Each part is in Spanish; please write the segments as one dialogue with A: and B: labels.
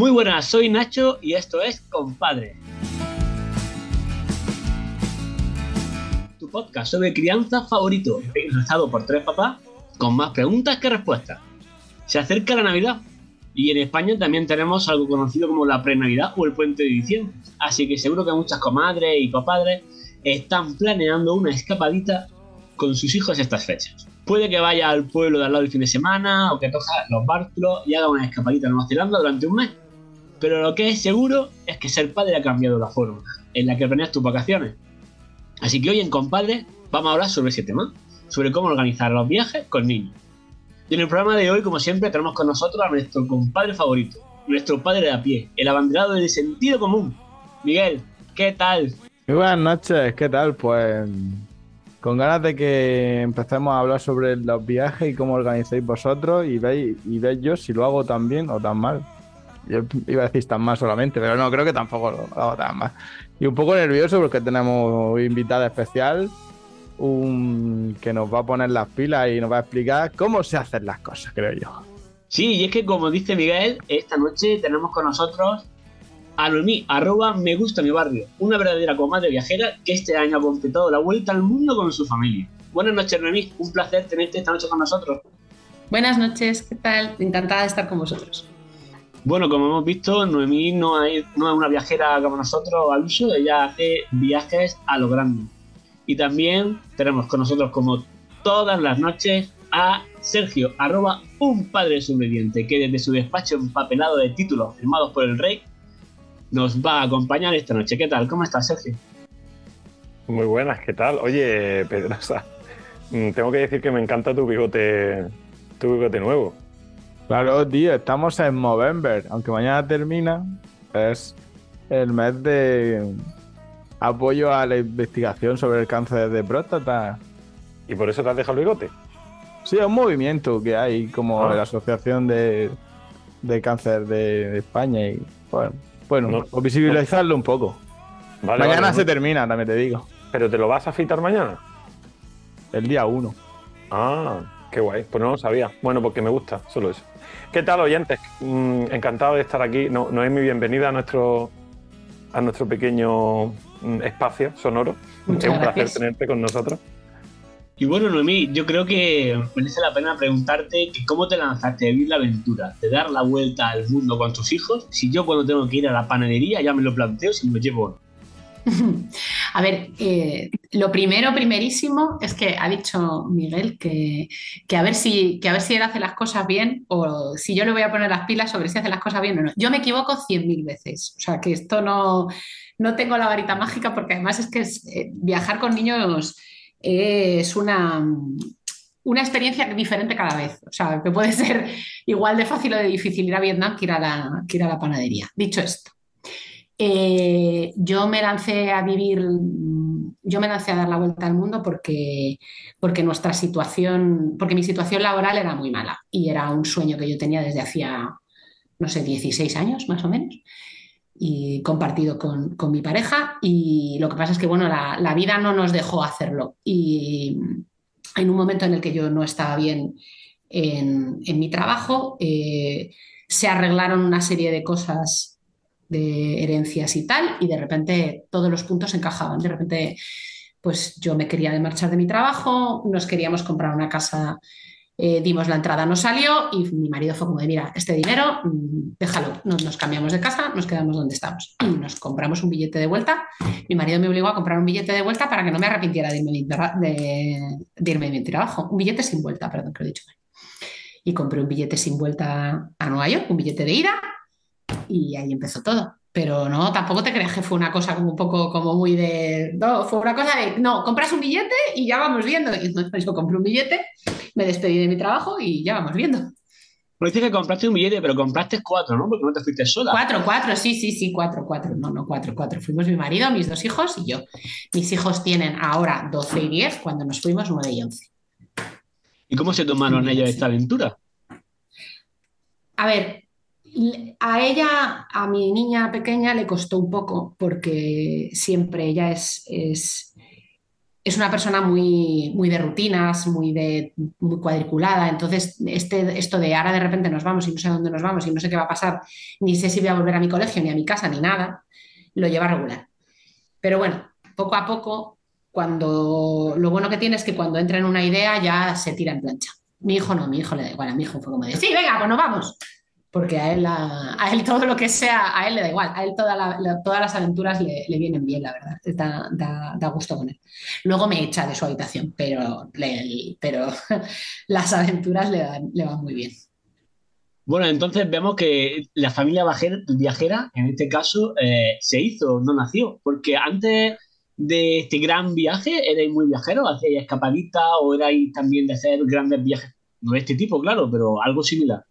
A: Muy buenas, soy Nacho y esto es Compadre. Tu podcast sobre crianza favorito, realizado por tres papás, con más preguntas que respuestas. Se acerca la Navidad y en España también tenemos algo conocido como la pre-Navidad o el puente de diciembre. Así que seguro que muchas comadres y copadres están planeando una escapadita con sus hijos estas fechas. Puede que vaya al pueblo de al lado el fin de semana o que toca los bártulos y haga una escapadita en Nueva Zelanda durante un mes. Pero lo que es seguro es que ser padre ha cambiado la forma en la que planeas tus vacaciones. Así que hoy en Compadre vamos a hablar sobre ese tema, sobre cómo organizar los viajes con niños. Y en el programa de hoy, como siempre, tenemos con nosotros a nuestro compadre favorito, nuestro padre de a pie, el abanderado del sentido común. Miguel, ¿qué tal?
B: Muy buenas noches, ¿qué tal? Pues con ganas de que empecemos a hablar sobre los viajes y cómo organizáis vosotros y veis, y veis yo si lo hago tan bien o tan mal. Yo iba a decir tan mal solamente, pero no, creo que tampoco lo hago tan mal. Y un poco nervioso porque tenemos invitada especial, un que nos va a poner las pilas y nos va a explicar cómo se hacen las cosas, creo yo.
A: Sí, y es que como dice Miguel, esta noche tenemos con nosotros a Noemí, arroba me gusta mi barrio, una verdadera comadre viajera que este año ha completado la vuelta al mundo con su familia. Buenas noches, Noemí, un placer tenerte esta noche con nosotros.
C: Buenas noches, ¿qué tal? Encantada de estar con vosotros.
A: Bueno, como hemos visto, Noemí no, es una viajera como nosotros al uso, ella hace viajes a lo grande. Y también tenemos con nosotros, como todas las noches, a Sergio, arroba un padre sobreviviente, que desde su despacho empapelado de títulos firmados por el rey, nos va a acompañar esta noche. ¿Qué tal? ¿Cómo estás, Sergio?
D: Muy buenas, ¿qué tal? Oye, Pedrosa, tengo que decir que me encanta tu bigote, tu bigote nuevo.
B: Claro, tío, estamos en Movember, aunque mañana termina, es el mes de apoyo a la investigación sobre el cáncer de próstata.
D: ¿Y por eso te has dejado el bigote?
B: Sí, es un movimiento que hay como
D: Ah.
B: la Asociación de, de Cáncer de, de España y bueno, bueno
D: No.
B: pues visibilizarlo un poco.
D: Vale,
B: mañana
D: vale,
B: se
D: no-
B: termina, también te digo,
D: ¿Pero te lo vas a afeitar mañana?
B: el día 1.
D: Ah, qué guay. Pues no lo sabía. Bueno, porque me gusta, solo eso. ¿Qué tal, oyentes? Mm, encantado de estar aquí. No, no es mi bienvenida a nuestro, a nuestro pequeño mm, espacio sonoro.
C: Muchas
D: es un placer
C: gracias.
D: tenerte con nosotros.
A: Y bueno, Noemí, yo creo que merece la pena preguntarte que cómo te lanzaste a vivir la aventura de dar la vuelta al mundo con tus hijos. Si yo cuando tengo que ir a la panadería ya me lo planteo si me llevo o no.
C: A ver, eh, lo primero, primerísimo, es que ha dicho Miguel que, que a ver si, que a ver si él hace las cosas bien o si yo le voy a poner las pilas sobre si hace las cosas bien o no. Yo me equivoco cien mil veces. O sea, que esto no, no tengo la varita mágica porque además es que es, eh, viajar con niños es una, una experiencia diferente cada vez. O sea, que puede ser igual de fácil o de difícil ir a Vietnam que ir a la, que ir a la panadería. Dicho esto. Eh, yo me lancé a vivir, yo me lancé a dar la vuelta al mundo porque, porque nuestra situación, porque mi situación laboral era muy mala y era un sueño que yo tenía desde hacía, no sé, 16 años más o menos y compartido con, con mi pareja. Y lo que pasa es que, bueno, la, la vida no nos dejó hacerlo. Y en un momento en el que yo no estaba bien en, en mi trabajo, eh, se arreglaron una serie de cosas de herencias y tal, y de repente todos los puntos encajaban. De repente, pues yo me quería marchar de mi trabajo, nos queríamos comprar una casa, eh, dimos la entrada, no salió, y mi marido fue como de, mira, este dinero, mm, déjalo, nos, nos cambiamos de casa, nos quedamos donde estamos. Y nos compramos un billete de vuelta. Mi marido me obligó a comprar un billete de vuelta para que no me arrepintiera de irme de- de irme de mi trabajo. Un billete sin vuelta, perdón, que lo he dicho mal. Y compré un billete sin vuelta a Nueva York, un billete de ida, y ahí empezó todo. Pero no, tampoco te creas que fue una cosa como un poco como muy de... No, fue una cosa de, no, compras un billete y ya vamos viendo. Y entonces yo compré un billete, me despedí de mi trabajo y ya vamos viendo.
A: No dices que compraste un billete, pero compraste cuatro, ¿no? Porque no te fuiste sola.
C: Cuatro, cuatro, sí, sí, sí, cuatro, cuatro. No, no, cuatro, cuatro. Fuimos mi marido, mis dos hijos y yo. Mis hijos tienen ahora 12 y 10, cuando nos fuimos 9 y 11.
A: ¿Y cómo se tomaron ellos esta aventura?
C: A ver, a ella, a mi niña pequeña, le costó un poco porque siempre ella es, es, es una persona muy, muy de rutinas, muy, de, muy cuadriculada. Entonces, este, esto de ahora de repente nos vamos y no sé dónde nos vamos y no sé qué va a pasar, ni sé si voy a volver a mi colegio, ni a mi casa, ni nada, lo lleva regular. Pero bueno, poco a poco, cuando lo bueno que tiene es que cuando entra en una idea ya se tira en plancha. Mi hijo no, mi hijo le da igual, a mi hijo fue como de, sí, venga, pues nos vamos porque a él, a, él todo lo que sea, a él le da igual, a él todas las aventuras le, vienen bien, la verdad, da, gusto con él. Luego me echa de su habitación, pero, pero las aventuras le, van muy bien.
A: Bueno, entonces vemos que la familia viajera, en este caso, eh, se hizo, no nació, porque antes de este gran viaje, ¿erais muy viajeros? ¿Hacíais escapaditas o erais también de hacer grandes viajes? No de este tipo, claro, pero algo similar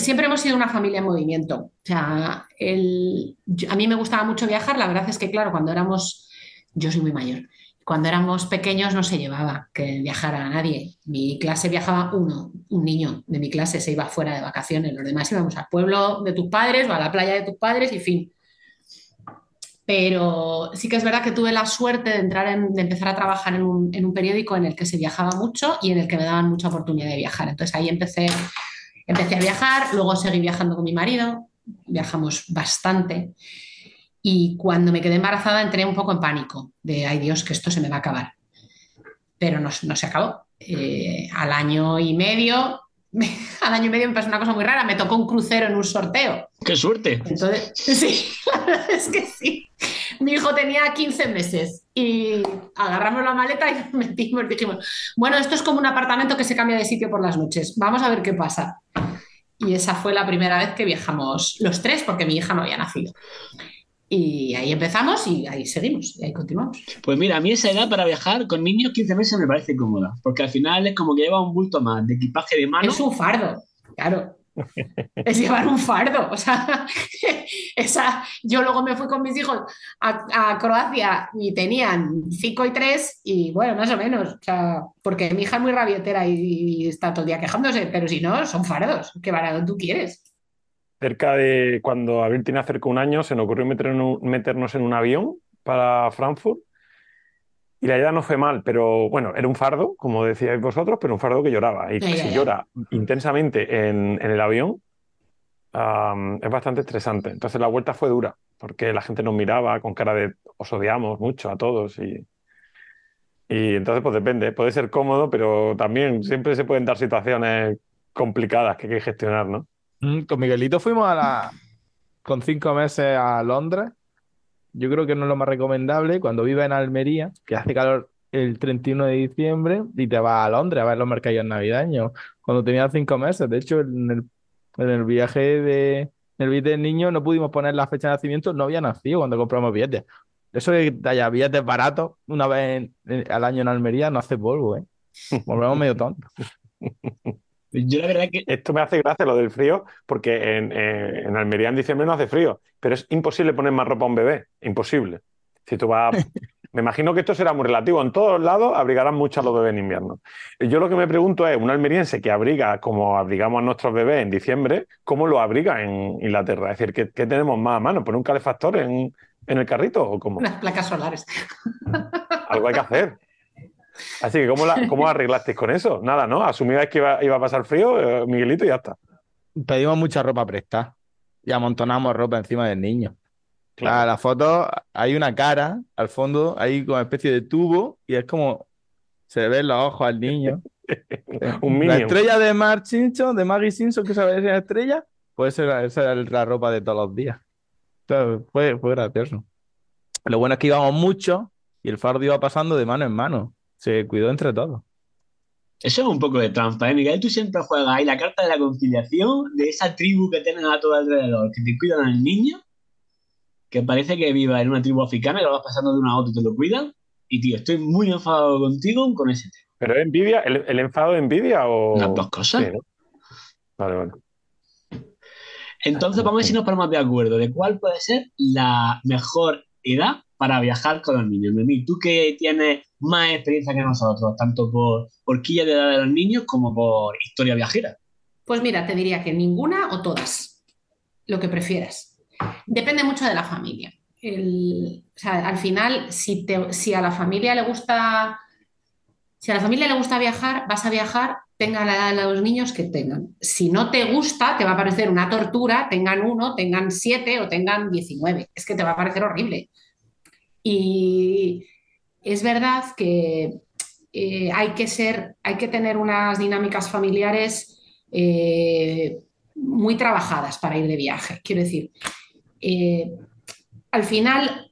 C: siempre hemos sido una familia en movimiento. O sea, a mí me gustaba mucho viajar. La verdad es que, claro, cuando éramos, yo soy muy mayor, cuando éramos pequeños no se llevaba que viajara a nadie. Mi clase viajaba uno, un niño de mi clase se iba fuera de vacaciones, los demás íbamos al pueblo de tus padres o a la playa de tus padres y fin. Pero sí que es verdad que tuve la suerte de, entrar en, de empezar a trabajar en un, en un periódico en el que se viajaba mucho y en el que me daban mucha oportunidad de viajar. Entonces ahí empecé Empecé a viajar, luego seguí viajando con mi marido, viajamos bastante. Y cuando me quedé embarazada entré un poco en pánico de, ay Dios, que esto se me va a acabar. Pero no, se acabó. Eh, al año y medio, al año y medio me pasó una cosa muy rara, me tocó un crucero en un sorteo.
A: ¡Qué suerte!
C: Entonces, sí, la verdad es que sí. Mi hijo tenía 15 meses y agarramos la maleta y nos metimos. Dijimos, bueno, esto es como un apartamento que se cambia de sitio por las noches. Vamos a ver qué pasa. Y esa fue la primera vez que viajamos los tres, porque mi hija no había nacido. Y ahí empezamos y ahí seguimos, y ahí continuamos.
A: Pues mira, a mí esa edad para viajar con niños 15 meses me parece cómoda, porque al final es como que lleva un bulto más de equipaje de mano.
C: Es un fardo, claro es llevar un fardo. O sea, esa, yo luego me fui con mis hijos a, Croacia y tenían 5 y 3 y bueno, más o menos. O sea, porque mi hija es muy rabietera y, está todo el día quejándose, pero si no, son fardos. ¿Qué varado tú quieres?
D: Cerca de cuando Abril tiene cerca un año, se nos ocurrió meternos en un avión para Frankfurt y la idea no fue mal, pero bueno, era un fardo, como decíais vosotros, pero un fardo que lloraba. Y si llora intensamente en, el avión, es bastante estresante. Entonces la vuelta fue dura, porque la gente nos miraba con cara de os odiamos mucho a todos. Y, y entonces, pues depende, puede ser cómodo, pero también siempre se pueden dar situaciones complicadas que hay que gestionar, ¿no?
B: Mm, con Miguelito fuimos a la... con cinco meses a Londres yo creo que no es lo más recomendable cuando vives en Almería, que hace calor el 31 de diciembre y te vas a Londres a ver los mercados navideños. Cuando tenía cinco meses, de hecho, en el, en el viaje de en el billete del niño no pudimos poner la fecha de nacimiento, no había nacido cuando compramos billetes. Eso de que haya billetes baratos una vez al año en Almería no hace polvo, ¿eh? Volvemos medio tontos.
D: Yo la verdad que esto me hace gracia lo del frío, porque en, eh, en, Almería en diciembre no hace frío, pero es imposible poner más ropa a un bebé, imposible. Si tú vas, me imagino que esto será muy relativo. En todos lados abrigarán mucho a los bebés en invierno. Yo lo que me pregunto es, un almeriense que abriga como abrigamos a nuestros bebés en diciembre, ¿cómo lo abriga en Inglaterra? Es decir, ¿qué, qué tenemos más a mano? ¿Poner un calefactor en, en el carrito o cómo?
C: Unas placas solares.
D: Algo hay que hacer. Así que, ¿cómo, la, cómo arreglasteis con eso? Nada, ¿no? Asumíais que iba, iba a pasar frío, eh, Miguelito, y ya está.
B: Pedimos mucha ropa prestada y amontonamos ropa encima del niño. Claro. la foto hay una cara al fondo, como una especie de tubo y es como se ven los ojos al niño. Un la estrella de Mark Simpson, de Maggie Simpson, que sabe esa estrella, puede ser esa la ropa de todos los días. fue, fue gracioso. Lo bueno es que íbamos mucho y el fardo iba pasando de mano en mano. Se cuidó entre todos.
A: Eso es un poco de trampa, ¿eh, Miguel? Tú siempre juegas ahí la carta de la conciliación, de esa tribu que tienen a todo alrededor, que te cuidan al niño, que parece que viva en una tribu africana y lo vas pasando de una a otra y te lo cuidan. Y, tío, estoy muy enfadado contigo con ese tema.
D: ¿Pero es envidia? ¿El, enfado de envidia o...?
A: Las dos cosas.
D: Vale, vale.
A: Entonces, vamos a ver si nos ponemos de acuerdo de cuál puede ser la mejor edad para viajar con los niños. Mimi, tú que tienes más experiencia que nosotros, tanto por horquilla de edad de los niños como por historia viajera.
C: Pues mira, te diría que ninguna o todas, lo que prefieras. Depende mucho de la familia. el- o sea, al final, si, te- si a la familia le gusta, si a la familia le gusta viajar, vas a viajar, tengan la edad de los niños que tengan. Si no te gusta, te va a parecer una tortura, tengan uno, tengan siete o tengan 19. Es que te va a parecer horrible. Y es verdad que eh, hay que ser, hay que tener unas dinámicas familiares eh, muy trabajadas para ir de viaje. Quiero decir, eh, al final,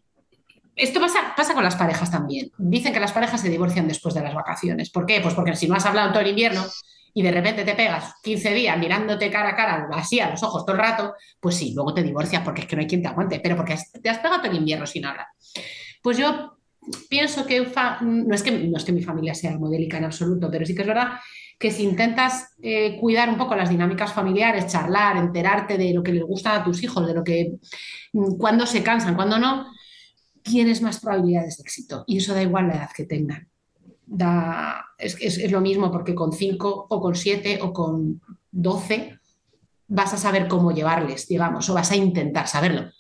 C: esto pasa, pasa con las parejas también. Dicen que las parejas se divorcian después de las vacaciones. ¿Por qué? Pues porque si no has hablado todo el invierno y de repente te pegas 15 días mirándote cara a cara, así a los ojos todo el rato, pues sí, luego te divorcias porque es que no hay quien te aguante, pero porque te has pegado todo el invierno sin hablar. Pues yo pienso que no, es que no es que mi familia sea modélica en absoluto, pero sí que es verdad que si intentas eh, cuidar un poco las dinámicas familiares, charlar, enterarte de lo que les gusta a tus hijos, de lo que mm, cuándo se cansan, cuándo no, tienes más probabilidades de éxito. Y eso da igual la edad que tengan. Da, es, es- es lo mismo porque con 5 o con 7 o con 12 vas a saber cómo llevarles, digamos, o vas a intentar saberlo.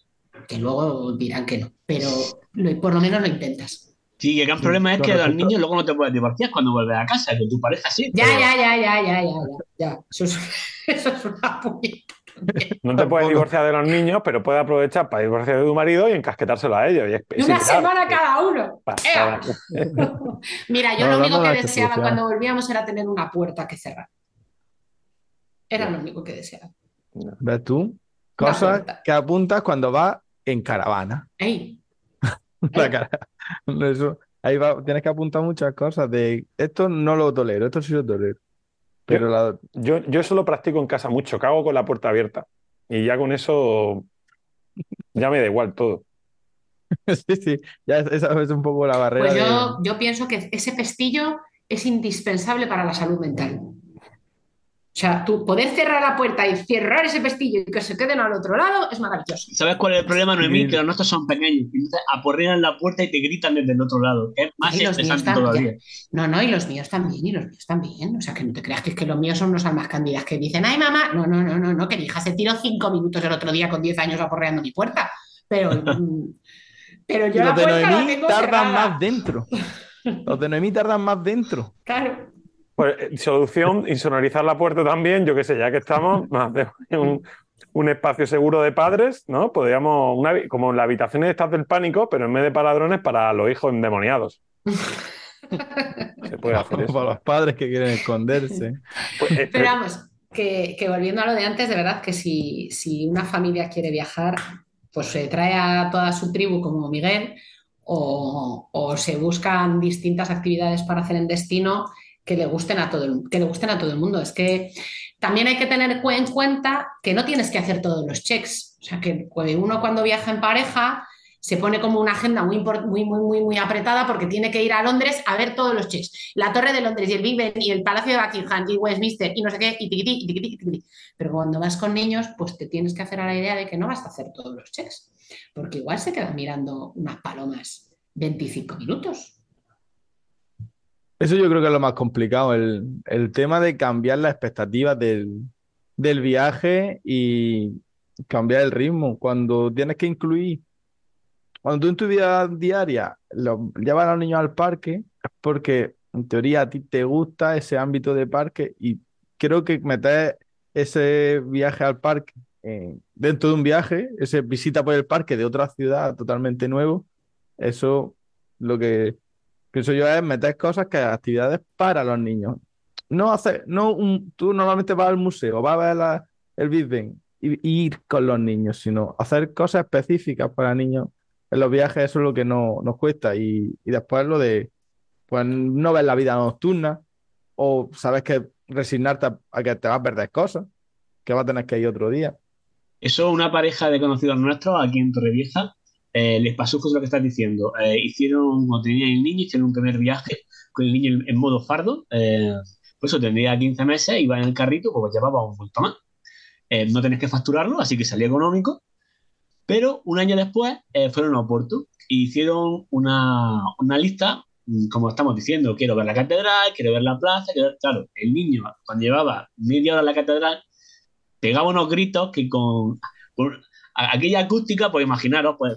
C: Que luego dirán que no, pero lo- por lo menos lo intentas.
A: Sí, el gran
B: Sí,
A: problema es que los niños luego no te puedes divorciar cuando vuelves a casa, con tu pareja sí.
C: Ya,
A: pero-
C: ya, ya, ya, ya, ya. Eso es, eso es una puñeta.
D: No te puedes divorciar de los niños, pero puedes aprovechar para divorciar de tu marido y encasquetárselo a ellos. Y
C: una semana cada uno. Mira, yo
B: No,
C: lo único que deseaba
B: solución.
C: cuando volvíamos era tener una puerta que cerrar. Era lo único que deseaba.
B: ¿Ves tú? Cosas que apuntas cuando vas en caravana.
C: Ey,
B: La cara- Eso, ahí va, tienes que apuntar muchas cosas de esto no lo tolero, esto sí lo tolero. Pero la,
D: Yo, yo eso lo practico en casa mucho, cago con la puerta abierta. Y ya con eso ya me da igual todo.
B: sí, sí, ya es- esa es un poco la barrera
C: pues
B: de-
C: yo, yo pienso que ese pestillo es indispensable para la salud mental. O sea, tú poder cerrar la puerta y cerrar ese pestillo y que se queden al otro lado es maravilloso.
A: ¿Sabes cuál es el problema, Noemí?
B: Sí.
A: Que los nuestros son pequeños. aporrean la puerta y te gritan desde el otro lado. es más
C: Y
A: estresante todavía.
C: No, no, y los míos también, y los míos también. O sea, que no te creas que es que los míos son unos almas cándidas que dicen, ay, mamá, no, no, no, no, no, que mi hija se tiró cinco minutos el otro día con 10 años aporreando mi puerta. Pero, mm, pero yo la
B: los de
C: puerta la
B: Noemí
C: tengo
B: tardan
C: cerrada.
B: más dentro. Los de Noemí tardan más dentro.
C: Claro.
D: Pues eh, solución, insonorizar la puerta también, yo qué sé, ya que estamos, hacemos un, un espacio seguro de padres, ¿no? Podríamos, una como en las habitaciones estas del pánico, pero en vez de para ladrones, para los hijos endemoniados. Se puede hacer
B: Para
D: eso.
B: los padres que quieren esconderse.
D: Pues, eh,
C: Pero vamos, que, que volviendo a lo de antes, de verdad que si, si una familia quiere viajar, pues se trae a toda su tribu como Miguel o, o se buscan distintas actividades para hacer en destino que le gusten a todo el, que le gusten a todo el mundo. Es que también hay que tener en cuenta que no tienes que hacer todos los checks. O sea, que uno cuando viaja en pareja se pone como una agenda muy, muy, muy, muy, muy apretada porque tiene que ir a Londres a ver todos los checks. La Torre de Londres y el Big y el Palacio de Buckingham y Westminster y no sé qué, y tiquití, y tiquití. Pero cuando vas con niños, pues te tienes que hacer a la idea de que no vas a hacer todos los checks. Porque igual se quedan mirando unas palomas 25 minutos.
B: Eso yo creo que es lo más complicado, el, el tema de cambiar las expectativas del, del viaje y cambiar el ritmo. Cuando tienes que incluir, cuando tú en tu vida diaria lo, llevas a los niños al parque, es porque en teoría a ti te gusta ese ámbito de parque y creo que meter ese viaje al parque eh, dentro de un viaje, ese visita por el parque de otra ciudad totalmente nuevo, eso lo que pienso yo es meter cosas que actividades para los niños. No hacer, no un- tú normalmente vas al museo, vas a ver el Big Ben y, ir con los niños, sino hacer cosas específicas para niños. En los viajes eso es lo que no, nos cuesta y, y después lo de pues no ver la vida nocturna o sabes que resignarte a, a que te vas a perder cosas, que vas a tener que ir otro día.
A: Eso una pareja de conocidos nuestros aquí en Torrevieja eh, les pasó justo lo que estás diciendo. Eh, hicieron, cuando tenían el niño, hicieron un primer viaje con el niño en, modo fardo. Eh, por eso tendría 15 meses, iba en el carrito, pues llevaba un bulto más. Eh, no tenés que facturarlo, así que salía económico. Pero un año después fueron a Oporto y hicieron una, una lista, mm, como estamos diciendo, quiero ver la catedral, quiero ver la plaza. quiero Claro, el niño, cuando llevaba media hora en la catedral, pegaba unos gritos que con, con aquella acústica, pues imaginaros, pues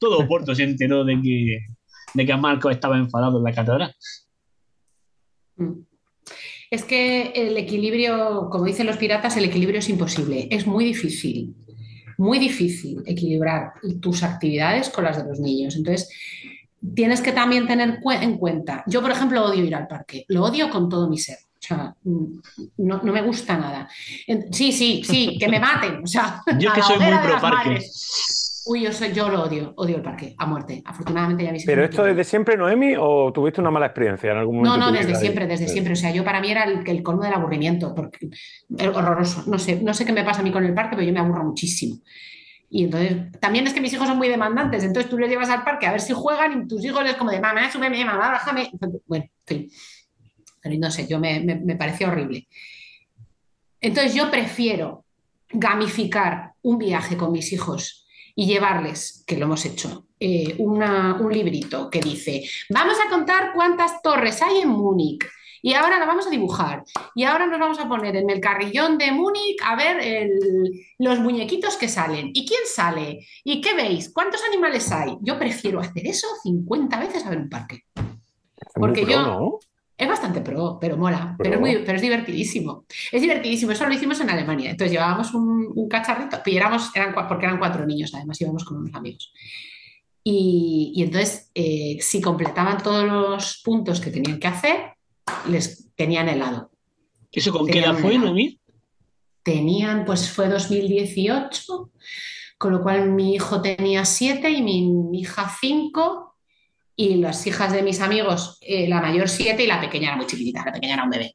A: todo Oporto se enteró de que, de que Marco estaba enfadado en la catedral.
C: Mm. Es que el equilibrio, como dicen los piratas, el equilibrio es imposible. Es muy difícil, muy difícil equilibrar tus actividades con las de los niños. Entonces, tienes que también tener en cuenta. Yo, por ejemplo, odio ir al parque. Lo odio con todo mi ser. O sea, mm, no, me gusta nada. Sí, sí, sí, que me maten. O sea,
A: yo que soy muy pro parque.
C: Uy, yo, soy, yo lo odio, odio el parque, a muerte. Afortunadamente ya me
D: ¿Pero esto desde siempre, Noemi, o tuviste una mala experiencia en algún momento?
C: No, no, desde siempre, desde siempre. O sea, yo para mí era el, el colmo del aburrimiento, porque horroroso. No sé, no sé qué me pasa a mí con el parque, pero yo me aburro muchísimo. Y entonces, también es que mis hijos son muy demandantes, entonces tú les llevas al parque a ver si juegan y tus hijos es como de, mamá, súbeme, mamá, bájame. Bueno, en Pero no sé, yo me, me, me parecía horrible. Entonces yo prefiero gamificar un viaje con mis hijos y llevarles, que lo hemos hecho, eh, un librito que dice, vamos a contar cuántas torres hay en Múnich. Y ahora la vamos a dibujar. Y ahora nos vamos a poner en el carrillón de Múnich a ver los muñequitos que salen. ¿Y quién sale? ¿Y qué veis? ¿Cuántos animales hay? Yo prefiero hacer eso 50 veces a ver un parque. Porque yo, es bastante pro, pero mola, pero, es, muy, pero es divertidísimo. Es divertidísimo, eso lo hicimos en Alemania. Entonces llevábamos un, cacharrito, y éramos, eran, porque eran cuatro niños, además íbamos con unos amigos. Y, entonces, eh, si completaban todos los puntos que tenían que hacer, les tenían helado.
A: ¿Eso con qué edad fue, Noemí?
C: Tenían, pues fue 2018, con lo cual mi hijo tenía siete y mi hija cinco y las hijas de mis amigos, eh, la mayor siete y la pequeña era muy chiquitita, la pequeña era un bebé.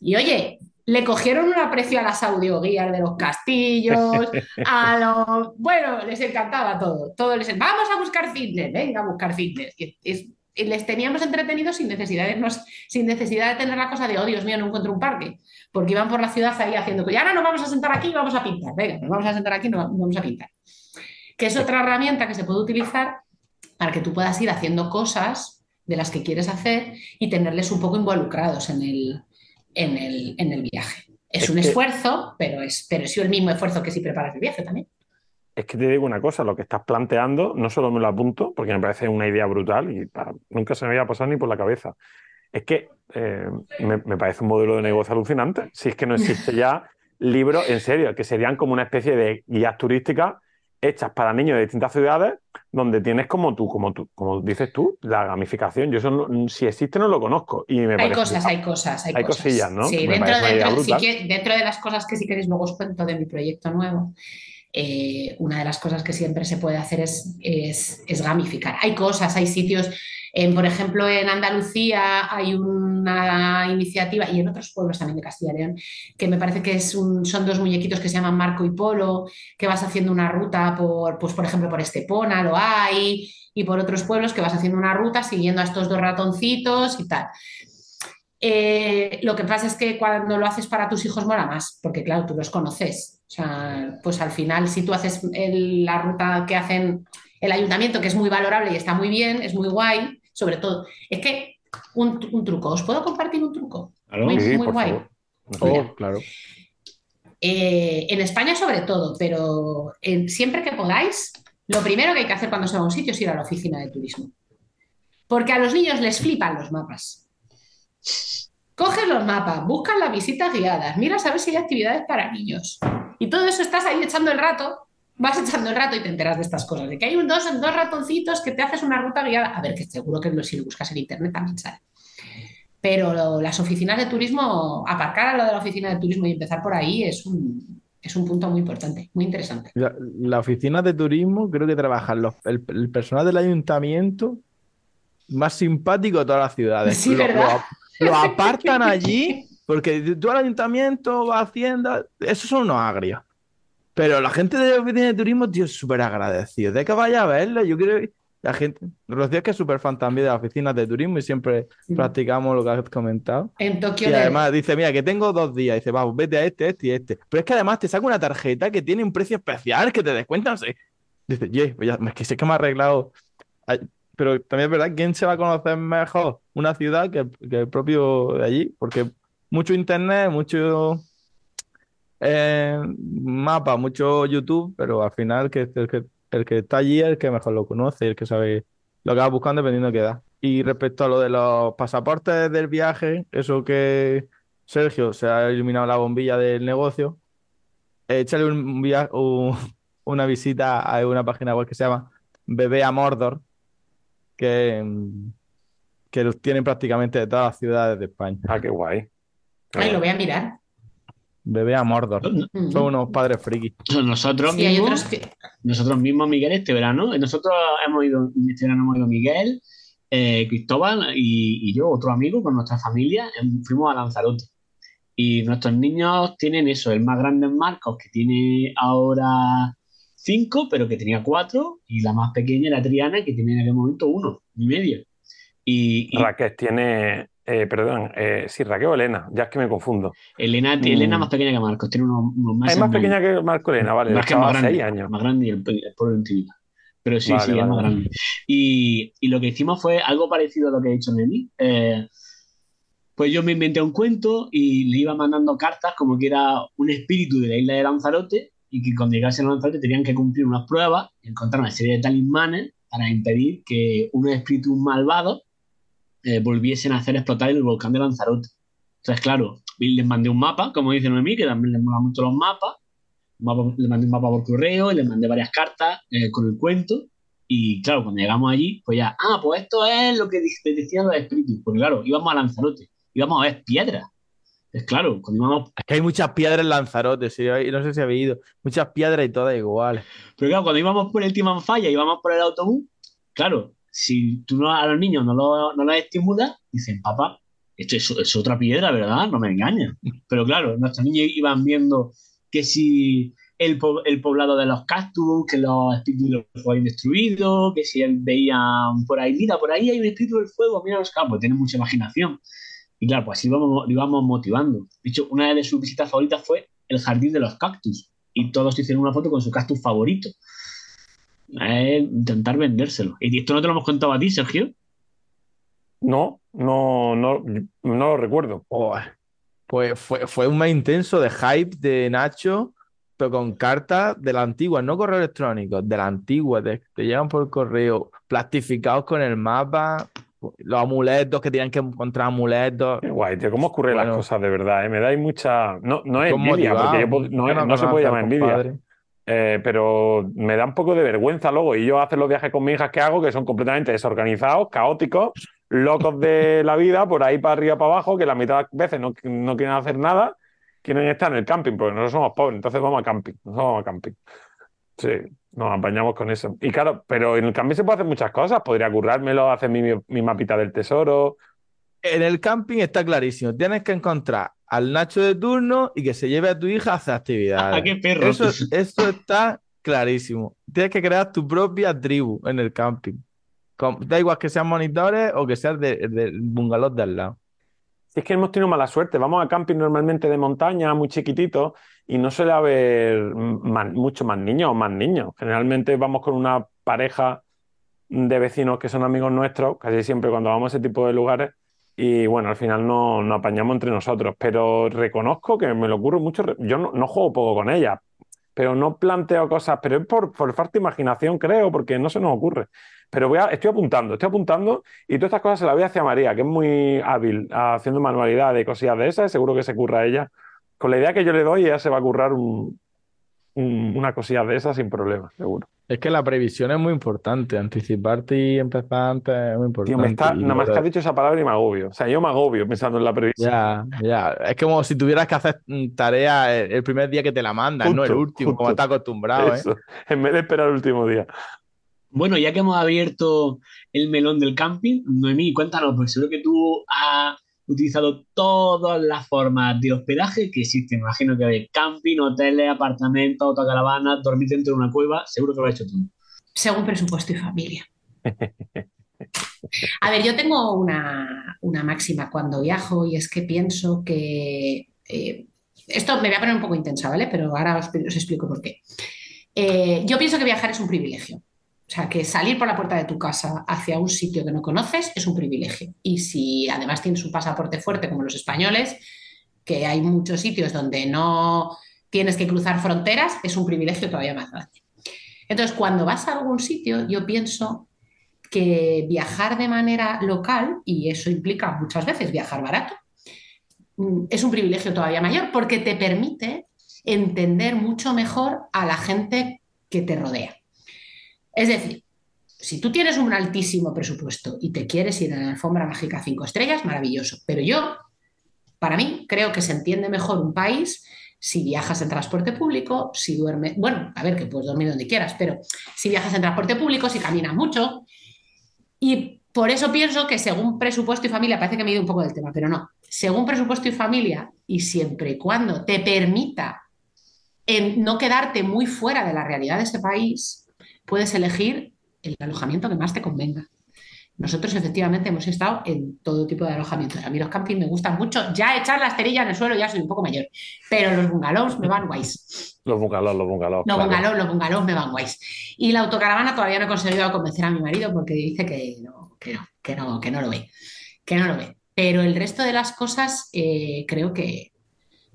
C: Y oye, le cogieron un aprecio a las audioguías de los castillos, a los... Bueno, les encantaba todo. todo les... Vamos a buscar fitness, venga a buscar fitness. Y, les teníamos entretenidos sin necesidad, de, sin necesidad de tener la cosa de, oh Dios mío, no encuentro un parque. Porque iban por la ciudad ahí haciendo, y ahora nos vamos a sentar aquí y vamos a pintar. Venga, nos vamos a sentar aquí y nos vamos a pintar. Que es otra herramienta que se puede utilizar para que tú puedas ir haciendo cosas de las que quieres hacer y tenerles un poco involucrados en el, en el, viaje. Es, un esfuerzo, pero es, pero es el mismo esfuerzo que si preparas el viaje también.
D: Es que te digo una cosa, lo que estás planteando no solo me lo apunto, porque me parece una idea brutal y nunca se me había pasado ni por la cabeza. Es que eh, me, me, parece un modelo de negocio alucinante. Si es que no existe ya libros, en serio, que serían como una especie de guías turísticas hechas para niños de distintas ciudades, donde tienes como tú, como tú, como dices tú, la gamificación. Yo eso si existe no lo conozco. Y me
C: hay cosas, hay cosas, hay, cosillas, ¿no? Sí, dentro, dentro, de las cosas que si queréis luego os cuento de mi proyecto nuevo. Eh, una de las cosas que siempre se puede hacer es, es, es gamificar. Hay cosas, hay sitios por ejemplo, en Andalucía hay una iniciativa, y en otros pueblos también de Castilla y León, que me parece que son dos muñequitos que se llaman Marco y Polo, que vas haciendo una ruta por, pues, por ejemplo, por Estepona, lo hay, y por otros pueblos que vas haciendo una ruta siguiendo a estos dos ratoncitos y tal. Eh, lo que pasa es que cuando lo haces para tus hijos mola más, porque claro, tú los conoces. O sea, pues al final, si tú haces la ruta que hacen el ayuntamiento, que es muy valorable y está muy bien, es muy guay, sobre todo. Es que un, truco, ¿os puedo compartir un truco?
D: muy, guay. claro.
C: Eh, en España sobre todo, pero siempre que podáis, lo primero que hay que hacer cuando se va a un sitio es ir a la oficina de turismo. Porque a los niños les flipan los mapas. Coges los mapas, buscas las visitas guiadas, miras a ver si hay actividades para niños. Y todo eso estás ahí echando el rato vas echando el rato y te enteras de estas cosas, de que hay un dos, dos ratoncitos que te haces una ruta guiada. A ver, que seguro que si lo buscas en internet también sale. Pero las oficinas de turismo, aparcar a lo de la oficina de turismo y empezar por ahí es un, es un punto muy importante, muy interesante.
B: La, oficina de turismo creo que trabajan el, personal del ayuntamiento más simpático de todas las ciudades.
C: Sí, ¿verdad?
B: Lo, apartan allí porque tú al ayuntamiento va haciendo, esos son unos agrios. Pero la gente de la oficina de turismo, tío, es súper agradecido. De que vaya a verlo, yo creo la gente, Rocío es que es súper fan también de las oficinas de turismo y siempre practicamos lo que has comentado.
C: En Tokio.
B: Y además dice, mira, que tengo dos días. dice, vamos, vete a este, este y este. Pero es que además te saca una tarjeta que tiene un precio especial que te descuentan. Dice, yeah, pues ya, es que sé que me ha arreglado. Pero también es verdad, ¿quién se va a conocer mejor una ciudad que, que el propio de allí? Porque mucho internet, mucho eh, mapa, mucho YouTube, pero al final que, el El que está allí es el que mejor lo conoce, el que sabe lo que va buscando dependiendo de qué edad. Y respecto a lo de los pasaportes del viaje, eso que Sergio se ha iluminado la bombilla del negocio, échale un via- un- una visita a una página web que se llama Bebé a Mordor, que, que los tienen prácticamente de todas las ciudades de España.
D: Ah, qué guay.
C: Ay, lo voy a mirar.
B: Bebé a Mordor. Son unos padres frikis.
A: Nosotros
C: Sí,
A: mismos,
C: que.
A: nosotros mismos, Miguel, este verano, nosotros hemos ido, este verano hemos ido Miguel, eh, Cristóbal y, y yo, otro amigo con nuestra familia, em, fuimos a Lanzarote. Y nuestros niños tienen eso, el más grande es Marcos, que tiene ahora cinco, pero que tenía cuatro, y la más pequeña era Triana, que tiene en aquel momento uno y medio. Y, y
D: Raquel tiene, eh, perdón, eh, sí, Raquel o Elena, ya es que me confundo.
A: Elena,
B: Mm.
A: Elena más pequeña que Marcos, tiene unos, unos meses
D: Es más pequeña que Marco Elena, vale,
A: es que es más grande,
D: seis años.
A: más grande y el, el pueblo de. Pero sí,
D: Vale,
A: sí, es
D: vale,
A: más
D: vale.
A: grande. Y, y lo que hicimos fue algo parecido a lo que ha dicho Nelly. Eh, pues yo me inventé un cuento y le iba mandando cartas como que era un espíritu de la isla de Lanzarote y que cuando llegasen a Lanzarote tenían que cumplir unas pruebas encontrar una serie de talismanes para impedir que unos espíritus malvados eh, volviesen a hacer explotar el volcán de Lanzarote. Entonces, claro, les mandé un mapa, como dice Noemí, que también les mola mucho los mapas. Mapa- le mandé un mapa por correo y le mandé varias cartas eh, con el cuento. Y claro, cuando llegamos allí, pues ya, ah, pues esto es lo que decían los espíritus. Porque claro, íbamos a Lanzarote, íbamos a ver piedras. Es claro, cuando íbamos.
B: Es que hay muchas piedras en Lanzarote, sí, no sé si habéis ido. Muchas piedras y todas iguales.
A: Pero claro, cuando íbamos por el Timanfaya y íbamos por el autobús, claro, si tú no, a los niños no los no los estimulas, dicen, papá, esto es, es otra piedra, ¿verdad? No me engañes. Pero claro, nuestros niños iban viendo que si el, el poblado de los cactus, que los espíritus del fuego habían destruido, que si él veían por ahí, mira, por ahí hay un espíritu del fuego, mira los campos, tienen mucha imaginación. Y claro, pues así lo íbamos motivando. De hecho, una de sus visitas favoritas fue el jardín de los cactus. Y todos hicieron una foto con su cactus favorito. Es intentar vendérselo. Y esto no te lo hemos contado a ti, Sergio.
D: No, no, no, no lo recuerdo.
B: Oh, pues fue, fue un mes intenso de hype de Nacho, pero con cartas de la antigua, no correo electrónico, de la antigua, te, te llegan por correo, plastificados con el mapa, los amuletos que tenían que encontrar amuletos.
D: Qué guay, tío, cómo ocurren las cosas de verdad, ¿eh? Me dais mucha. No, no es envidia, porque yo no, no se puede llamar envidia. Eh, pero me da un poco de vergüenza luego. Y yo hacer los viajes con mis hijas que hago, que son completamente desorganizados, caóticos, locos de la vida, por ahí para arriba, para abajo, que la mitad de las veces no, no quieren hacer nada, quieren estar en el camping, porque nosotros somos pobres, entonces vamos a camping. Vamos a camping. Sí, nos apañamos con eso. Y claro, pero en el camping se puede hacer muchas cosas. Podría currármelo, hacer mi, mi mapita del tesoro.
B: En el camping está clarísimo, tienes que encontrar al Nacho de turno y que se lleve a tu hija a hacer actividades.
A: ¿A qué perro?
B: Eso, eso está clarísimo. Tienes que crear tu propia tribu en el camping. Con- da igual que sean monitores o que seas de- del bungalow de al lado.
D: Si es que hemos tenido mala suerte, vamos a camping normalmente de montaña, muy chiquitito, y no suele haber más- mucho más niños o más niños. Generalmente vamos con una pareja de vecinos que son amigos nuestros, casi siempre cuando vamos a ese tipo de lugares, y bueno, al final no- nos apañamos entre nosotros. Pero reconozco que me lo ocurre mucho. Yo no, no juego poco con ella, pero no planteo cosas, pero es por, por falta de imaginación, creo, porque no se nos ocurre. Pero voy estoy apuntando, estoy apuntando y todas estas cosas se las voy hacia María, que es muy hábil haciendo manualidades y cosillas de esas, y seguro que se curra ella. Con la idea que yo le doy, ella se va a currar un- un- una cosilla de esas sin problema, seguro.
B: Es que la previsión es muy importante. Anticiparte y empezar antes es muy
D: Tío, me
B: importante.
D: está,
B: Y
D: nada más que has dicho esa palabra y me agobio. O sea, yo me agobio pensando en la previsión.
B: Ya, ya. Es como si tuvieras que hacer mm, tarea el primer día que te la mandan, no el
D: Justo,
B: último, como estás acostumbrado, ¿eh?
D: Eso, en vez de esperar el último día.
A: Bueno, ya que hemos abierto el melón del camping, Noemí, cuéntanos, porque seguro que tú has utilizado todas las formas de hospedaje que existen. Imagino que hay camping, hoteles, apartamentos, autocaravanas, dormir dentro de una cueva, seguro que lo has hecho tú.
C: según presupuesto y familia. A ver, yo tengo una, una máxima cuando viajo y es que pienso que... eh, esto me voy a poner un poco intensa, ¿vale? Pero ahora os, os explico por qué. Eh, yo pienso que viajar es un privilegio. O sea, que salir por la puerta de tu casa hacia un sitio que no conoces es un privilegio. Y si además tienes un pasaporte fuerte como los españoles, que hay muchos sitios donde no tienes que cruzar fronteras, es un privilegio todavía más grande. Entonces, cuando vas a algún sitio, yo pienso que viajar de manera local, y eso implica muchas veces viajar barato, mm, es un privilegio todavía mayor porque te permite entender mucho mejor a la gente que te rodea. Es decir, si tú tienes un altísimo presupuesto y te quieres ir a la alfombra mágica cinco estrellas, maravilloso. Pero yo, para mí, creo que se entiende mejor un país si viajas en transporte público, si duermes, bueno, a ver, que puedes dormir donde quieras, pero si viajas en transporte público, si caminas mucho. Y por eso pienso que según presupuesto y familia, parece que me he ido un poco del tema, pero no, según presupuesto y familia, y siempre y cuando te permita en no quedarte muy fuera de la realidad de ese país, puedes elegir el alojamiento que más te convenga. Nosotros efectivamente hemos estado en todo tipo de alojamientos. A mí los campings me gustan mucho. Ya echar la esterilla en el suelo ya soy un poco mayor, pero los bungalows me van guays.
D: Los bungalows, los bungalows.
C: Los bungalows, los bungalows me van guays. Y la autocaravana todavía no he conseguido convencer a mi marido porque dice que no, que no, que no, que no lo ve, que no lo ve. Pero el resto de las cosas eh, creo que,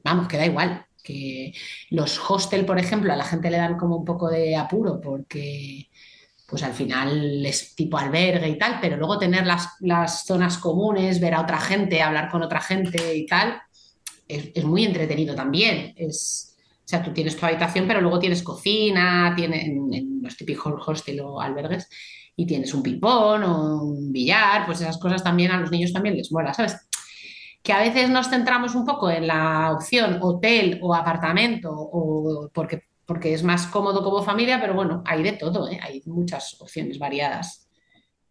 C: vamos, que da igual. Que los hostel, por ejemplo, a la gente le dan como un poco de apuro porque pues al final es tipo albergue y tal, pero luego tener las, zonas comunes, ver a otra gente, hablar con otra gente y tal, es, muy entretenido también. Es, o sea, tú tienes tu habitación, pero luego tienes cocina, tienes en, los típicos hostel o albergues, y tienes un ping-pong o un billar, pues esas cosas también a los niños también les mola, ¿sabes? Que a veces nos centramos un poco en la opción hotel o apartamento, o porque porque es más cómodo como familia, pero bueno, hay de todo, ¿eh? hay muchas opciones variadas.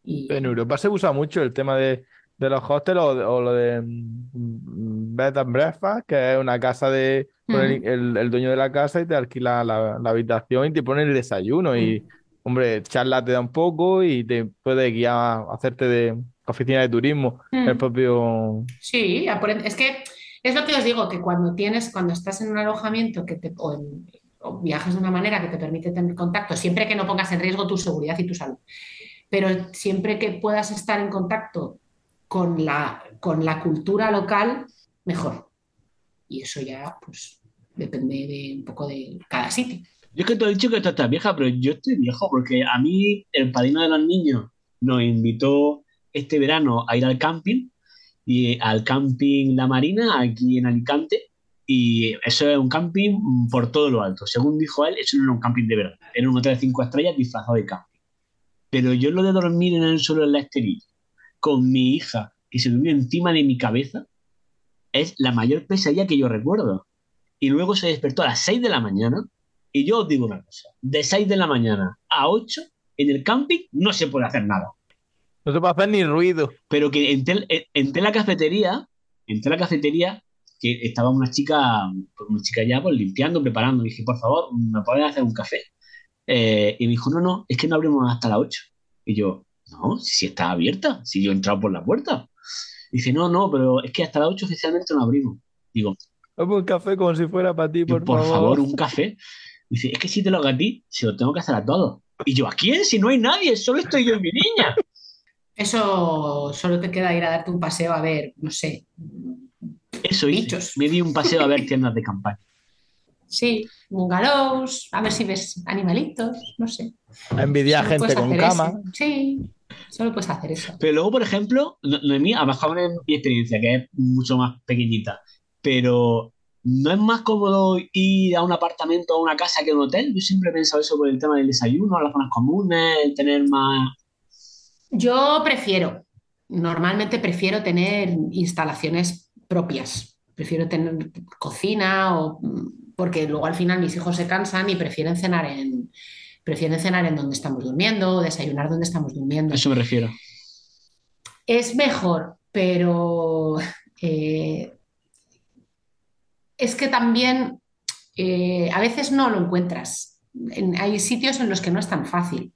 B: En Europa se usa mucho el tema de, los hostels o, lo de mm, bed and breakfast, que es una casa de el, dueño de la casa y te alquila la, habitación y te pone el desayuno y, hombre, charla te da un poco y te puede guiar a hacerte de oficina de turismo, el propio...
C: Sí, es que es lo que os digo, que cuando tienes, cuando estás en un alojamiento que te, o en, o viajas de una manera que te permite tener contacto, siempre que no pongas en riesgo tu seguridad y tu salud, pero siempre que puedas estar en contacto con la, con la cultura local, mejor. Y eso ya, pues, depende de un poco de cada sitio.
A: Yo es que te he dicho que tú estás vieja, pero yo estoy viejo porque a mí el padrino de los niños nos invitó este verano a ir al camping y al camping La Marina aquí en Alicante y eso es un camping por todo lo alto. Según dijo él, eso no era un camping de verdad. Era un hotel de cinco estrellas disfrazado de camping. Pero yo lo de dormir en el suelo en la esterilla, con mi hija que se durmió encima de mi cabeza, es la mayor pesadilla que yo recuerdo. Y luego se despertó a las 6 de la mañana. Y yo os digo una cosa: de 6 de la mañana a 8 en el camping no se puede hacer nada.
B: No se puede hacer ni ruido.
A: Pero que entré, entré en la cafetería, entré en la cafetería que estaba una chica, una chica ya pues, limpiando, preparando. dije, por favor, ¿me puedes hacer un café? Eh, y me dijo, no, no, es que no abrimos hasta las 8. Y yo, no, si, está abierta, si yo he entrado por la puerta. dice, no, no, pero es que hasta las 8 oficialmente no abrimos. Digo,
B: un café como si fuera para ti, por,
A: por
B: favor.
A: un café. Dice, es que si te lo hago a ti, se lo tengo que hacer a todos. Y yo, ¿a quién? Si no hay nadie, solo estoy yo y mi niña.
C: Eso solo te queda ir a darte un paseo a ver, no sé,
A: eso hice. Me di un paseo a ver tiendas de campaña.
C: Sí, bungalows, a ver si ves animalitos, no sé.
B: A envidiar gente con cama.
C: Sí, solo puedes hacer eso.
A: Pero luego, por ejemplo, no, es mí, a lo mejor en mi experiencia, que es mucho más pequeñita, pero ¿no es más cómodo ir a un apartamento o a una casa que a un hotel? Yo siempre he pensado eso por el tema del desayuno, las zonas comunes, el tener más...
C: Yo prefiero, normalmente prefiero tener instalaciones propias. Prefiero tener cocina o porque luego al final mis hijos se cansan y prefieren cenar en prefieren cenar en donde estamos durmiendo o desayunar donde estamos durmiendo.
A: eso me refiero.
C: Es mejor, pero eh, es que también eh, a veces no lo encuentras. hay sitios en los que no es tan fácil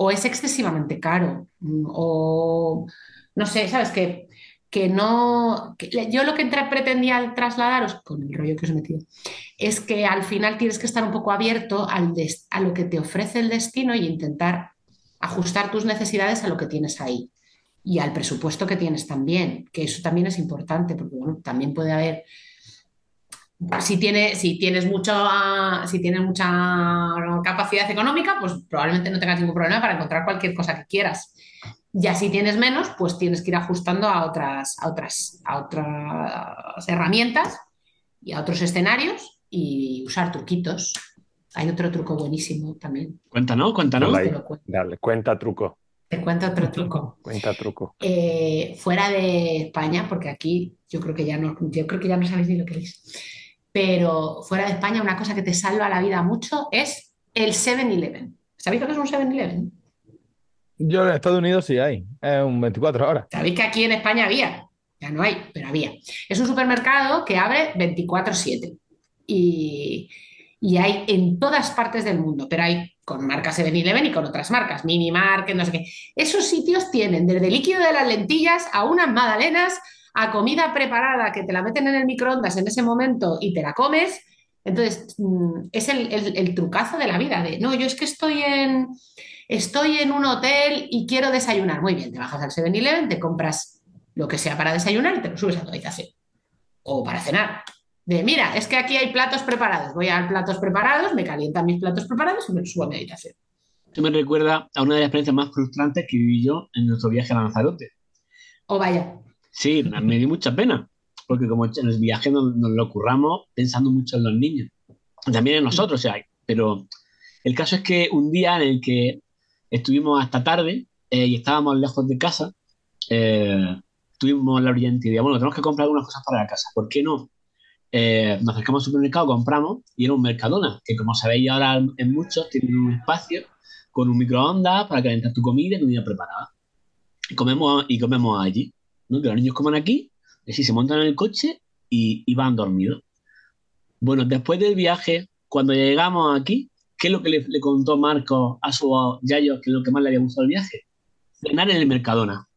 C: o es excesivamente caro o no sé, sabes que que no. yo lo que pretendía trasladaros con el rollo que os he metido es que al final tienes que estar un poco abierto al a lo que te ofrece el destino y intentar ajustar tus necesidades a lo que tienes ahí y al presupuesto que tienes también, que eso también es importante porque bueno, también puede haber si, tiene, si, tienes mucho, si tienes mucha capacidad económica, pues probablemente no tengas ningún problema para encontrar cualquier cosa que quieras. Ya si tienes menos, pues tienes que ir ajustando a otras, a otras, a otras herramientas y a otros escenarios y usar truquitos. Hay otro truco buenísimo también.
A: Cuéntanos, cuéntanos.
D: Dale, cuenta truco.
C: Te cuento otro truco.
D: Cuenta truco.
C: Eh, fuera de España, porque aquí yo creo que ya no, yo creo que ya no sabéis ni lo que es. Pero fuera de España, una cosa que te salva la vida mucho es el 7-Eleven. ¿Sabéis lo que es un 7-Eleven?
B: Yo en Estados Unidos sí hay, es un 24 horas.
C: Sabéis que aquí en España había, ya no hay, pero había. Es un supermercado que abre 24/7 y, y hay en todas partes del mundo, pero hay con marcas 7-Eleven y con otras marcas, Mini Market, no sé qué. Esos sitios tienen desde líquido de las lentillas a unas magdalenas, a comida preparada que te la meten en el microondas en ese momento y te la comes. Entonces, mm, es el, trucazo de la vida, de, no, yo es que estoy en, estoy en un hotel y quiero desayunar. Muy bien, te bajas al 7-Eleven, te compras lo que sea para desayunar y te lo subes a tu habitación. O para cenar de, mira, es que aquí hay platos preparados, voy a platos preparados, me calientan mis platos preparados y me subo a meditación.
A: Esto me recuerda a una de las experiencias más frustrantes que viví yo en nuestro viaje a Lanzarote.
C: O oh, vaya.
A: Sí, me dio mucha pena, porque como en el viaje nos, lo curramos pensando mucho en los niños, también en nosotros, o sea, pero el caso es que un día en el que estuvimos hasta tarde eh, y estábamos lejos de casa, eh, tuvimos la brillante idea, bueno, tenemos que comprar algunas cosas para la casa, ¿por qué no? Eh, nos acercamos al supermercado, compramos y era un Mercadona, que como sabéis ahora en muchos tienen un espacio con un microondas para calentar tu comida y comida preparada. Comemos, y comemos allí. ¿No? Que los niños coman aquí, y así se montan en el coche y, van dormidos. Bueno, después del viaje, cuando llegamos aquí, ¿qué es lo que le, contó Marco a su Yayo, que es lo que más le había gustado el viaje? Cenar en el Mercadona.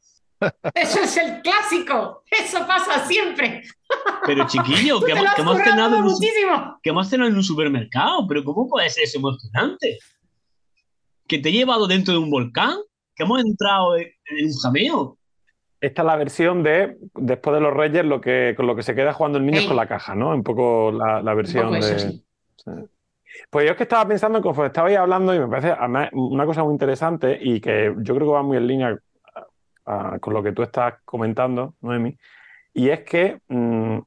C: Eso es el clásico. Eso pasa siempre.
A: Pero chiquillo, que, hemos, cenado en un, que hemos cenado en un supermercado. Pero ¿cómo puede ser eso emocionante? Que te he llevado dentro de un volcán. Que hemos entrado en, un jameo.
D: Esta es la versión de después de los Reyes, lo que, con lo que se queda jugando el niño con la caja, ¿no? Un poco la, versión de. Pues yo es que estaba pensando, conforme estabais hablando, y me parece una cosa muy interesante y que yo creo que va muy en línea con lo que tú estás comentando, Noemi, y es que, mm,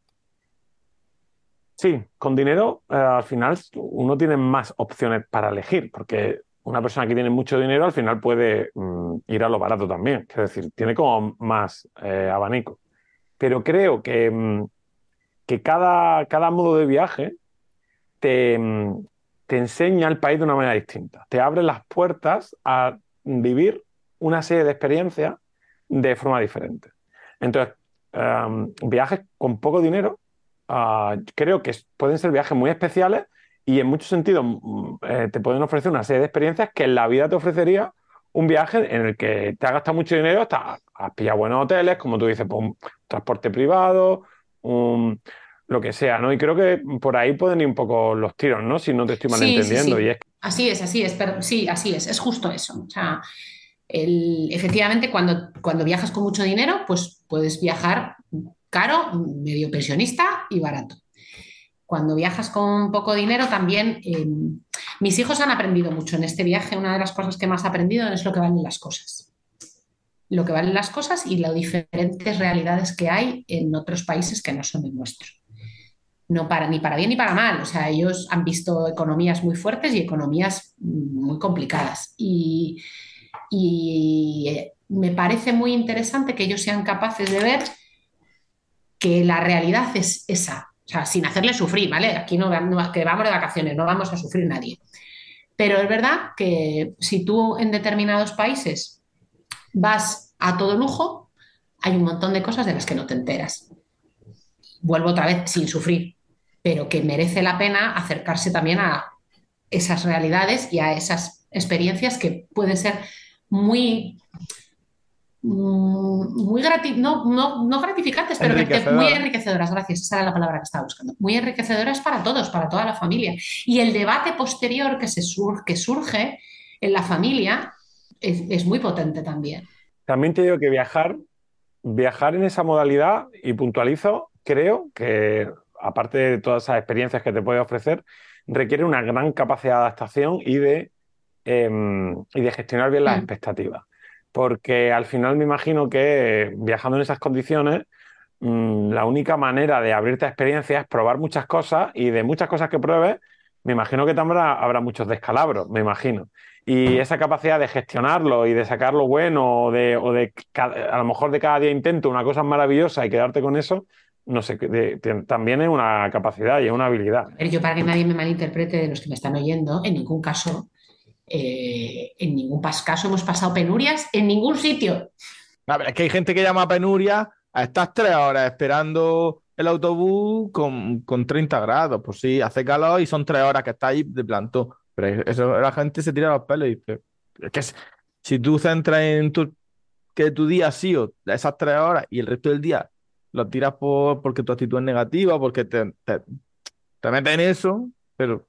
D: sí, con dinero eh, al final uno tiene más opciones para elegir, porque una persona que tiene mucho dinero al final puede mm, ir a lo barato también, es decir, tiene como más eh, abanico. Pero creo que, mm, que cada, cada modo de viaje te, te enseña el país de una manera distinta, te abre las puertas a vivir una serie de experiencias de forma diferente. Entonces, em, viajes con poco dinero, ah, creo que pueden ser viajes muy especiales y en muchos sentidos mm, eh, te pueden ofrecer una serie de experiencias que en la vida te ofrecería un viaje en el que te has gastado mucho dinero, hasta has pillado buenos hoteles, como tú dices, pues, un transporte privado, lo que sea, ¿no? Y creo que por ahí pueden ir un poco los tiros, ¿no? Si no te estoy malentendiendo. Y es...
C: Así es, así es, pero sí, así es, es justo eso. O sea, efectivamente, cuando, cuando viajas con mucho dinero, pues puedes viajar caro, medio pensionista y barato. Cuando viajas con poco dinero también, em, mis hijos han aprendido mucho en este viaje. Una de las cosas que más he aprendido es lo que valen las cosas. Lo que valen las cosas y las diferentes realidades que hay en otros países que no son el nuestro. No para, ni para bien ni para mal. O sea, ellos han visto economías muy fuertes y economías muy complicadas. Y, y eh, me parece muy interesante que ellos sean capaces de ver que la realidad es esa, o sea, sin hacerle sufrir, ¿vale? Aquí no, que vamos de vacaciones, no vamos a sufrir nadie. Pero es verdad que si tú en determinados países vas a todo lujo, hay un montón de cosas de las que no te enteras. Vuelvo otra vez sin sufrir, pero que merece la pena acercarse también a esas realidades y a esas experiencias que pueden ser muy mm, muy no, no, gratificantes, pero muy enriquecedoras, gracias, esa era la palabra que estaba buscando. Muy enriquecedoras para todos, para toda la familia. Y el debate posterior que, se que surge en la familia es, muy potente también.
D: También te digo que viajar, viajar en esa modalidad, y puntualizo, creo que aparte de todas esas experiencias que te puede ofrecer, requiere una gran capacidad de adaptación y de, em, y de gestionar bien las
C: Mm.
D: expectativas. Porque al final me imagino que viajando en esas condiciones, mm, la única manera de abrirte a experiencias es probar muchas cosas y de muchas cosas que pruebes, me imagino que también habrá, muchos descalabros, me imagino. Y esa capacidad de gestionarlo y de sacar lo bueno o de, o de a lo mejor de cada día intento una cosa maravillosa y quedarte con eso, no sé, de- de- también es una capacidad y es una habilidad.
C: Ver, yo para que nadie me malinterprete de los que me están oyendo, en ningún caso, eh, en ningún caso hemos pasado penurias en ningún sitio.
B: A ver, es que hay gente que llama penuria a estas tres horas esperando el autobús con, con 30 grados. Pues sí, hace calor y son tres horas que está ahí de plantón. Pero eso la gente se tira los pelos y dice, es que si tú centras en tu, que tu día ha sido esas tres horas y el resto del día lo tiras por, porque tu actitud es negativa, porque te, te, te metes en eso, pero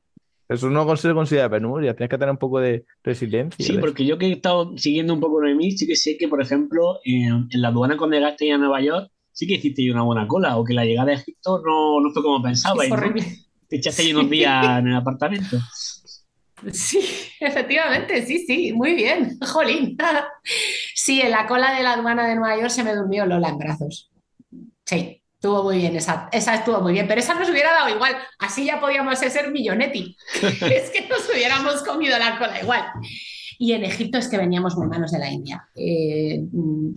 B: eso no se considera penuria, tienes que tener un poco de resiliencia.
A: Sí, porque yo que he estado siguiendo un poco Noemí, sí que sé que, por ejemplo, en, en la aduana cuando llegaste a Nueva York, sí que hiciste una buena cola, o que la llegada a Egipto no, no fue como pensabais,
C: Es
A: ¿no? Te echaste ahí unos días en el apartamento.
C: Sí, efectivamente, sí, sí, muy bien, jolín. Sí, en la cola de la aduana de Nueva York se me durmió Lola en brazos. Sí, estuvo muy bien, esa, esa estuvo muy bien, pero esa nos hubiera dado igual, así ya podíamos ser millonetti. Es que nos hubiéramos comido la cola igual. Y en Egipto es que veníamos muy manos de la India. Eh, mm,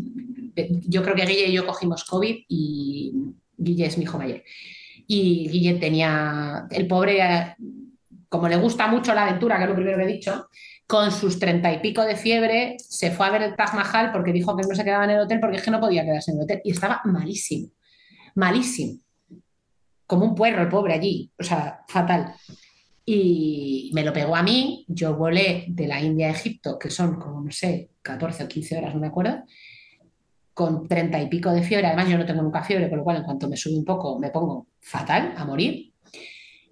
C: yo creo que Guille y yo cogimos COVID y Guille es mi hijo mayor. Y Guille tenía, el pobre, como le gusta mucho la aventura, que es lo primero que he dicho, con sus treinta y pico de fiebre, se fue a ver el Taj Mahal porque dijo que no se quedaba en el hotel porque es que no podía quedarse en el hotel. Y estaba malísimo, malísimo. Como un puerro el pobre allí, o sea, fatal. Y me lo pegó a mí, yo volé de la India a Egipto, que son como, no sé, 14 o 15 horas, no me acuerdo, con treinta y pico de fiebre. Además, yo no tengo nunca fiebre, con lo cual en cuanto me sube un poco me pongo fatal, a morir.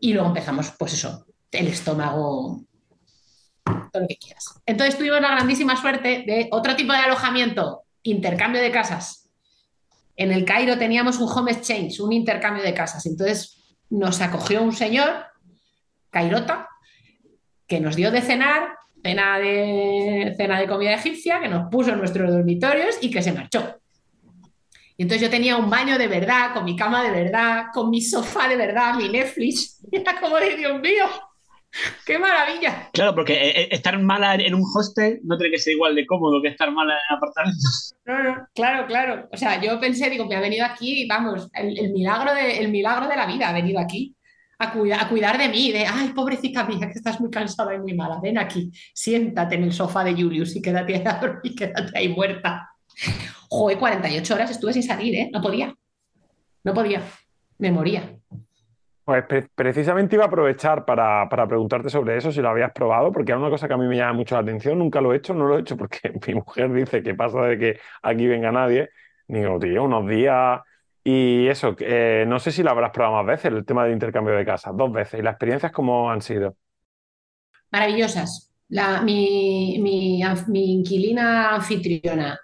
C: Y luego empezamos, pues eso, el estómago, todo lo que quieras. Entonces tuvimos la grandísima suerte de otro tipo de alojamiento, intercambio de casas. En el Cairo teníamos un home exchange, un intercambio de casas. Entonces nos acogió un señor, Cairota, que nos dio de cenar, cena de, cena de comida egipcia, que nos puso en nuestros dormitorios y que se marchó. Y entonces yo tenía un baño de verdad, con mi cama de verdad, con mi sofá de verdad, mi Netflix. Era como de Dios mío, qué maravilla.
A: Claro, porque eh, eh, estar mala en un hostel no tiene que ser igual de cómodo que estar mala en el apartamento.
C: No, no, claro, claro. O sea, yo pensé, digo, me ha venido aquí, vamos, el, el milagro de, el milagro de la vida ha venido aquí a, cuida- a cuidar de mí, de, ay, pobrecita mía, que estás muy cansada y muy mala, ven aquí, siéntate en el sofá de Julius y quédate ahí dormir, quédate ahí muerta. Joder, 48 horas estuve sin salir, ¿eh? No podía. No podía. Me moría.
D: Pues pre- precisamente iba a aprovechar para, para preguntarte sobre eso, si lo habías probado, porque es una cosa que a mí me llama mucho la atención. Nunca lo he hecho, no lo he hecho porque mi mujer dice que pasa de que aquí venga nadie. Digo, tío, unos días. Y eso, eh, no sé si lo habrás probado más veces, el tema del intercambio de casas, dos veces. ¿Y las experiencias cómo han sido?
C: Maravillosas. La, mi, mi, mi inquilina anfitriona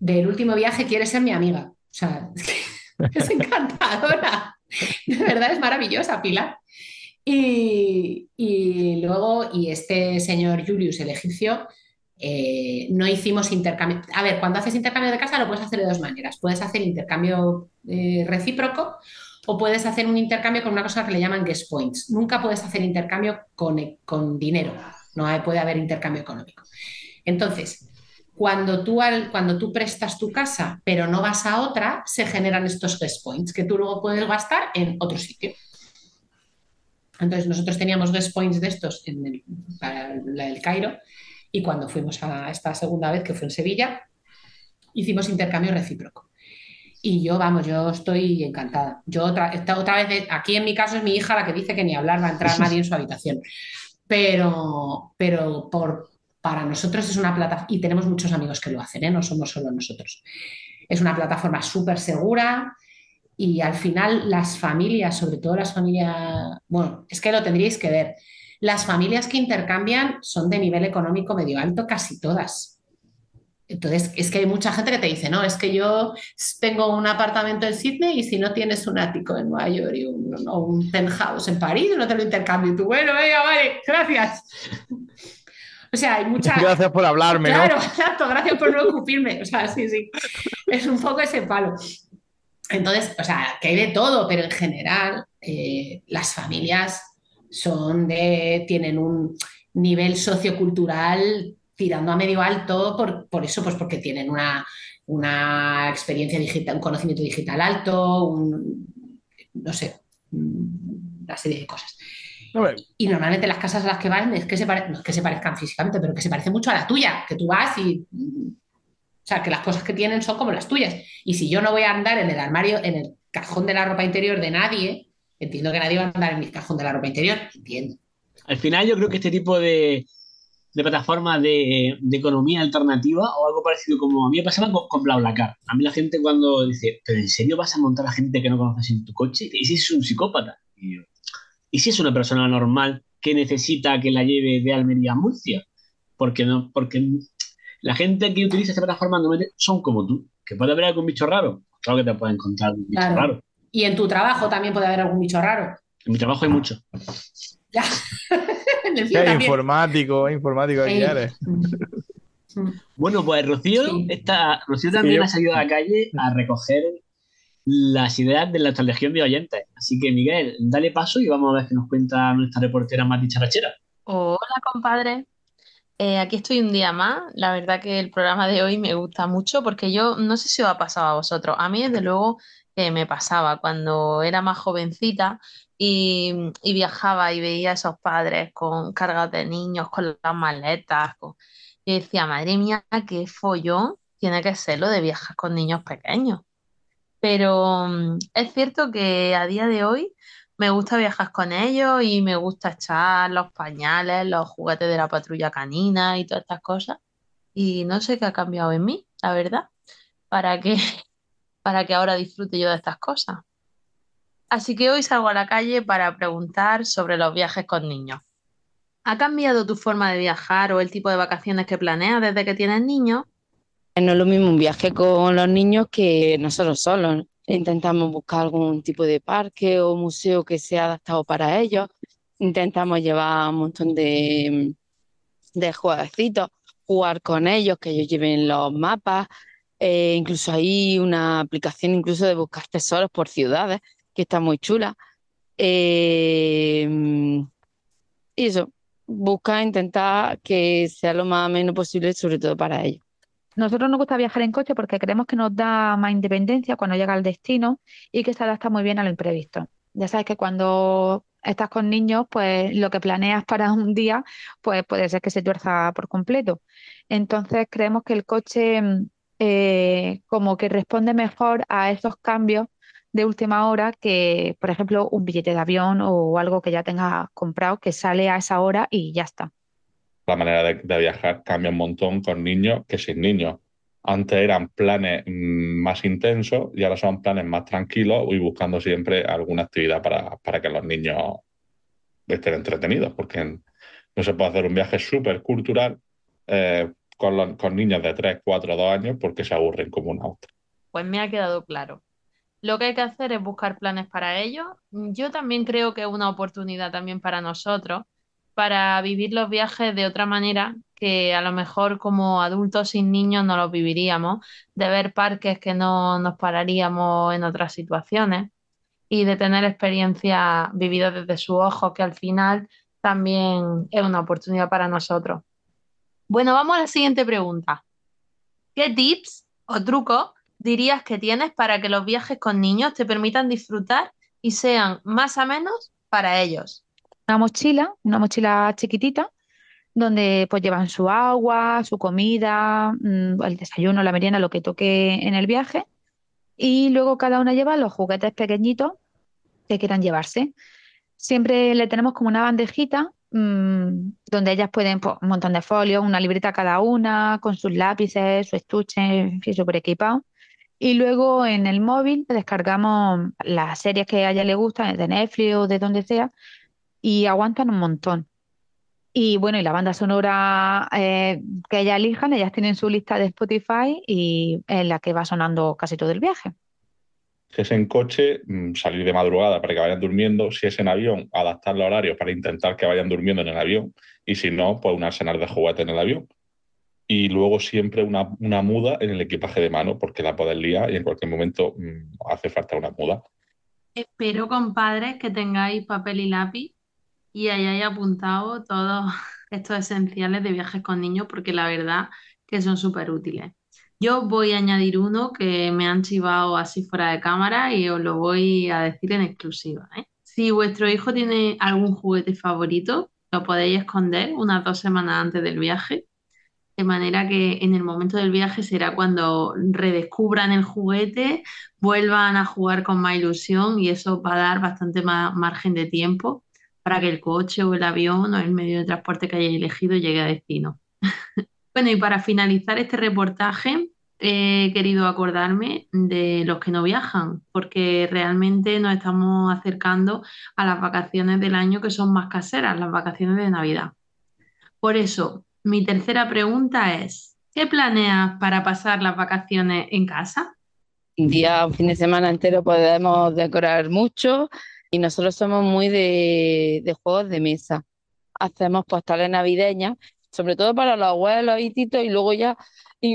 C: del último viaje quiere ser mi amiga. O sea, es encantadora. De verdad es maravillosa, Pilar. Y, luego, y este señor Julius, el egipcio, eh, no hicimos intercambio. A ver, cuando haces intercambio de casa lo puedes hacer de dos maneras. Puedes hacer intercambio eh, recíproco o puedes hacer un intercambio con una cosa que le llaman guest points. Nunca puedes hacer intercambio con, con dinero, no puede haber intercambio económico. Entonces, cuando tú, al- cuando tú prestas tu casa pero no vas a otra, se generan estos guest points que tú luego puedes gastar en otro sitio. Entonces, nosotros teníamos guest points de estos en el, para la del Cairo y cuando fuimos a esta segunda vez, que fue en Sevilla, hicimos intercambio recíproco. Y yo, vamos, yo estoy encantada. Yo otra, esta otra vez, aquí en mi caso es mi hija la que dice que ni hablar va a entrar nadie en su habitación. Pero, pero por, para nosotros es una plataforma, y tenemos muchos amigos que lo hacen, ¿eh? no somos solo nosotros. Es una plataforma súper segura y al final las familias, sobre todo las familias, bueno, es que lo tendríais que ver. Las familias que intercambian son de nivel económico medio alto, casi todas. Entonces, es que hay mucha gente que te dice, no, es que yo tengo un apartamento en Sydney y si no tienes un ático en Nueva York y un, o un penthouse en París, no te lo intercambio. Y tú, bueno, venga, vale, gracias. O sea, hay mucha...
B: Gracias por hablarme, ¿no?
C: Claro, exacto, gracias por no ocupirme. O sea, sí, sí. Es un poco ese palo. Entonces, o sea, que hay de todo, pero en general eh, las familias son de, tienen un nivel sociocultural tirando a medio alto por, por eso, pues porque tienen una, una, experiencia digital, un conocimiento digital alto, un, no sé, una serie de cosas. Y normalmente las casas a las que van es que se no es que se parezcan físicamente, pero que se parecen mucho a la tuya, que tú vas y o sea, que las cosas que tienen son como las tuyas. Y si yo no voy a andar en el armario, en el cajón de la ropa interior de nadie, entiendo que nadie va a andar en mi cajón de la ropa interior, entiendo.
A: Al final yo creo que este tipo de, de plataformas de, economía alternativa o algo parecido como a mí me pasaba con, con BlaBlaCar. A mí la gente cuando dice, ¿pero en serio vas a montar a gente que no conoces en tu coche? ¿Y si es un psicópata? Y, ¿Y si es una persona normal que necesita que la lleve de Almería a Murcia? Porque no, porque la gente que utiliza esta plataforma son como tú, que puede haber algún bicho raro. Claro que te puede encontrar un bicho raro.
C: Y en tu trabajo también puede haber algún bicho raro.
A: En mi trabajo hay mucho.
C: Ya.
B: informático, informático eres.
A: Bueno, pues Rocío, Rocío también ha salido a la calle a recoger las ideas de la legión de oyentes. Así que, Miguel, dale paso y vamos a ver qué nos cuenta nuestra reportera más dicharachera.
E: Hola, compadre. Eh, aquí estoy un día más. La verdad que el programa de hoy me gusta mucho porque yo no sé si os ha pasado a vosotros. A mí, desde luego, que me pasaba cuando era más jovencita y, viajaba y veía a esos padres con cargas de niños, con las maletas. Y decía, madre mía, qué follón tiene que ser lo de viajar con niños pequeños. Pero mm, es cierto que a día de hoy me gusta viajar con ellos y me gusta echar los pañales, los juguetes de la patrulla canina y todas estas cosas. Y no sé qué ha cambiado en mí, la verdad, para que, para que ahora disfrute yo de estas cosas. Así que hoy salgo a la calle para preguntar sobre los viajes con niños. ¿Ha cambiado tu forma de viajar o el tipo de vacaciones que planeas desde que tienes niños?
F: No es lo mismo un viaje con los niños que nosotros solos intentamos buscar algún tipo de parque o museo que sea adaptado para ellos. Intentamos llevar un montón de, de jueguecitos, jugar con ellos, que ellos lleven los mapas. Eh, incluso hay una aplicación incluso de buscar tesoros por ciudades, que está muy chula. Eh, y eso, busca intentar que sea lo más menos posible, sobre todo para ellos.
G: Nosotros nos gusta viajar en coche porque creemos que nos da más independencia cuando llega al destino y que se adapta muy bien a lo imprevisto. Ya sabes que cuando estás con niños, pues lo que planeas para un día, pues puede ser que se tuerza por completo. Entonces creemos que el coche eh, como que responde mejor a esos cambios de última hora que, por ejemplo, un billete de avión o algo que ya tengas comprado que sale a esa hora y ya está
H: la manera de, viajar cambia un montón con niños que sin niños. Antes eran planes mm, más intensos y ahora son planes más tranquilos y buscando siempre alguna actividad para, para que los niños estén entretenidos, porque no se puede hacer un viaje súper cultural eh, con, con niños de 3, 4, 2 años porque se aburren como un auto.
E: Pues me ha quedado claro. Lo que hay que hacer es buscar planes para ellos. Yo también creo que es una oportunidad también para nosotros para vivir los viajes de otra manera que a lo mejor como adultos sin niños no los viviríamos, de ver parques que no nos pararíamos en otras situaciones y de tener experiencias vividas desde su ojo, que al final también es una oportunidad para nosotros. Bueno, vamos a la siguiente pregunta. ¿Qué tips o trucos dirías que tienes para que los viajes con niños te permitan disfrutar y sean más o menos para ellos?
G: Una mochila, una mochila chiquitita, donde pues llevan su agua, su comida, mm, el desayuno, la merienda, lo que toque en el viaje. Y luego cada una lleva los juguetes pequeñitos que quieran llevarse. Siempre le tenemos como una bandejita mm, donde ellas pueden, pues, un montón de folios, una libreta cada una, con sus lápices, su estuche, en súper equipado. Y luego en el móvil descargamos las series que a ella le gustan, de Netflix o de donde sea, y aguantan un montón. Y bueno, y la banda sonora eh, que ellas elijan, ellas tienen su lista de Spotify y en la que va sonando casi todo el viaje.
H: Si es en coche, mm, salir de madrugada para que vayan durmiendo. Si es en avión, adaptar los horarios para intentar que vayan durmiendo en el avión. Y si no, pues un arsenal de juguete en el avión. Y luego siempre una, una muda en el equipaje de mano, porque la puedes liar y en cualquier momento mm, hace falta una muda.
E: Espero, compadres, que tengáis papel y lápiz y hayáis apuntado todos estos esenciales de viajes con niños, porque la verdad que son súper útiles. Yo voy a añadir uno que me han chivado así fuera de cámara y os lo voy a decir en exclusiva. ¿eh? Si vuestro hijo tiene algún juguete favorito, lo podéis esconder unas dos semanas antes del viaje, de manera que en el momento del viaje será cuando redescubran el juguete, vuelvan a jugar con más ilusión y eso va a dar bastante más margen de tiempo para que el coche o el avión o el medio de transporte que hayáis elegido llegue a destino. bueno, y para finalizar este reportaje, he querido acordarme de los que no viajan, porque realmente nos estamos acercando a las vacaciones del año que son más caseras, las vacaciones de Navidad. Por eso, mi tercera pregunta es, ¿qué planeas para pasar las vacaciones en casa?
F: Un día, un fin de semana entero podemos decorar mucho y nosotros somos muy de, juegos de mesa. Hacemos postales navideñas, sobre todo para los abuelos y titos, y luego ya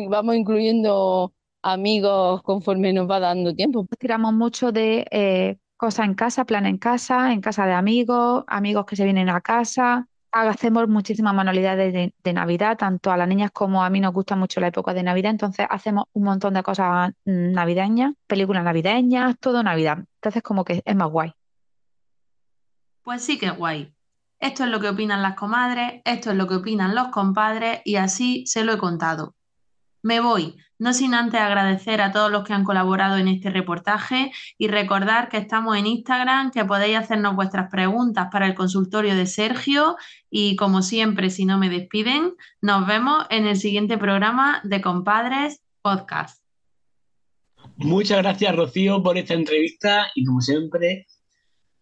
F: vamos incluyendo amigos conforme nos va dando tiempo.
G: Tiramos mucho de eh, cosas en casa, plan en casa, en casa de amigos, amigos que se vienen a casa. Hacemos muchísimas manualidades de, de, Navidad, tanto a las niñas como a mí nos gusta mucho la época de Navidad, entonces hacemos un montón de cosas navideñas, películas navideñas, todo Navidad. Entonces como que es más guay.
E: Pues sí que guay. Esto es lo que opinan las comadres, esto es lo que opinan los compadres y así se lo he contado. Me voy, no sin antes agradecer a todos los que han colaborado en este reportaje y recordar que estamos en Instagram, que podéis hacernos vuestras preguntas para el consultorio de Sergio y como siempre, si no me despiden, nos vemos en el siguiente programa de Compadres Podcast.
A: Muchas gracias Rocío por esta entrevista y como siempre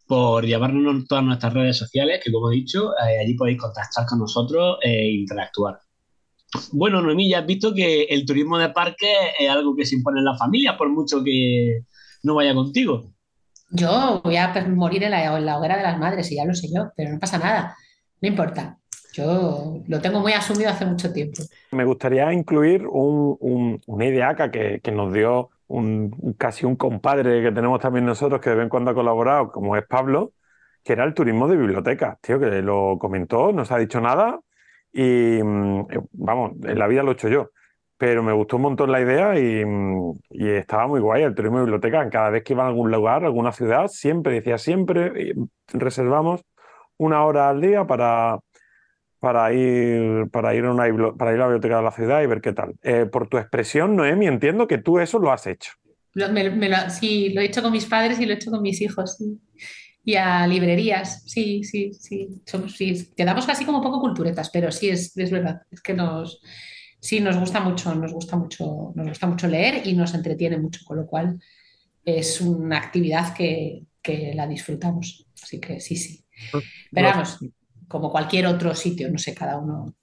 A: por llevarnos todas nuestras redes sociales, que como he dicho, eh, allí podéis contactar con nosotros e interactuar. Bueno, Noemí, ya has visto que el turismo de parque es algo que se impone en la familia, por mucho que no vaya contigo.
C: Yo voy a morir en la, hoguera de las madres, y ya lo sé yo, pero no pasa nada, no importa. Yo lo tengo muy asumido hace mucho tiempo.
D: Me gustaría incluir una idea que, que nos dio un, casi un compadre que tenemos también nosotros, que de vez en cuando ha colaborado, como es Pablo, que era el turismo de bibliotecas, tío, que lo comentó, no se ha dicho nada, y mm, eh, vamos, en la vida lo he hecho yo. Pero me gustó un montón la idea mm, y, estaba muy guay el turismo de biblioteca. Cada vez que iba a algún lugar, a alguna ciudad, siempre decía siempre, reservamos una hora al día para, para ir, para ir, a una, para ir a la biblioteca de la ciudad y ver qué tal. Eh, por tu expresión, Noemi, entiendo que tú eso lo has hecho.
C: sí, lo he hecho con mis padres y lo he hecho con mis hijos. Sí y a librerías. Sí, sí, sí. Somos, sí. Quedamos casi como poco culturetas, pero sí es, es verdad. Es que nos, sí, nos gusta mucho, nos gusta mucho, nos gusta mucho leer y nos entretiene mucho, con lo cual es una actividad que, que la disfrutamos. Así que sí, sí. Pues, pero vamos, como cualquier otro sitio, no sé, cada uno.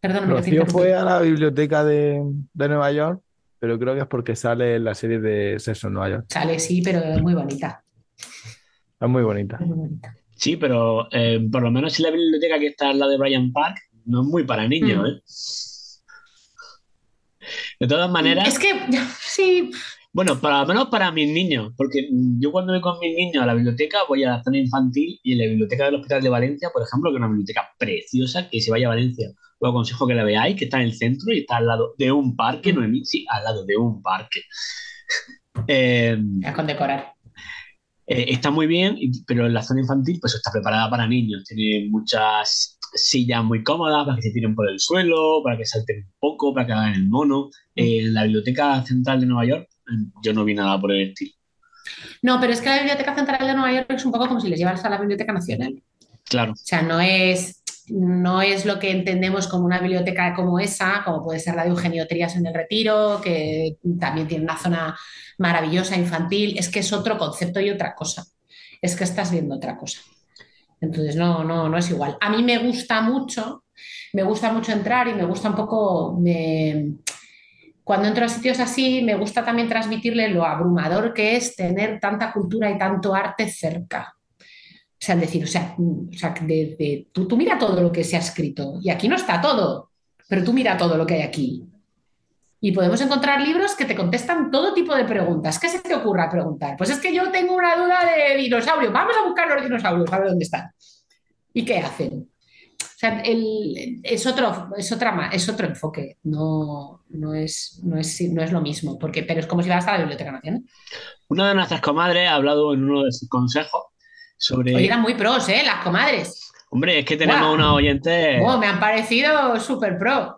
B: Perdón, Rocío fue a la biblioteca de, de, Nueva York, pero creo que es porque sale la serie de Sexo en Nueva York.
C: Sale, sí, pero es muy bonita.
B: Es muy bonita.
A: Sí, pero eh, por lo menos si la biblioteca que está al lado de Brian Park no es muy para niños, mm. ¿eh? De todas maneras.
C: Es que, sí.
A: Bueno, por lo menos para mis niños, porque yo cuando voy con mis niños a la biblioteca voy a la zona infantil y en la biblioteca del Hospital de Valencia, por ejemplo, que es una biblioteca preciosa, que se vaya a Valencia, os aconsejo que la veáis, que está en el centro y está al lado de un parque, no sí, al lado de un parque.
C: Eh, a condecorar.
A: Eh, está muy bien, pero en la zona infantil pues está preparada para niños. Tiene muchas sillas muy cómodas para que se tiren por el suelo, para que salten un poco, para que hagan el mono. Eh, en la Biblioteca Central de Nueva York yo no vi nada por el estilo.
C: No, pero es que la Biblioteca Central de Nueva York es un poco como si les llevaras a la Biblioteca Nacional.
A: Claro. O
C: sea, no es, no es lo que entendemos como una biblioteca como esa, como puede ser la de Eugenio Trías en el Retiro, que también tiene una zona maravillosa infantil, es que es otro concepto y otra cosa. Es que estás viendo otra cosa. Entonces no, no, no es igual. A mí me gusta mucho, me gusta mucho entrar y me gusta un poco, me- cuando entro a sitios así, me gusta también transmitirle lo abrumador que es tener tanta cultura y tanto arte cerca. O sea, decir, o sea, o sea, de- tú, tú mira todo lo que se ha escrito y aquí no está todo, pero tú mira todo lo que hay aquí. Y podemos encontrar libros que te contestan todo tipo de preguntas. ¿Qué se te ocurra preguntar? Pues es que yo tengo una duda de dinosaurios. Vamos a buscar los dinosaurios, a ver dónde están. ¿Y qué hacen? O sea, el- es otro, es otra, es otro enfoque, no, no es, no es, no es lo mismo, porque, pero es como si vas a la Biblioteca Nacional.
A: Una de nuestras comadres ha hablado en uno de sus consejos sobre.
C: Oye, eran muy pros, ¿eh? Las comadres.
A: Hombre, es que tenemos
C: Guau.
A: unos oyentes.
C: Oh, me han parecido súper pro.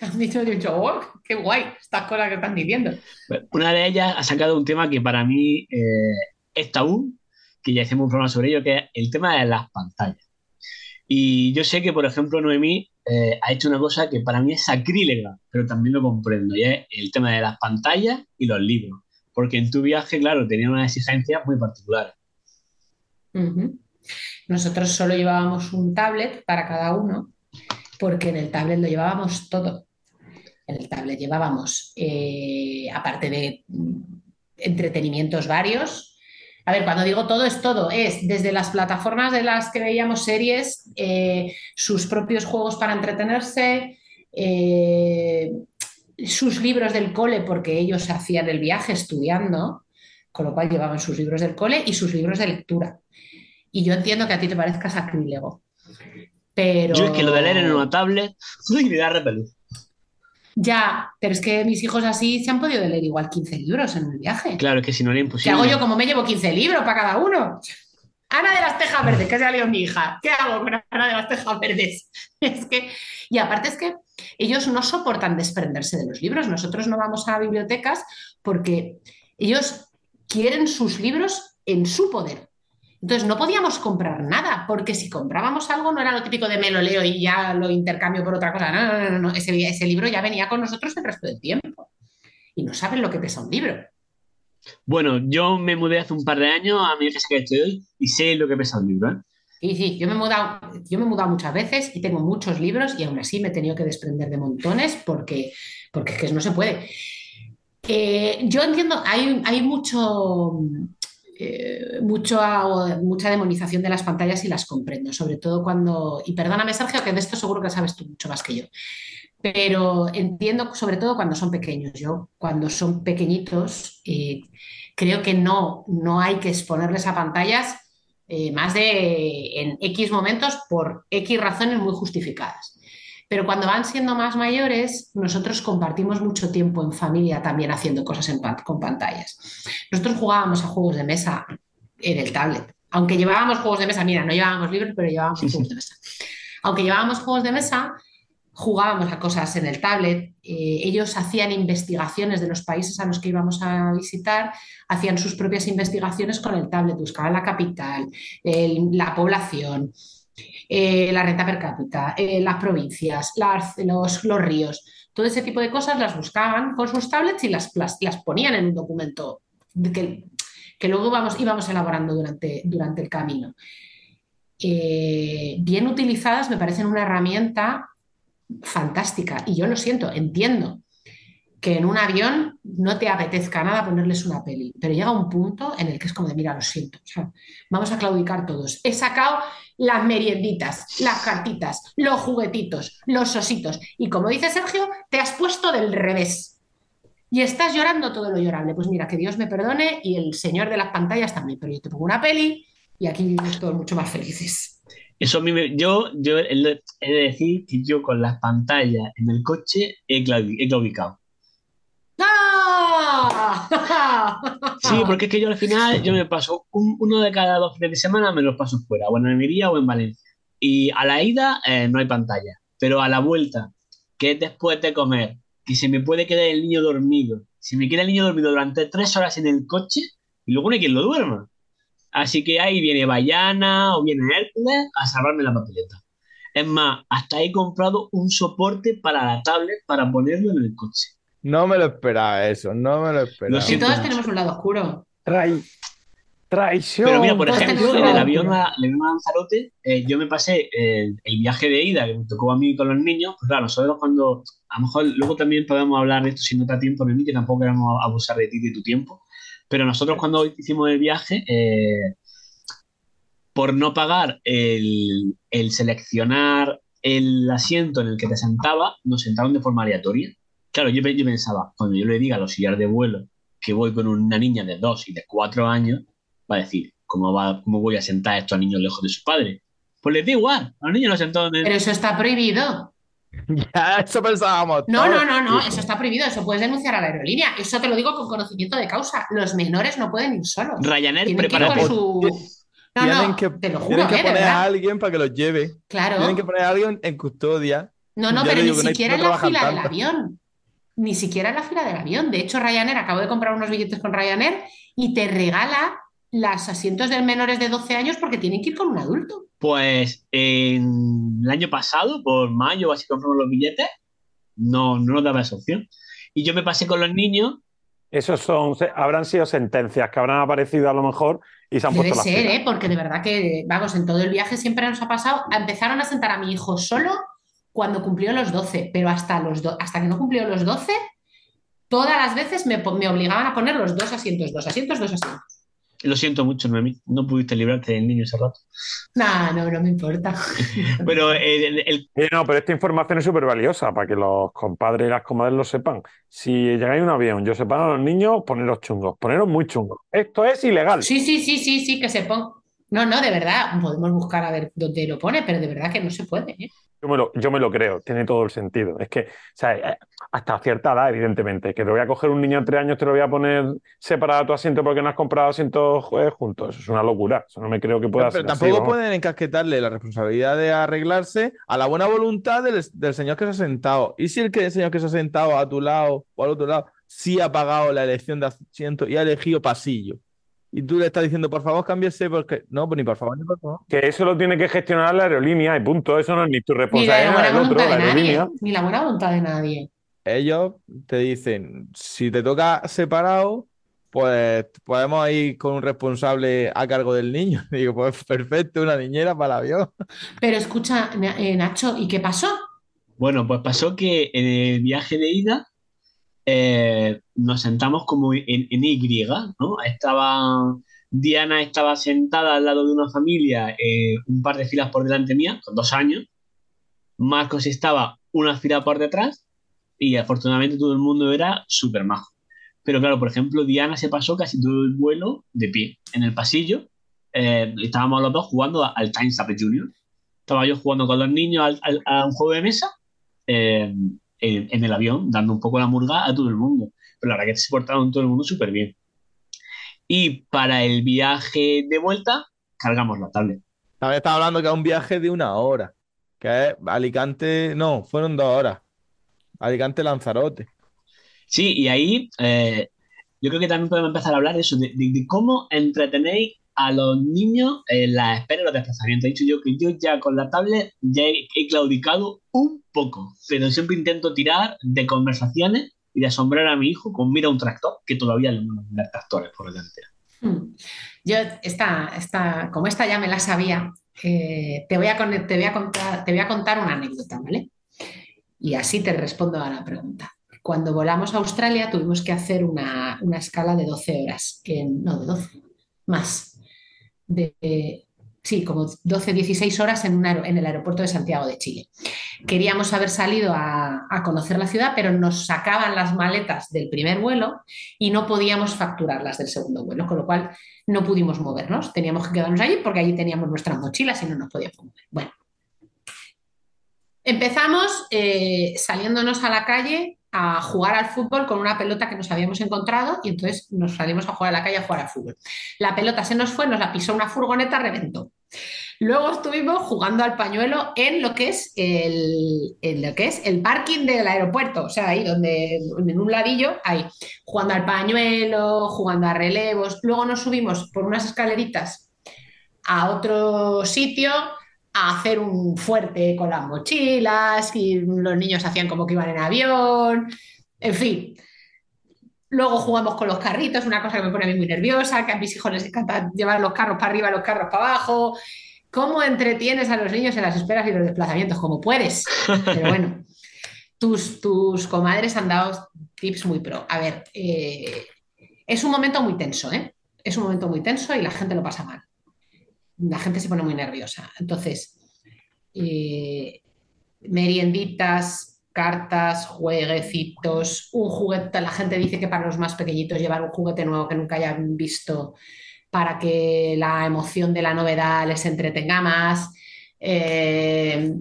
C: Han dicho, he dicho, oh, qué guay, estas cosas que están diciendo.
A: Una de ellas ha sacado un tema que para mí eh, es tabú, que ya hicimos un programa sobre ello, que es el tema de las pantallas. Y yo sé que, por ejemplo, Noemí eh, ha hecho una cosa que para mí es sacrílega, pero también lo comprendo, y es el tema de las pantallas y los libros. Porque en tu viaje, claro, tenía unas exigencias muy particulares.
C: Ujú. Nosotros solo llevábamos un tablet para cada uno, porque en el tablet lo llevábamos todo. En el tablet llevábamos, eh, aparte de mm, entretenimientos varios. A ver, cuando digo todo es todo, es desde las plataformas de las que veíamos series, eh, sus propios juegos para entretenerse, eh, sus libros del cole, porque ellos hacían el viaje estudiando, con lo cual llevaban sus libros del cole y sus libros de lectura. Y yo entiendo que a ti te parezca sacrílego. Pero...
A: Yo es que lo de leer en una tablet, me da repelús.
C: Ya, pero es que mis hijos así se han podido leer igual 15 libros en el viaje.
A: Claro, es que si no era
C: ¿Qué
A: imposible.
C: hago yo como me llevo 15 libros para cada uno? Ana de las Tejas Verdes, que leído mi hija. ¿Qué hago con Ana de las Tejas Verdes? Es que, y aparte es que ellos no soportan desprenderse de los libros. Nosotros no vamos a bibliotecas porque ellos quieren sus libros en su poder. Entonces no podíamos comprar nada, porque si comprábamos algo no era lo típico de me lo leo y ya lo intercambio por otra cosa. No, no, no, no. Ese, ese libro ya venía con nosotros el resto del tiempo. Y no saben lo que pesa un libro.
A: Bueno, yo me mudé hace un par de años a mi casa que estoy hoy y sé lo que pesa un libro. ¿eh?
C: Sí, sí, yo me he mudado, yo me he mudado muchas veces y tengo muchos libros y aún así me he tenido que desprender de montones porque, porque es que no se puede. Eh, yo entiendo, hay, hay mucho, eh, mucho, mucha demonización de las pantallas y las comprendo, sobre todo cuando, y perdóname Sergio, que de esto seguro que sabes tú mucho más que yo, pero entiendo sobre todo cuando son pequeños. Yo, cuando son pequeñitos, eh, creo que no, no hay que exponerles a pantallas eh, más de en X momentos por X razones muy justificadas. Pero cuando van siendo más mayores, nosotros compartimos mucho tiempo en familia también haciendo cosas en pan con pantallas. Nosotros jugábamos a juegos de mesa en el tablet. Aunque llevábamos juegos de mesa, mira, no llevábamos libros, pero llevábamos juegos de mesa. Aunque llevábamos juegos de mesa, jugábamos a cosas en el tablet. Eh, ellos hacían investigaciones de los países a los que íbamos a visitar, hacían sus propias investigaciones con el tablet, buscaban la capital, el, la población, eh, la renta per cápita, eh, las provincias, los, ríos, todo ese tipo de cosas las buscaban con sus tablets y las, las, ponían en un documento que, que luego íbamos, íbamos elaborando durante, durante el camino. Eh, bien utilizadas me parecen una herramienta fantástica y yo lo siento, entiendo que en un avión no te apetezca nada ponerles una peli, pero llega un punto en el que es como de, mira, lo siento, vamos a claudicar todos. He sacado las merienditas, las cartitas, los juguetitos, los ositos, y como dice Sergio, te has puesto del revés. Y estás llorando todo lo llorable. Pues mira, que Dios me perdone y el señor de las pantallas también, pero yo te pongo una peli y aquí vivimos todos mucho más felices.
A: Eso a mí me, yo, yo he de decir que yo con las pantallas en el coche he, he claudicado.
C: ¡Ah!
A: Sí, porque es que yo al final yo me paso un, uno de cada dos fines de semana me los paso fuera, o en Almería o en Valencia. Y a la ida eh, no hay pantalla, pero a la vuelta, que es después de comer, que se me puede quedar el niño dormido, si me queda el niño dormido durante tres horas en el coche, y luego no hay quien lo duerma. Así que ahí viene Bayana o viene Hércules a salvarme la papeleta. Es más, hasta he comprado un soporte para la tablet para ponerlo en el coche.
B: No me lo esperaba eso, no me lo esperaba.
C: Si todos tenemos un lado oscuro.
D: Trae, Traición.
A: Pero mira, por ejemplo, en el avión
C: locura.
A: a, el avión a Lanzarote, eh, yo me pasé el, el viaje de ida que me tocó a mí con los niños. Pues claro, nosotros cuando, a lo mejor luego también podemos hablar de esto si no te da tiempo, Noemí, que tampoco queremos abusar de ti y de tu tiempo. Pero nosotros cuando hicimos el viaje, eh, por no pagar el, el seleccionar el asiento en el que te sentaba, nos sentaron de forma aleatoria. Claro, yo, pe- yo pensaba, cuando yo le diga a los sillar de vuelo que voy con una niña de 2 y de 4 años, va a decir, ¿cómo, va, ¿cómo voy a sentar a estos niños lejos de su padre? Pues les da igual, a los niños los sentaron de...
C: Pero eso está prohibido.
B: Ya, eso pensábamos.
C: No, no, no, no, eso está prohibido. Eso puedes denunciar a la aerolínea. Eso te lo digo con conocimiento de causa. Los menores no pueden ir solos.
A: Ryanair prepara
C: con su. No,
B: Tienen
C: no,
B: que,
C: te lo juro,
B: tienen que
C: eh,
B: poner a alguien para que los lleve.
C: Claro.
B: Tienen que poner a alguien en custodia.
C: No, no,
B: Ya
C: pero ni siquiera
B: no
C: en la fila del avión. Ni siquiera en la fila del avión. De hecho, Ryanair, acabo de comprar unos billetes con Ryanair y te regala los asientos de menores de 12 años porque tienen que ir con un adulto.
A: Pues en el año pasado, por mayo, así compramos los billetes, no, no nos daba esa opción. Y yo me pasé con los niños,
D: Esos son, habrán sido sentencias que habrán aparecido a lo mejor y se han
C: Debe
D: puesto las
C: ser,
D: pilas.
C: ¿eh? Porque de verdad que, vamos, en todo el viaje siempre nos ha pasado. Empezaron a sentar a mi hijo solo cuando cumplió los 12, pero hasta, los do- hasta que no cumplió los 12, todas las veces me, obligaban a poner los dos asientos, dos asientos, dos asientos.
A: lo siento mucho, Noemí, no pudiste librarte del niño ese rato.
C: No, no, no me importa.
A: Pero el, el-
D: Eh, no, pero esta información es súper valiosa para que los compadres y las comadres lo sepan. Si llegáis a un avión, yo sepan a los niños, poneros chungos, poneros muy chungos. Esto es ilegal.
C: Sí, sí, sí, sí, sí, que se ponga. No, no, de verdad, podemos buscar a ver dónde lo pone, pero de verdad que no se puede. ¿eh?
D: Yo me lo, yo me lo creo, tiene todo el sentido. Es que, o sea, eh, hasta cierta edad, evidentemente, que te voy a coger un niño de tres años, te lo voy a poner separado a tu asiento porque no has comprado asientos eh, juntos. Eso es una locura. Eso no me creo que pueda
B: Pero
D: ser así,
B: tampoco pueden encasquetarle la responsabilidad de arreglarse a la buena voluntad del, del señor que se ha sentado. ¿Y si el, que, el señor que se ha sentado a tu lado o al otro lado sí ha pagado la elección de asiento y ha elegido pasillo? Y tú le estás diciendo, por favor, cámbiese porque. No, pues ni por favor ni por favor.
D: Que eso lo tiene que gestionar la aerolínea y punto. Eso no es ni tu
C: Ni la
D: responsabilidad
C: buena
D: otro,
C: voluntad
D: la
C: nadie,
D: aerolínea.
C: ni la buena voluntad de nadie.
B: Ellos te dicen, si te toca separado, pues podemos ir con un responsable a cargo del niño. Digo, pues perfecto, una niñera para el avión.
C: Pero escucha, eh, Nacho, ¿y qué pasó?
A: bueno, pues pasó que en el viaje de ida eh, nos sentamos como en, en Y, ¿no? Estaba, Diana estaba sentada al lado de una familia, eh, un par de filas por delante mía, con dos años. Marcos estaba una fila por detrás y afortunadamente todo el mundo era súper majo. Pero claro, por ejemplo, Diana se pasó casi todo el vuelo de pie en el pasillo. eh, estábamos los dos jugando al Times Up Junior. Estaba yo jugando con los niños al- a un juego de mesa eh, en, en el avión, dando un poco la murga a todo el mundo. Pero la verdad que se portaron todo el mundo súper bien. Y para el viaje de vuelta, cargamos la tablet.
B: Estaba hablando que es un viaje de una hora. Que es Alicante, no, fueron dos horas. Alicante-Lanzarote.
A: Sí, y ahí eh, yo creo que también podemos empezar a hablar de eso, de, de- de cómo entretenéis a los niños en la espera de los desplazamientos. He dicho yo que yo ya con la tablet ya he, claudicado un poco, pero siempre intento tirar de conversaciones y de asombrar a mi hijo con mira un tractor, que todavía le mandan tractores por delante.
C: Hmm. Yo, esta, esta, como esta ya me la sabía, eh, te voy a, te voy a contar, te voy a contar una anécdota, ¿vale? Y así te respondo a la pregunta. Cuando volamos a Australia tuvimos que hacer una, una escala de 12 horas, en- no, de 12, más. De, sí, como 12, 16 horas en, un en el aeropuerto de Santiago de Chile. Queríamos haber salido a, a conocer la ciudad, pero nos sacaban las maletas del primer vuelo y no podíamos facturar las del segundo vuelo, con lo cual no pudimos movernos. Teníamos que quedarnos allí porque allí teníamos nuestras mochilas y no nos podíamos mover. Bueno, empezamos eh, saliéndonos a la calle a jugar al fútbol con una pelota que nos habíamos encontrado y entonces nos salimos a jugar a la calle a jugar al fútbol. La pelota se nos fue, nos la pisó una furgoneta, reventó. Luego estuvimos jugando al pañuelo en lo que es el, en lo que es el parking del aeropuerto, o sea, ahí donde en un ladillo, ahí, jugando al pañuelo, jugando a relevos. Luego nos subimos por unas escaleritas a otro sitio a hacer un fuerte con las mochilas y los niños hacían como que iban en avión, en fin. Luego jugamos con los carritos, una cosa que me pone a mí muy nerviosa, que a mis hijos les encanta llevar los carros para arriba, los carros para abajo. ¿Cómo entretienes a los niños en las esperas y los desplazamientos? Como puedes. Pero bueno, tus, tus comadres han dado tips muy pro. A ver, eh, es un momento muy tenso, ¿eh? Es un momento muy tenso y la gente lo pasa mal. La gente se pone muy nerviosa. Entonces, eh, merienditas, cartas, jueguecitos, un juguete. La gente dice que para los más pequeñitos llevar un juguete nuevo que nunca hayan visto para que la emoción de la novedad les entretenga más. Eh,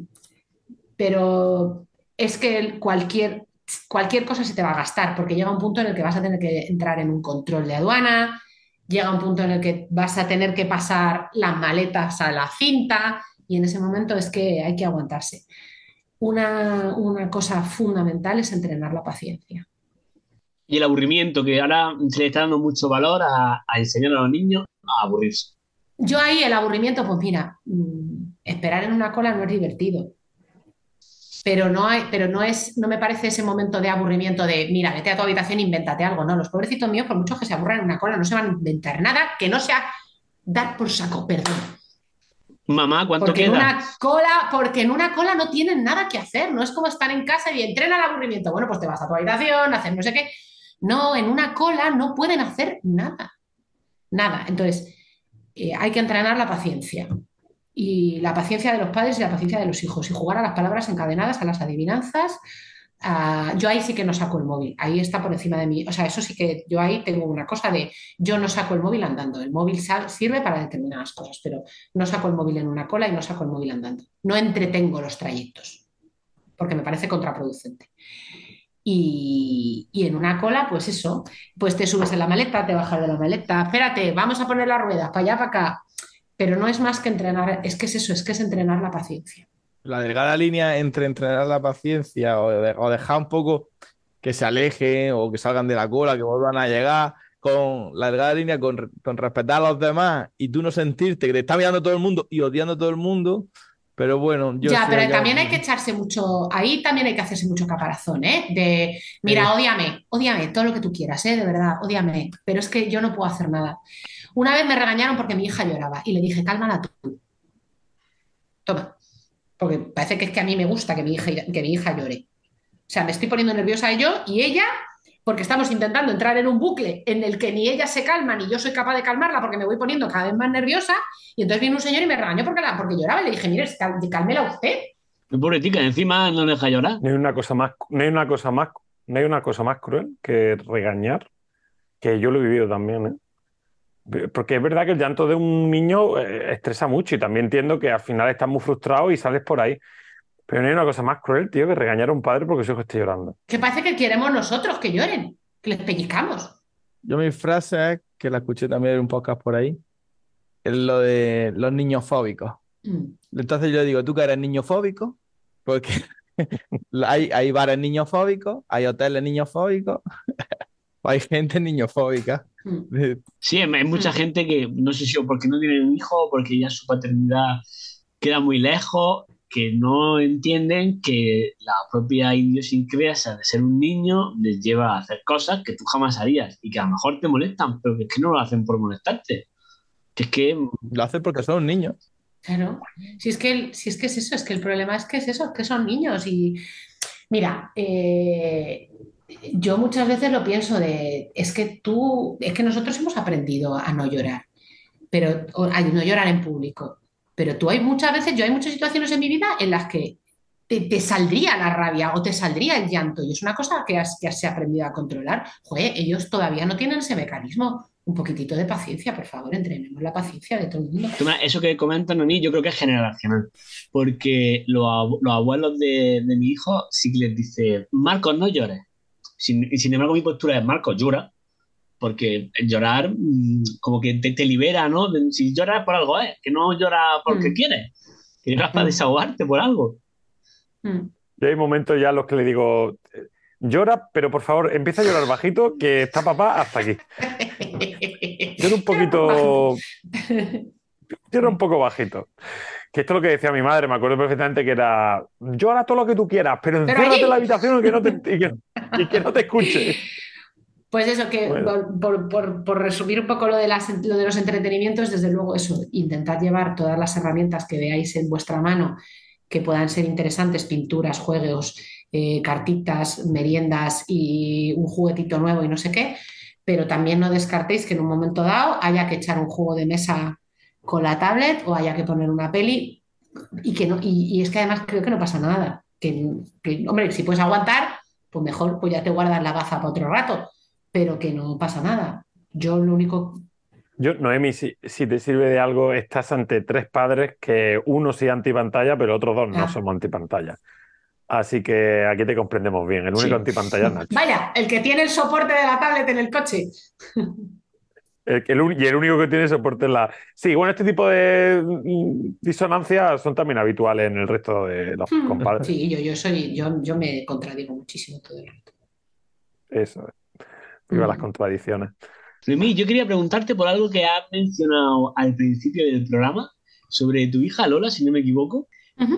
C: pero es que cualquier, cualquier cosa se te va a gastar, porque llega un punto en el que vas a tener que entrar en un control de aduana, llega un punto en el que vas a tener que pasar las maletas a la cinta y en ese momento es que hay que aguantarse. Una, una cosa fundamental es entrenar la paciencia.
A: Y el aburrimiento, que ahora se le está dando mucho valor a, a enseñar a los niños a aburrirse.
C: Yo ahí el aburrimiento, pues mira, mm, esperar en una cola no es divertido. Pero no hay, pero no es, no me parece ese momento de aburrimiento de mira, vete a tu habitación e invéntate algo. No, los pobrecitos míos, por mucho que se aburran en una cola, no se van a inventar nada que no sea dar por saco, perdón.
A: Mamá, ¿cuánto
C: Porque en
A: queda?
C: una cola, porque en una cola no tienen nada que hacer, no es como estar en casa y entrena el aburrimiento. Bueno, pues te vas a tu habitación, hacer no sé qué. No, en una cola no pueden hacer nada. Nada. Entonces, eh, hay que entrenar la paciencia. Y la paciencia de los padres y la paciencia de los hijos. Y jugar a las palabras encadenadas, a las adivinanzas. a- yo ahí sí que no saco el móvil. Ahí está por encima de mí. O sea, eso sí que yo ahí tengo una cosa de yo no saco el móvil andando. El móvil sirve para determinadas cosas, pero no saco el móvil en una cola y no saco el móvil andando. No entretengo los trayectos, porque me parece contraproducente. Y, y en una cola, pues eso, pues te subes en la maleta, te bajas de la maleta, espérate, vamos a poner las ruedas para allá, para acá. Pero no es más que entrenar, es que es eso, es que es entrenar la paciencia.
B: La delgada línea entre entrenar la paciencia o, de- o dejar un poco que se alejen o que salgan de la cola, que vuelvan a llegar, con la delgada línea con, con respetar a los demás y tú no sentirte que te está mirando todo el mundo y odiando a todo el mundo. Pero bueno, yo
C: ya, pero también hay que echarse mucho, ahí también hay que hacerse mucho caparazón, ¿eh? De, mira,
B: Sí.
C: ódiame, ódiame, todo lo que tú quieras, ¿eh? De verdad, ódiame, pero es que yo no puedo hacer nada. Una vez me regañaron porque mi hija lloraba y le dije, cálmala tú. Toma, porque parece que es que a mí me gusta que mi hija, que mi hija llore. O sea, me estoy poniendo nerviosa yo y ella, porque estamos intentando entrar en un bucle en el que ni ella se calma ni yo soy capaz de calmarla porque me voy poniendo cada vez más nerviosa. Y entonces vino un señor y me regañó porque, la, porque lloraba y le dije, mire, cal- cálmela usted.
A: Mi pobre tica, encima no deja llorar.
D: No hay una cosa más, no hay una cosa más, no hay una cosa más cruel que regañar, que yo lo he vivido también, ¿eh? Porque es verdad que el llanto de un niño eh, estresa mucho y también entiendo que al final estás muy frustrado y sales por ahí. Pero no hay una cosa más cruel, tío, que regañar a un padre porque su hijo esté llorando.
C: Que parece que queremos nosotros que lloren, que les pellizcamos.
B: Yo mi frase es, que la escuché también en un podcast por ahí, es lo de los niños fóbicos.
C: Mm.
B: Entonces yo digo, ¿tú que eres niño fóbico? Porque hay, hay bares niños fóbicos, hay hoteles niños fóbicos, hay gente niñofóbica.
C: Mm.
A: Sí, hay mucha
C: Mm.
A: gente que no sé si o porque no tienen un hijo o porque ya su paternidad queda muy lejos, que no entienden que la propia idiosincrasia de ser un niño les lleva a hacer cosas que tú jamás harías y que a lo mejor te molestan, pero que es que no lo hacen por molestarte. Que es que
B: Lo hacen porque son niños.
C: Claro, si es que, el- si es que es eso, es que el problema es que es eso, que son niños y mira, eh, yo muchas veces lo pienso de, es que tú, es que nosotros hemos aprendido a no llorar, pero a no llorar en público, pero tú hay muchas veces, yo hay muchas situaciones en mi vida en las que te, te saldría la rabia o te saldría el llanto y es una cosa que, has, que se ha aprendido a controlar. Joder, ellos todavía no tienen ese mecanismo. Un poquitito de paciencia, por favor, entrenemos la paciencia de todo el mundo.
A: Eso que comentan a mí, yo creo que es generacional. Porque los abuelos de, de mi hijo sí que les dice, Marcos, no llores. Sin, y sin embargo, mi postura es, Marcos, llora. Porque llorar mm, como que te, te libera, ¿no? Si lloras por algo, es, que no lloras porque
C: Mm.
A: quieres. Que lloras para
C: Mm.
A: desahogarte por algo.
C: Mm.
D: Y hay momentos ya en los que le digo, eh, llora, pero por favor, empieza a llorar bajito, que está papá hasta aquí. Llora un poquito, llora un poco bajito. Que esto es lo que decía mi madre, me acuerdo perfectamente que era, llora todo lo que tú quieras, pero enciérrate en la habitación y que no te, y que, y que no te escuche.
C: Pues eso, que
D: Bueno.
C: por, por- por resumir un poco lo de, las- lo de los entretenimientos, desde luego eso, intentad llevar todas las herramientas que veáis en vuestra mano que puedan ser interesantes, pinturas, juegos, eh, cartitas, meriendas y un juguetito nuevo y no sé qué, pero también no descartéis que en un momento dado haya que echar un juego de mesa con la tablet o haya que poner una peli y que no, y, y es que además creo que no pasa nada. Que, que, hombre, si puedes aguantar, pues mejor, pues ya te guardas la gafa para otro rato, pero que no pasa nada. Yo lo único,
D: Yo, Noemi, si, si te sirve de algo, estás ante tres padres que uno sí antipantalla, pero otros dos no
C: Ah.
D: somos antipantalla. Así que aquí te comprendemos bien. El único
A: Sí.
D: antipantalla es Nacho.
C: vaya, el que tiene el soporte de la tablet en el coche.
D: El, el un- y el único que tiene soporte es la. Sí, bueno, este tipo de mm, disonancias son también habituales en el resto de los
C: Hmm.
D: compadres.
C: Sí, yo, yo soy, yo, yo me contradigo muchísimo todo el rato.
D: Eso. es. Viva
C: Mm.
D: las contradicciones.
A: Noemí, yo quería preguntarte por algo que has mencionado al principio del programa sobre tu hija Lola, si no me equivoco.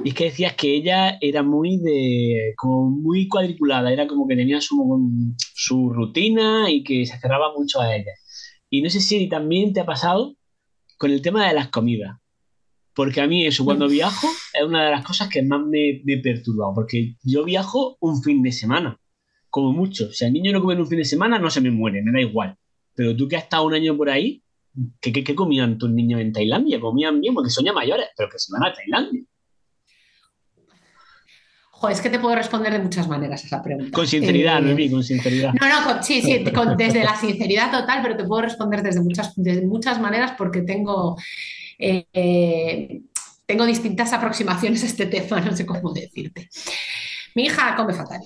A: Y es que decías que ella era muy de, como muy cuadriculada, era como que tenía su, su rutina y que se cerraba mucho a ella. Y no sé si también te ha pasado con el tema de las comidas. Porque a mí eso, cuando viajo, es una de las cosas que más me, me perturba. Porque yo viajo un fin de semana, como mucho. Si el niño no come en un fin de semana, no se me muere, me da igual. Pero tú que has estado un año por ahí, ¿qué, qué, qué comían tus niños en Tailandia? Comían bien, porque son ya mayores, pero que se van a Tailandia.
C: Es que te puedo responder de muchas maneras a esa pregunta.
A: Con sinceridad,
C: Eh,
A: con sinceridad.
C: No, no, con- sí, sí, con- desde la sinceridad total, pero te puedo responder desde muchas, de muchas maneras porque tengo, eh, eh, tengo distintas aproximaciones a este tema, no sé cómo decirte. Mi hija come fatal,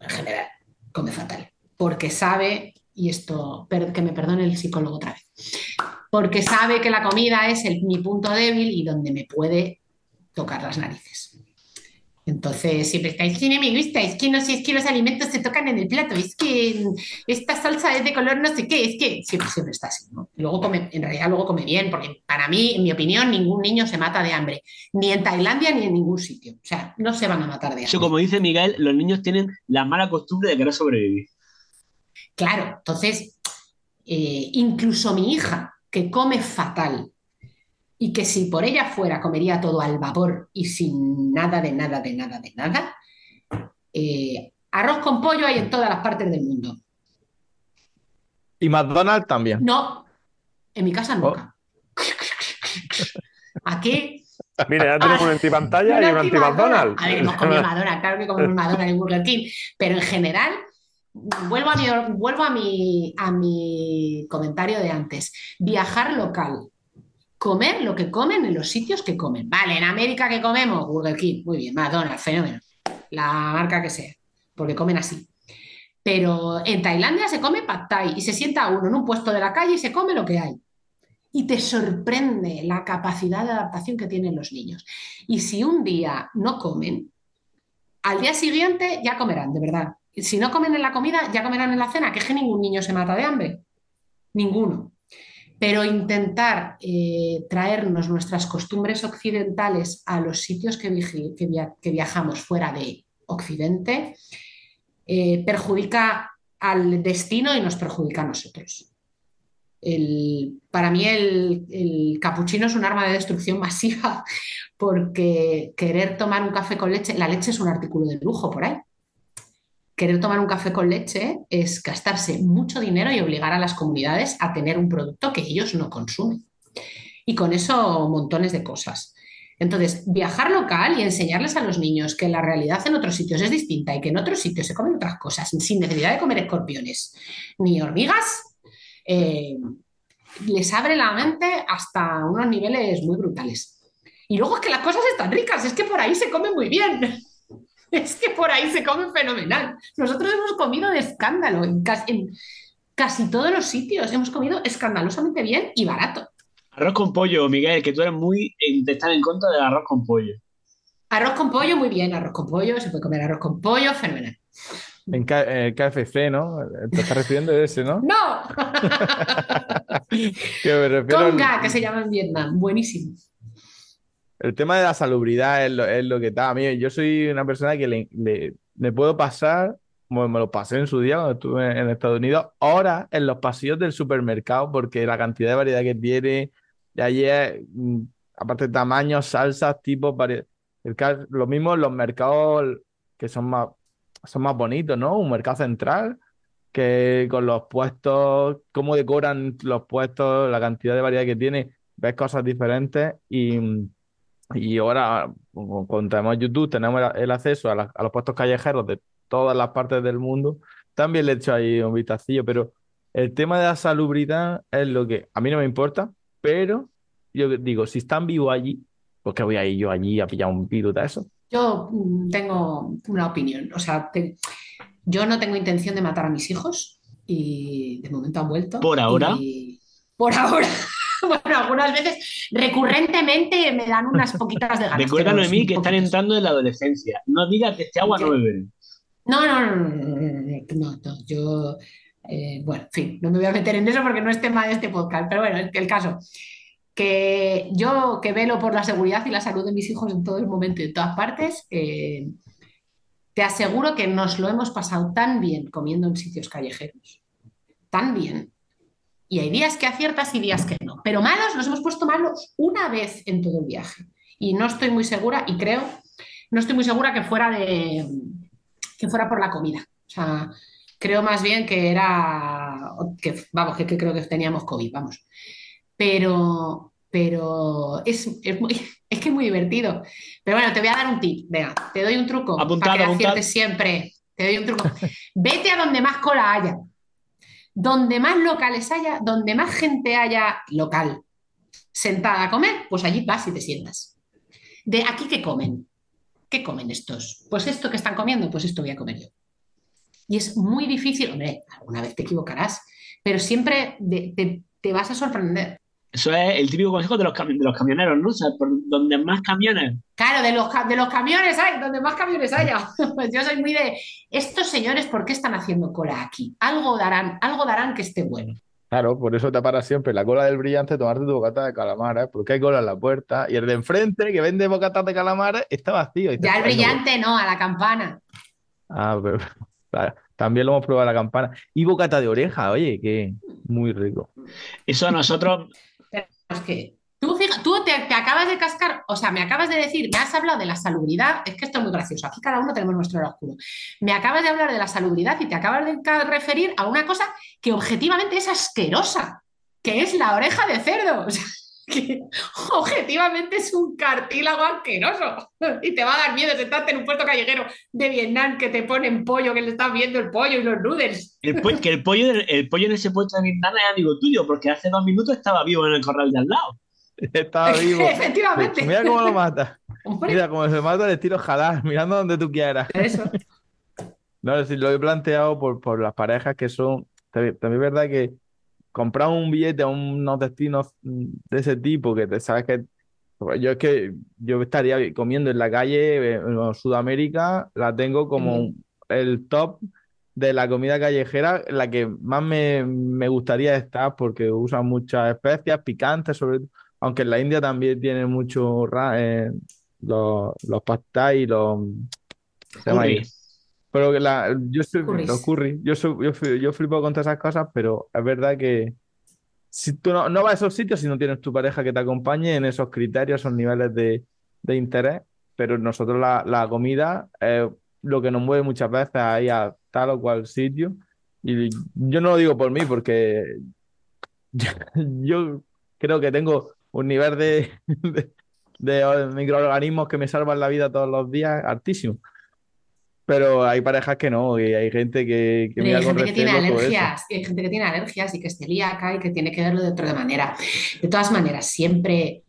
C: en general, come fatal, porque sabe, y esto, que me perdone el psicólogo otra vez, porque sabe que la comida es el- mi punto débil y donde me puede tocar las narices. Entonces, siempre está, es que no me gusta, es que no sé, es que los alimentos se tocan en el plato, es que esta salsa es de color no sé qué, es que siempre, siempre está así, ¿no? Luego come, en realidad luego come bien, porque para mí, en mi opinión, ningún niño se mata de hambre, ni en Tailandia ni en ningún sitio. O sea, no se van a matar de hambre.
A: como dice Miguel, los niños tienen la mala costumbre de querer sobrevivir.
C: Claro, entonces, eh, incluso mi hija, que come fatal, y que si por ella fuera comería todo al vapor y sin nada de nada de nada de nada, eh, arroz con pollo hay en todas las partes del mundo.
B: Y McDonald's también.
C: No, en mi casa nunca. Aquí
D: Mira, ya tenemos
C: Ah,
D: un antipantalla y
C: un
D: un
C: anti-McDonald's. A ver, hemos comido Madonna, claro que comemos Madonna y Burger King, pero en general, vuelvo a mi, vuelvo a mi, a mi comentario de antes. Viajar local. Comer lo que comen en los sitios que comen. Vale, en América que comemos, Burger King, muy bien, McDonald's, fenómeno. La marca que sea, porque comen así. Pero en Tailandia se come pad thai y se sienta uno en un puesto de la calle y se come lo que hay. Y te sorprende la capacidad de adaptación que tienen los niños. Y si un día no comen, al día siguiente ya comerán, de verdad. Si no comen en la comida, ya comerán en la cena, que es que ningún niño se mata de hambre. Ninguno. Pero intentar eh, traernos nuestras costumbres occidentales a los sitios que, viajamos fuera de Occidente eh, perjudica al destino y nos perjudica a nosotros. El- para mí el, el capuchino es un arma de destrucción masiva porque querer tomar un café con leche, la leche es un artículo de lujo por ahí. Querer tomar un café con leche es gastarse mucho dinero y obligar a las comunidades a tener un producto que ellos no consumen. Y con eso montones de cosas. Entonces, viajar local y enseñarles a los niños que la realidad en otros sitios es distinta y que en otros sitios se comen otras cosas sin necesidad de comer escorpiones ni hormigas, eh, les abre la mente hasta unos niveles muy brutales. Y luego es que las cosas están ricas, es que por ahí se come muy bien. Es que por ahí se come fenomenal. Nosotros hemos comido de escándalo en casi, en casi todos los sitios. Hemos comido escandalosamente bien y barato.
A: Arroz con pollo, Miguel, que tú eres muy en- de estar en contra del arroz con pollo.
C: Arroz con pollo, muy bien. Arroz con pollo, se puede comer arroz con pollo, fenomenal.
B: En K- eh, KFC, ¿no? Te estás refiriendo a ese, ¿no?
C: ¡No!
B: Que me refiero al-
C: Conga, que se llama en Vietnam. Buenísimo.
B: El tema de la salubridad es lo, es lo que está. A mí, yo soy una persona que le, le- le puedo pasar como me lo pasé en su día cuando estuve en Estados Unidos, ahora en los pasillos del supermercado, porque la cantidad de variedad que tiene, allí es, mm, aparte de tamaños, salsas, tipos, variedad. El lo mismo en los mercados que son más, son más bonitos, ¿no? Un mercado central que con los puestos, cómo decoran los puestos, la cantidad de variedad que tiene, ves cosas diferentes y, y ahora con, con- tenemos YouTube, tenemos el, el acceso a, la- a los puestos callejeros de todas las partes del mundo, también le he hecho ahí un vistacillo, pero el tema de la salubridad es lo que a mí no me importa, pero yo digo, si están vivos allí, ¿por qué voy a ir yo allí a pillar un virus de eso?
C: Yo mm, tengo una opinión, o sea, te- yo no tengo intención de matar a mis hijos y de momento han vuelto.
A: Por ahora.
C: Y por ahora. Bueno, algunas veces recurrentemente me dan unas poquitas de ganas.
A: Recuerda, Noemí, que están entrando en la adolescencia. No digas que este agua no
C: Ya.
A: beberé.
C: No, no, no, no, no, no, no, no, yo, eh, bueno, en fin, no me voy a meter en eso porque no es tema de este podcast, pero bueno, el, el caso, que yo que velo por la seguridad y la salud de mis hijos en todo el momento y en todas partes, eh, te aseguro que nos lo hemos pasado tan bien comiendo en sitios callejeros, tan bien. Y hay días que aciertas y días que no, pero malos nos hemos puesto malos una vez en todo el viaje. Y no estoy muy segura, y creo, no estoy muy segura que fuera de que fuera por la comida. O sea, creo más bien que era, que, vamos, que, que creo que teníamos COVID, vamos. Pero, pero es, es, muy- es que es muy divertido. Pero bueno, te voy a dar un tip. Venga, te doy un truco
A: Apuntad,
C: para que
A: apuntad.
C: siempre. Te doy un truco. Vete a donde más cola haya. Donde más locales haya, donde más gente haya local sentada a comer, pues allí vas y te sientas. De aquí, ¿qué comen? ¿Qué comen estos? Pues esto que están comiendo, pues esto voy a comer yo. Y es muy difícil, hombre, alguna vez te equivocarás, pero siempre te vas a sorprender.
A: Eso es el típico consejo de los, cami- de los camioneros, ¿no? O sea, por donde más camiones.
C: Claro, de los, de los camiones hay, donde más camiones haya. Pues yo soy muy de, estos señores, ¿por qué están haciendo cola aquí? Algo darán, algo darán que esté bueno.
B: Claro, por eso te para siempre la cola del brillante tomarte tu bocata de calamares, porque hay cola en la puerta y el de enfrente que vende bocatas de calamares está vacío. y
C: Ya el brillante no, a la campana.
B: Ah, pero claro, también lo hemos probado a la campana. Y bocata de oreja, oye, que muy rico.
A: Eso a nosotros,
C: Es que tú, fija- tú te, acabas de cascar, o sea, me acabas de decir, me has hablado de la salubridad, es que esto es muy gracioso, aquí cada uno tenemos nuestro oscuro. Me acabas de hablar de la salubridad y te acabas de referir a una cosa que objetivamente es asquerosa, que es la oreja de cerdo. O sea, que objetivamente es un cartílago asqueroso y te va a dar miedo sentarte en un puerto callejero de Vietnam que te ponen pollo, que le estás viendo el pollo y los noodles.
A: el, po- que el pollo, el pollo en ese puesto de Vietnam es amigo tuyo, porque hace dos minutos estaba vivo en el corral de al lado.
B: Estaba vivo.
C: Efectivamente.
B: Mira cómo lo mata.
C: Hombre,
B: Mira cómo se mata el estilo jalar, mirando donde tú quieras.
C: eso.
B: No, es decir, lo he planteado por, por las parejas que son. También también es verdad que comprar un billete a unos destinos mm, de ese tipo, que te sabes que. pues Yo es que yo estaría comiendo en la calle eh, en Sudamérica, la tengo como el top de la comida callejera, la que más me, me gustaría estar porque usan muchas especias picantes, sobre todo. Aunque en la India también tienen mucho ra- eh, los, los pad thai y los. Pero la, yo soy, los curry, yo, soy, yo, yo flipo con todas esas cosas, pero es verdad que si tú no, no vas a esos sitios si no tienes tu pareja que te acompañe en esos criterios, esos niveles de, de interés, pero nosotros la, la comida es lo que nos mueve muchas veces a ir a tal o cual sitio. Y yo no lo digo por mí, porque yo, yo creo que tengo un nivel de, de, de microorganismos que me salvan la vida todos los días altísimo. Pero hay parejas que no, y hay gente que, mira
C: hay
B: con
C: gente que tiene alergias, y hay gente que tiene alergias y que es celíaca y que tiene que verlo de otra manera. De todas maneras, siempre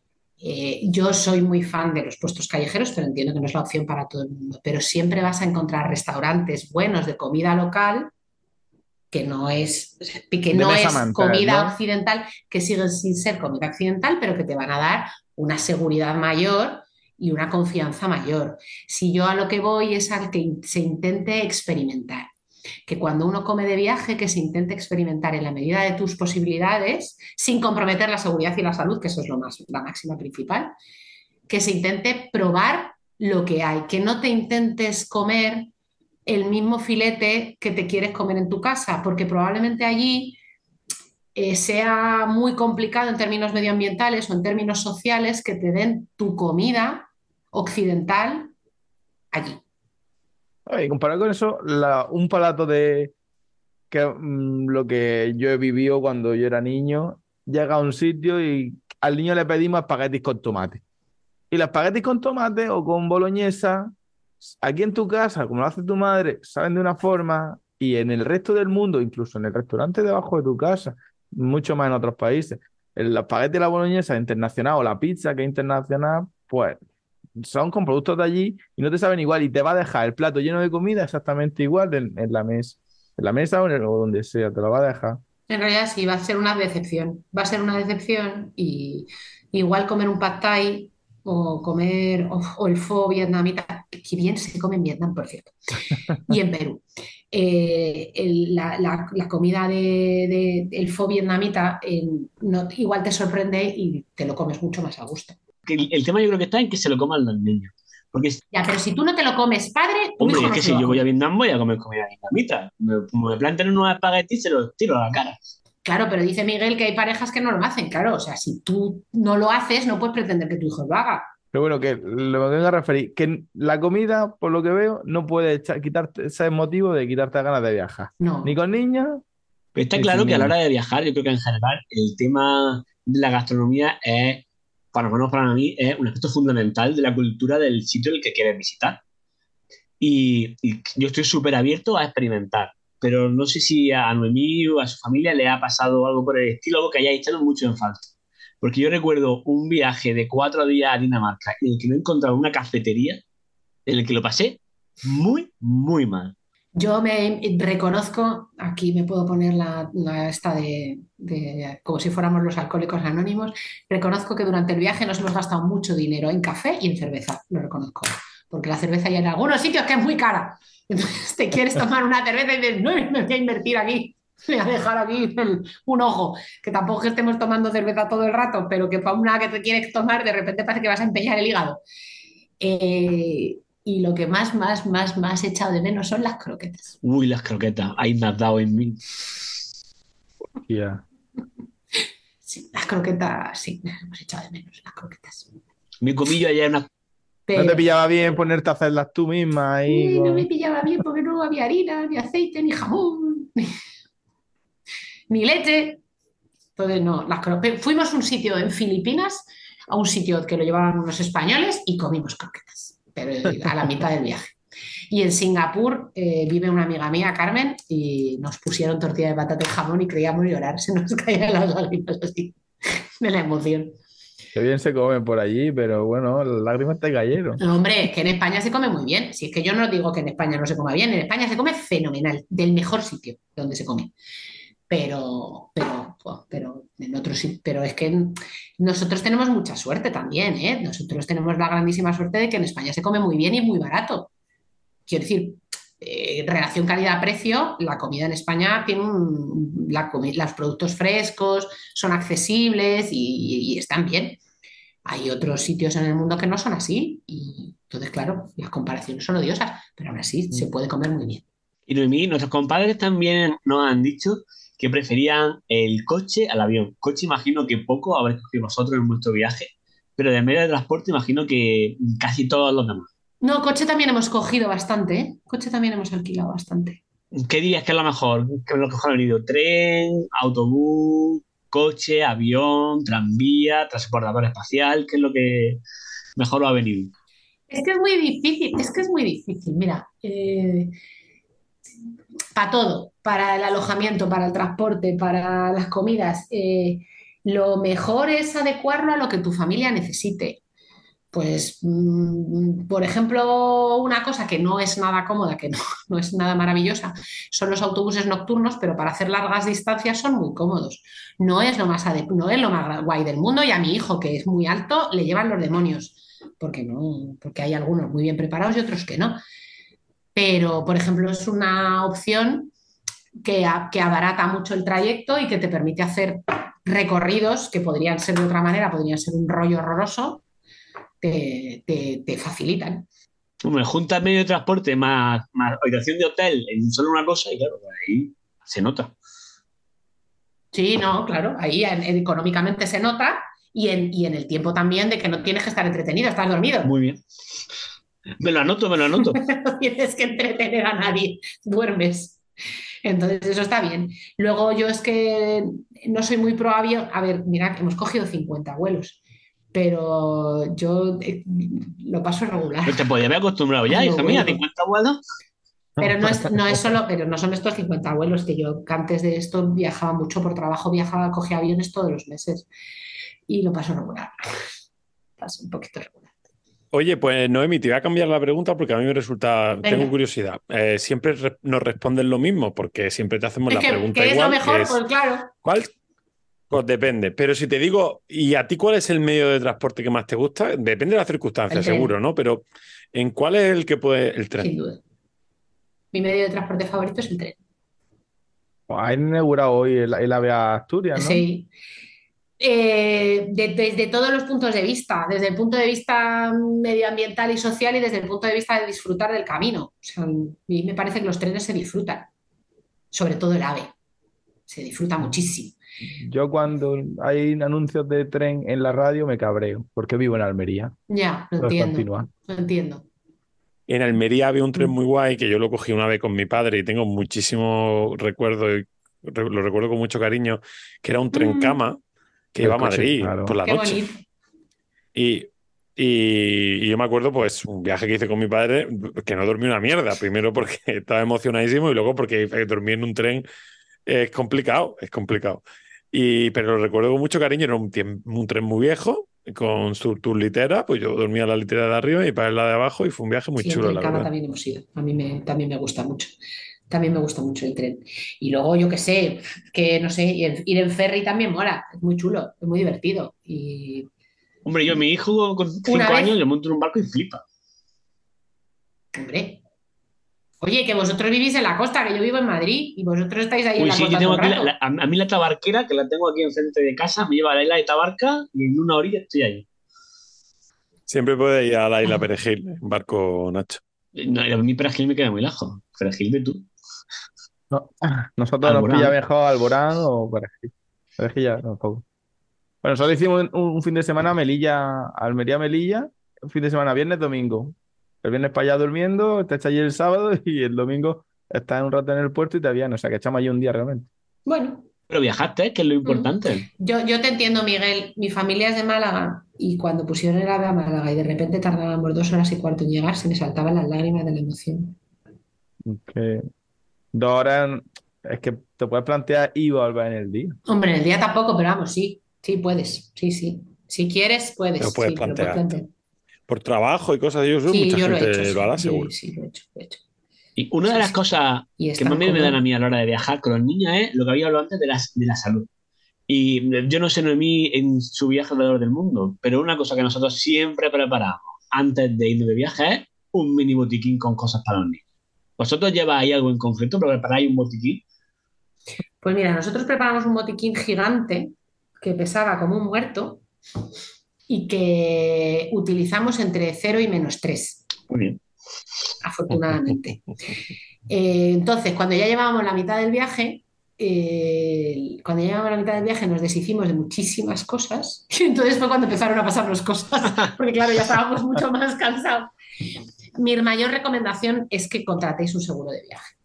C: eh, yo soy muy fan de los puestos callejeros, pero entiendo que no es la opción para todo el mundo. Pero siempre vas a encontrar restaurantes buenos de comida local que no es, que no es comida
B: ¿no?
C: occidental, que siguen sin ser comida occidental, pero que te van a dar una seguridad mayor y una confianza mayor. Si yo a lo que voy es al que se intente experimentar, que cuando uno come de viaje, que se intente experimentar en la medida de tus posibilidades, sin comprometer la seguridad y la salud, que eso es lo más, la máxima principal, que se intente probar lo que hay, que no te intentes comer el mismo filete que te quieres comer en tu casa, porque probablemente allí eh, sea muy complicado en términos medioambientales o en términos sociales que te den tu comida occidental allí.
B: Y comparado con eso, un palato de mm, lo que yo he vivido cuando yo era niño, llega a un sitio y al niño le pedimos espaguetis con tomate. Y los espaguetis con tomate o con boloñesa, aquí en tu casa, como lo hace tu madre, saben de una forma y en el resto del mundo, incluso en el restaurante debajo de tu casa, mucho más en otros países, el espagueti y la boloñesa internacional o la pizza que es internacional, pues son con productos de allí y no te saben igual y te va a dejar el plato lleno de comida exactamente igual en, en la mesa. En la mesa o, en el- o donde sea, te lo va a dejar.
C: En realidad sí, va a ser una decepción. Va a ser una decepción y igual comer un pad thai o comer o, o el pho vietnamita, que bien se come en Vietnam, por cierto, y en Perú. Eh, el- la, la- la comida de, de- el pho vietnamita eh, no- igual te sorprende y te lo comes mucho más a gusto.
A: El, el tema yo creo que está en que se lo coman los niños. Porque,
C: Ya, pero si tú no te lo comes, padre,
A: hombre, es que si yo voy a. Vietnam voy a comer comida vietnamita. Me, me plantan unos espaguetis se los tiro a la cara.
C: Claro, pero dice Miguel que hay parejas que no lo hacen. Claro, o sea, si tú no lo haces, no puedes pretender que tu hijo lo haga.
B: Pero bueno, que lo que vengo a referir, que la comida, por lo que veo, no puede echar- quitarte ese motivo de quitarte ganas de viajar.
C: No.
B: Ni con niños,
A: Pero está claro que a la hora de viajar, yo creo que en general el tema de la gastronomía es, para menos para mí, es un aspecto fundamental de la cultura del sitio el que quieres visitar. Y, y yo estoy súper abierto a experimentar, pero no sé si a Noemí o a su familia le ha pasado algo por el estilo, algo que hayáis echado mucho en falta. Porque yo recuerdo un viaje de cuatro días a Dinamarca en el que no he encontrado una cafetería, en el que lo pasé muy, muy mal.
C: Yo me reconozco, aquí me puedo poner la, esta de, como si fuéramos los alcohólicos anónimos, reconozco que durante el viaje nos hemos gastado mucho dinero en café y en cerveza, lo reconozco, porque la cerveza ya en algunos sitios que es muy cara. Entonces te quieres tomar una cerveza y dices, no, me voy a invertir aquí, me voy a dejar aquí un ojo, que tampoco estemos tomando cerveza todo el rato, pero que para una que te quieres tomar, de repente parece que vas a empeñar el hígado. Eh, y lo que más, más, más, más he echado de menos son las croquetas.
A: Uy, las croquetas, ahí me has dado en mí.
B: ya.
C: Sí, las croquetas, sí, las hemos echado de menos, las croquetas.
A: Comí yo ayer unas
B: No
C: Pero
B: te pillaba bien ponerte a hacerlas tú misma ahí.
C: sí, no me pillaba bien porque no había harina, ni aceite, ni jamón, ni, ni leche. Entonces, no, las croquetas. Fuimos a un sitio en Filipinas, a un sitio que lo llevaban unos españoles y comimos croquetas, pero a la mitad del viaje. Y en Singapur eh, vive una amiga mía, Carmen, y nos pusieron tortilla de patata y jamón y creíamos llorar, se nos caían las lágrimas así, de la emoción.
B: Que bien se come por allí, pero bueno, las lágrimas te cayeron.
C: No, Hombre, es que en España se come muy bien. Si es que yo no digo que en España no se coma bien, en España se come fenomenal, del mejor sitio donde se come. Pero, pero, pero en otros pero es que nosotros tenemos mucha suerte también, ¿eh? Nosotros tenemos la grandísima suerte de que en España se come muy bien y muy barato. Quiero decir, eh, relación calidad-precio, la comida en España tiene un, los productos frescos, son accesibles y, y están bien. Hay otros sitios en el mundo que no son así y entonces, claro, las comparaciones son odiosas, pero aún así se puede comer muy bien.
A: Y Noemí, nuestros compadres también nos han dicho que preferían el coche al avión. Coche imagino que poco habréis cogido vosotros en vuestro viaje, pero de medio de transporte imagino que casi todos los demás.
C: No, coche también hemos cogido bastante, ¿eh? Coche también hemos alquilado bastante.
A: ¿Qué dirías que es lo mejor? ¿Qué es lo que mejor ha venido? ¿Tren, autobús, coche, avión, tranvía, transportador espacial? ¿Qué es lo que mejor lo ha venido?
C: Es que es muy difícil, es que es muy difícil. Mira, para todo, para el alojamiento, para el transporte, para las comidas, eh, lo mejor es adecuarlo a lo que tu familia necesite. Pues, mm, por ejemplo, una cosa que no es nada cómoda, que no, no es nada maravillosa, son los autobuses nocturnos, pero para hacer largas distancias son muy cómodos. No es lo más no es lo más guay del mundo y a mi hijo, que es muy alto, le llevan los demonios, porque no, porque hay algunos muy bien preparados y otros que no. Pero, por ejemplo, es una opción que, a- que abarata mucho el trayecto y que te permite hacer recorridos que podrían ser de otra manera, podrían ser un rollo horroroso, te, te- te facilitan.
A: Hombre, junta medio de transporte más, más habitación de hotel en solo una cosa y claro, ahí se nota.
C: Sí, no, claro, ahí en- en- económicamente se nota y en, y en el tiempo también de que no tienes que estar entretenido, estás dormido.
A: Muy bien. Me lo anoto, me lo anoto.
C: no tienes que entretener a nadie, duermes. Entonces, eso está bien. Luego, yo es que no soy muy pro avión. A ver, mira, hemos cogido 50 vuelos, pero yo eh, lo paso regular.
A: Pero te podía haber acostumbrado ya, hija mía, 50 vuelos.
C: Pero no es, no es solo, pero no son estos 50 vuelos, que yo antes de esto viajaba mucho por trabajo, viajaba, cogía aviones todos los meses y lo paso regular. Paso un poquito regular.
D: Oye, pues Noemi, te voy a cambiar la pregunta porque a mí me resulta,
C: Venga.
D: tengo curiosidad. Eh, siempre re- nos responden lo mismo porque siempre te hacemos
C: Es
D: la
C: que,
D: pregunta
C: que es
D: igual.
C: lo mejor,
D: es,
C: pues claro.
D: ¿Cuál? Pues depende. Pero si te digo, ¿y a ti cuál es el medio de transporte que más te gusta? Depende de las circunstancias,
C: El tren.
D: seguro, ¿no? Pero ¿en cuál es el que puede el
C: Sin
D: tren?
C: duda. Mi medio de transporte favorito es el tren.
B: Pues han inaugurado hoy el, el AVE a Asturias, ¿no?
C: Sí. Eh, de- desde todos los puntos de vista, desde el punto de vista medioambiental y social y desde el punto de vista de disfrutar del camino. O sea, a mí me parece que los trenes se disfrutan, sobre todo el AVE, se disfruta muchísimo.
B: Yo cuando hay anuncios de tren en la radio me cabreo, porque vivo en Almería.
C: Ya, lo entiendo, lo entiendo.
D: En Almería había un tren muy guay que yo lo cogí una vez con mi padre y tengo muchísimo recuerdo y re- lo recuerdo con mucho cariño, que era un tren
C: Mm.
D: cama que iba a
B: coche,
D: Madrid
B: claro.
D: por la
C: Qué
D: noche.
C: bonito.
D: Y, y- y yo me acuerdo, pues, un viaje que hice con mi padre, que no dormí una mierda. Primero porque estaba emocionadísimo y luego porque dormir en un tren es complicado, es complicado. Y, pero lo recuerdo con mucho cariño, era un, un tren muy viejo, con su, tus literas, pues yo dormía en la litera de arriba y para la de abajo y fue un viaje muy
C: Sí,
D: chulo, la
C: cama
D: verdad.
C: también hemos ido. A mí me, también me gusta mucho. También me gusta mucho el tren. Y luego, yo qué sé, que no sé, ir en- ferry también mola. Es muy chulo, es muy divertido. Y
A: Hombre, yo, mi hijo con 5
C: Una vez-
A: años, le monto en un barco y flipa.
C: Hombre. Oye, que vosotros vivís en la costa, que yo vivo en Madrid y vosotros estáis ahí en la
A: sí, yo
C: costa
A: tengo
C: todo el
A: aquí la-
C: rato.
A: la- a, a mí la tabarquera, que la tengo aquí enfrente de casa, me lleva a la isla de Tabarca y en una orilla estoy allí.
D: Siempre puedes ir a la isla Perejil, en barco Nacho.
A: No, a mí Perejil me queda muy lejos. Perejil de tú.
B: No, nosotros nos
A: Alborán.
B: pilla mejor Alborán o Perejil. Perejil tampoco. Bueno, nosotros hicimos un, un fin de semana Melilla, Almería Melilla, un fin de semana viernes, domingo. El viernes para allá durmiendo, te echas allí el sábado y el domingo estás un rato en el puerto y te avían. O sea que echamos allí un día realmente.
C: Bueno,
A: Pero viajaste, que es lo importante.
C: yo, yo te entiendo, Miguel. Mi familia es de Málaga y cuando pusieron el AVE a Málaga y de repente tardábamos dos horas y cuarto en llegar, se me saltaban las lágrimas de la emoción.
B: Que dos horas es que te puedes plantear y volver en el día.
C: Hombre, en el día tampoco, pero vamos, sí, sí puedes, sí, sí. Si quieres, puedes.
D: Lo puedes
C: sí, te lo
D: plantear.
C: plantear.
D: Por trabajo y cosas de ellos,
C: Sí,
D: mucha
C: yo lo he
D: gente
C: hecho,
D: lo hará
C: sí,
D: seguro.
C: sí, lo he hecho, lo he hecho.
A: Y una de las cosas
C: Y
A: que más me dan a mí a la hora de viajar con los niños es lo que había hablado antes de, las, de la salud. Y yo no sé Noemí en su viaje alrededor del mundo, pero una cosa que nosotros siempre preparamos antes de ir de viaje es un mini botiquín con cosas para los niños. ¿Vosotros lleváis algo en concreto? ¿Pero preparáis un botiquín?
C: Pues mira, nosotros preparamos un botiquín gigante que pesaba como un muerto y que utilizamos entre 0 y menos 3,
A: Muy bien.
C: afortunadamente. Eh, entonces, cuando ya llevábamos la mitad del viaje, eh, cuando ya llevábamos la mitad del viaje nos deshicimos de muchísimas cosas y entonces fue cuando empezaron a pasarnos cosas, porque claro, ya estábamos mucho más cansados. Mi mayor recomendación es que contratéis un seguro de viaje,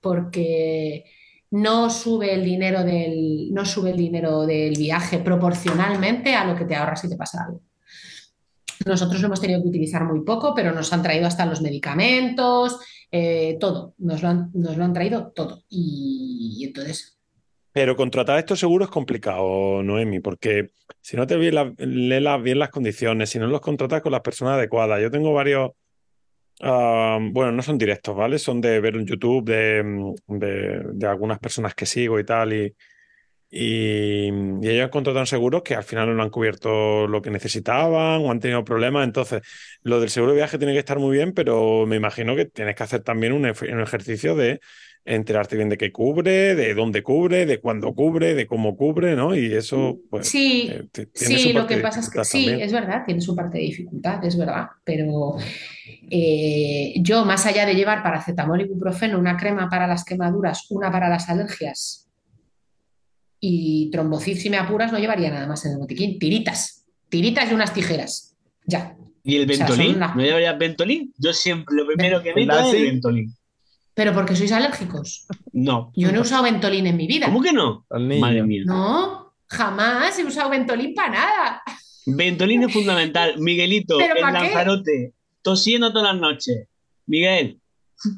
C: porque no sube el dinero del, no sube el dinero del viaje proporcionalmente a lo que te ahorras si te pasa algo. Nosotros lo hemos tenido que utilizar muy poco, pero nos han traído hasta los medicamentos, eh, todo, nos lo, han, nos lo han traído todo. Y, y entonces,
D: Pero contratar estos seguros es complicado, Noemi, porque si no te lees bien las condiciones, si no los contratas con las personas adecuadas. Yo tengo varios, bueno, no son directos, ¿vale? Son de ver en YouTube de, mm, de- de algunas personas que sigo y tal, y, y, y ellos contratan seguros que al final no han cubierto lo que necesitaban o han tenido problemas. Entonces, lo del seguro de viaje tiene que estar muy bien, pero me imagino que tienes que hacer también un, un ejercicio de enterarte bien de qué cubre, de dónde cubre, de cuándo cubre, de cómo cubre, ¿no? Y eso, pues.
C: Sí,
D: eh, tiene
C: sí,
D: su
C: lo que pasa es que sí,
D: también.
C: es verdad, tiene su parte de dificultad, es verdad, pero eh, yo más allá de llevar paracetamol y ibuprofeno, una crema para las quemaduras, una para las alergias y trombocid si me apuras, no llevaría nada más en el botiquín, tiritas, tiritas y unas tijeras, ya.
A: ¿Y el
C: O sea,
A: Ventolin?
C: una-
A: ¿No llevarías Ventolin? Yo siempre lo primero que
B: ¿El
A: meto es el
B: Lassi?
A: Ventolin.
C: Pero porque sois alérgicos.
A: No.
C: Yo no he usado Ventolin en mi vida.
A: ¿Cómo que no? Madre mía.
C: No, jamás he usado Ventolin para nada.
A: Ventolin es fundamental. Miguelito,
C: ¿Pero
A: el
C: pa' qué?
A: Lanzarote, tosiendo todas las noches. Miguel,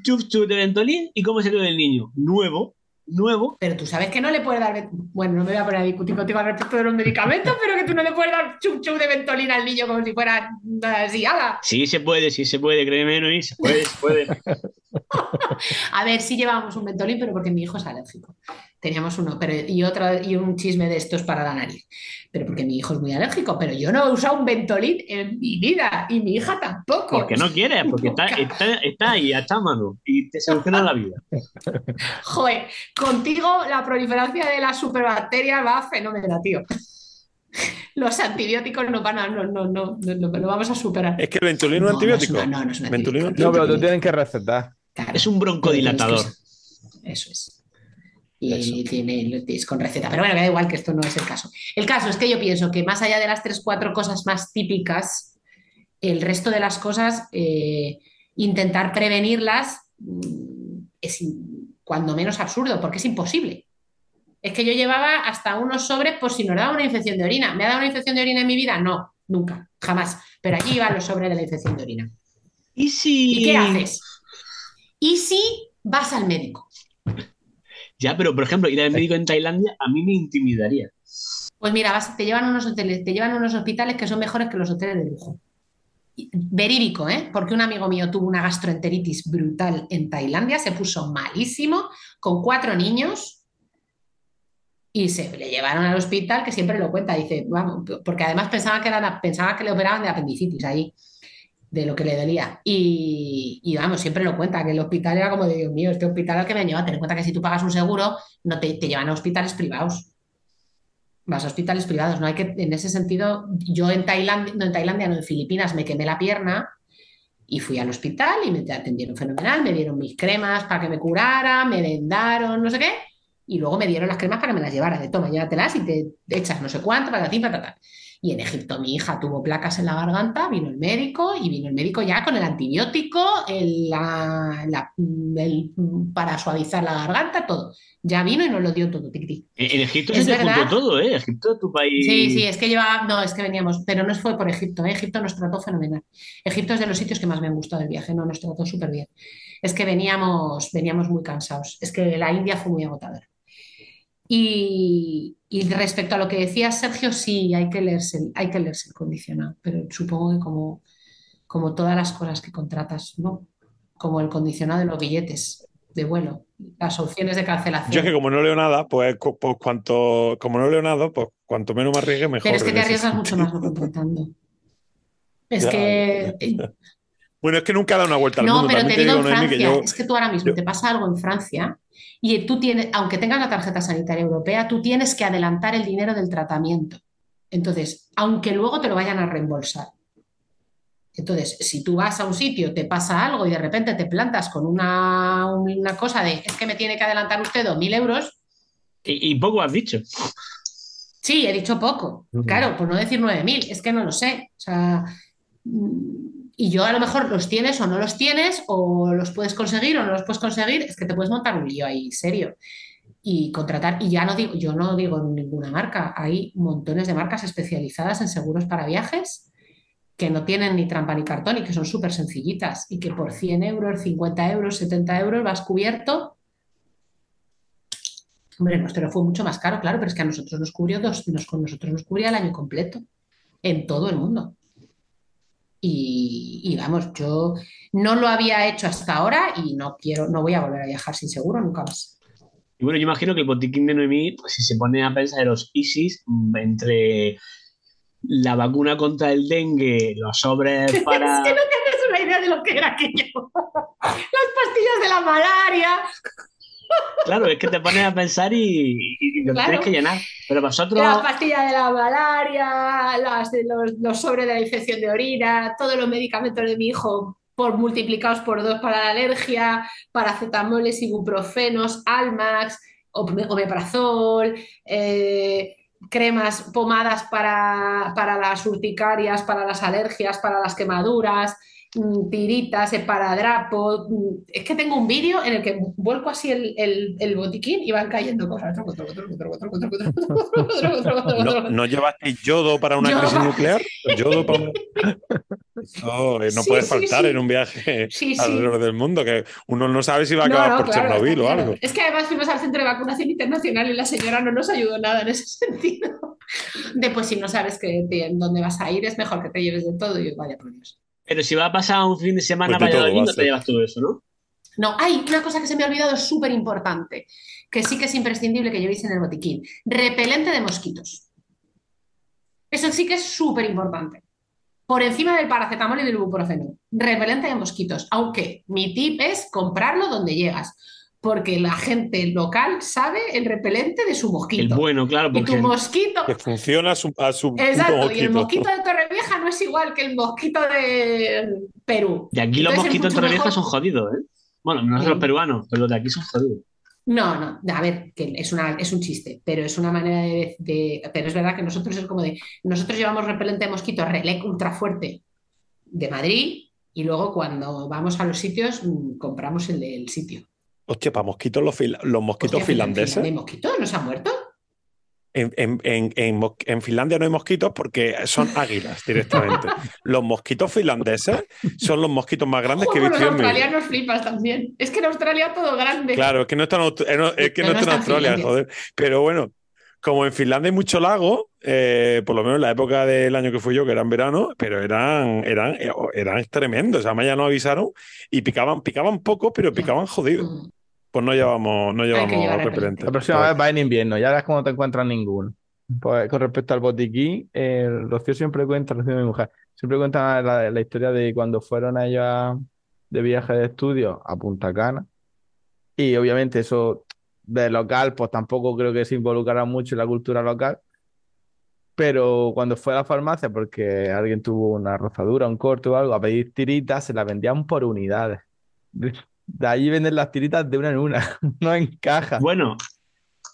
A: chuf chuf de Ventolin y cómo se quedó el niño. Nuevo, nuevo.
C: Pero tú sabes que no le puedes dar. Bueno, no me voy a poner a discutir contigo al respecto de los medicamentos, pero que tú no le puedes dar chup chup de ventolina al niño como si fuera así, ¡hala!
A: Sí se puede, sí se puede, créeme, Noí, se puede, se puede.
C: A ver, sí llevábamos un ventolín, pero porque mi hijo es alérgico. Teníamos uno, pero y otro, y un chisme de estos para la nariz. Pero porque mi hijo es muy alérgico, pero yo no he usado un ventolín en mi vida, y mi hija tampoco.
A: Porque no quieres, porque está, está, está ahí, a mano y te soluciona la vida.
C: Joder, contigo la proliferación de las superbacterias va fenómeno, tío. Los antibióticos no van a, no, no, no, no, no, lo vamos a superar.
D: Es que el Ventolin
C: No,
D: es
C: no
D: antibiótico.
C: no, no es un
D: Ventolin
C: antibiótico.
B: No, pero te
C: Ventolin.
B: tienen que recetar.
C: Claro,
A: Es un broncodilatador.
C: Eso es. Y tiene es con receta. Pero bueno, me da igual que esto no es el caso. El caso es que yo pienso que más allá de las tres, cuatro cosas más típicas, el resto de las cosas, eh, intentar prevenirlas mm, es cuando menos absurdo, porque es imposible. Es que yo llevaba hasta unos sobres por si nos daba una infección de orina. ¿Me ha dado una infección de orina en mi vida? No, nunca, jamás. Pero allí iban los sobres de la infección de orina.
A: ¿Y si...
C: ¿Y qué haces? ¿Y si vas al médico?
A: Ya, pero por ejemplo, ir al médico en Tailandia a mí me intimidaría.
C: Pues mira, vas- te llevan unos hoteles, te llevan unos hospitales que son mejores que los hoteles de lujo. Verídico, ¿eh? Porque un amigo mío tuvo una gastroenteritis brutal en Tailandia, se puso malísimo, con cuatro niños, y se le llevaron al hospital, que siempre lo cuenta, dice, vamos, porque además pensaba que, era, pensaba que le operaban de apendicitis ahí, de lo que le dolía. Y, y vamos, siempre lo cuenta, que el hospital era como Dios mío, este hospital al que me han llevado, ten en cuenta que si tú pagas un seguro, no te, te llevan a hospitales privados. Vas a hospitales privados, no hay que, en ese sentido, yo en Tailandia, no en Tailandia, no en Filipinas, me quemé la pierna y fui al hospital y me atendieron fenomenal, me dieron mis cremas para que me curara, me vendaron, no sé qué, y luego me dieron las cremas para que me las llevara, de toma, llévatelas y te echas no sé cuánto, para ti, para tal. Y en Egipto mi hija tuvo placas en la garganta, vino el médico y vino el médico ya con el antibiótico, el, la- la- el- para suavizar la garganta, todo. Ya vino y nos lo dio todo, tiquití.
A: En en Egipto
C: Es
A: se juntó todo, ¿eh? Egipto tu país.
C: Sí, sí, es que llevaba, no, es que veníamos, pero no fue por Egipto, ¿eh? Egipto nos trató fenomenal. Egipto es de los sitios que más me han gustado del viaje, no, nos trató súper bien. Es que veníamos, veníamos muy cansados, es que la India fue muy agotadora. Y, y respecto a lo que decía Sergio, sí, hay que leerse, el- hay que leerse el condicionado, pero supongo que como, como todas las cosas que contratas, ¿no? Como el condicionado de los billetes de vuelo, las opciones de cancelación.
D: Yo es que como no leo nada, pues, pues cuanto, como no leo nada, pues cuanto menos me arriesgue, mejor.
C: Pero es que te arriesgas mucho más no contratando. Es
D: Ya,
C: que
D: Bueno, es que nunca he dado una vuelta al
C: No,
D: mundo.
C: pero
D: También
C: te digo en
D: Noemí, que
C: Francia,
D: yo-
C: es que tú ahora mismo
D: yo-
C: te pasa algo en Francia y tú tienes, aunque tengas la tarjeta sanitaria europea, tú tienes que adelantar el dinero del tratamiento. Entonces, aunque luego te lo vayan a reembolsar. Entonces, si tú vas a un sitio, te pasa algo y de repente te plantas con una, una cosa de es que me tiene que adelantar usted 2.000 euros,
A: Y, y poco has dicho.
C: Sí, he dicho poco. Claro, por no decir 9.000, es que no lo sé. O sea, mm, y yo a lo mejor los tienes o no los tienes, o los puedes conseguir o no los puedes conseguir, es que te puedes montar un lío ahí, serio. Y contratar, y ya no digo, yo no digo ninguna marca, hay montones de marcas especializadas en seguros para viajes que no tienen ni trampa ni cartón y que son súper sencillitas y que por 100 euros, 50 euros, 70 euros vas cubierto Hombre, nuestro fue mucho más caro, claro, pero es que a nosotros nos cubrió dos, nos, con nosotros nos cubría el año completo, en todo el mundo. Y, y vamos, yo no lo había hecho hasta ahora y no quiero, no voy a volver a viajar sin seguro nunca más.
A: Y bueno, yo imagino que el botiquín de Noemí, si se pone a pensar en los ISIS, entre la vacuna contra el dengue, los sobres para.
C: Es que no tienes una idea de lo que era aquello. Las pastillas de la malaria.
A: Claro, es que te pones a pensar y, y- y lo
C: Claro.
A: tienes que llenar. Pero vosotros,
C: La pastilla de la malaria, las los, los sobres de la infección de orina, todos los medicamentos de mi hijo por multiplicados por dos para la alergia, paracetamoles, ibuprofenos, Almax, ome- omeprazol, eh, cremas, pomadas para, para las urticarias, para las alergias, para las quemaduras, tiritas, esparadrapo. Es que tengo un vídeo en el que vuelco así el, el, botiquín y van cayendo cosas.
D: ¿No, llevaste yodo para una crisis nuclear? Yodo para... Eso, no
C: sí,
D: puede faltar en un viaje alrededor del mundo, que uno no sabe si va a acabar
C: no, no,
D: por
C: claro,
D: Chernobyl o algo.
C: Es que además fuimos al centro de vacunación internacional y la señora no nos ayudó nada en ese sentido. De pues si no sabes que, en dónde vas a ir, es mejor que te lleves de todo y vaya por Dios
A: pero si va a pasar un fin de semana
D: Pues de
A: para
D: todo
A: Valladolid, no te llevas todo eso, ¿no?
C: No, hay una cosa que se me ha olvidado súper importante, que sí que es imprescindible que llevéis en el botiquín. Repelente de mosquitos. Eso sí que es súper importante. Por encima del paracetamol y del ibuprofeno. Repelente de mosquitos. Aunque mi tip es comprarlo donde llegas. Porque la gente local sabe el repelente de su
A: El
C: mosquito.
A: bueno, claro,
C: Y tu
A: porque
C: mosquito.
D: Que funciona a su, a su
C: Exacto, y el
D: mosquito.
C: de Torrevieja no es igual que el mosquito de Perú.
A: de aquí los
C: Entonces,
A: mosquitos
C: mucho
A: Torrevieja
C: mejor-
A: son jodidos, ¿eh? Bueno, nosotros los
C: Mm.
A: peruanos, pero los de aquí son jodidos.
C: No, no, a ver, que es una, es un chiste, pero es una manera de, de- Pero es verdad que nosotros es como de. Nosotros llevamos repelente de mosquito Relec ultra fuerte de Madrid y luego cuando vamos a los sitios mm, compramos el del sitio.
D: Hostia, para mosquitos, los, los mosquitos
C: Hostia,
D: finlandeses.
C: ¿De mosquitos? ¿No se han muerto?
D: En, en- en- en Finlandia no hay mosquitos porque son águilas directamente. Los mosquitos finlandeses son los mosquitos más grandes que he
C: los
D: visto en mi vida.
C: australianos flipas también. Es que en Australia todo grande.
D: Claro, es que no está en, no,
C: No,
D: no
C: no
D: Australia, joder. Pero bueno, como en Finlandia hay mucho lago, eh, por lo menos en la época del año que fui yo, que era en verano, pero eran, eran, eh, eran tremendos. O sea, además ya nos avisaron y picaban, picaban poco, pero picaban jodido.
C: Mm.
D: Pues no llevamos, no llevamos repelente.
C: repelente.
B: La próxima vez va en invierno, ya verás cómo te encuentras ninguno. Pues con respecto al botiquín, eh, Rocío siempre cuenta, Rocío mi mujer, siempre cuenta la, la historia de cuando fueron ellos de viaje de estudio a Punta Cana. Y obviamente eso de local, pues tampoco creo que se involucrara mucho en la cultura local. Pero cuando fue a la farmacia, porque alguien tuvo una rozadura, un corte o algo, a pedir tiritas, se las vendían por unidades. De, allí venden las tiritas de una en una, no en cajas.
A: Bueno,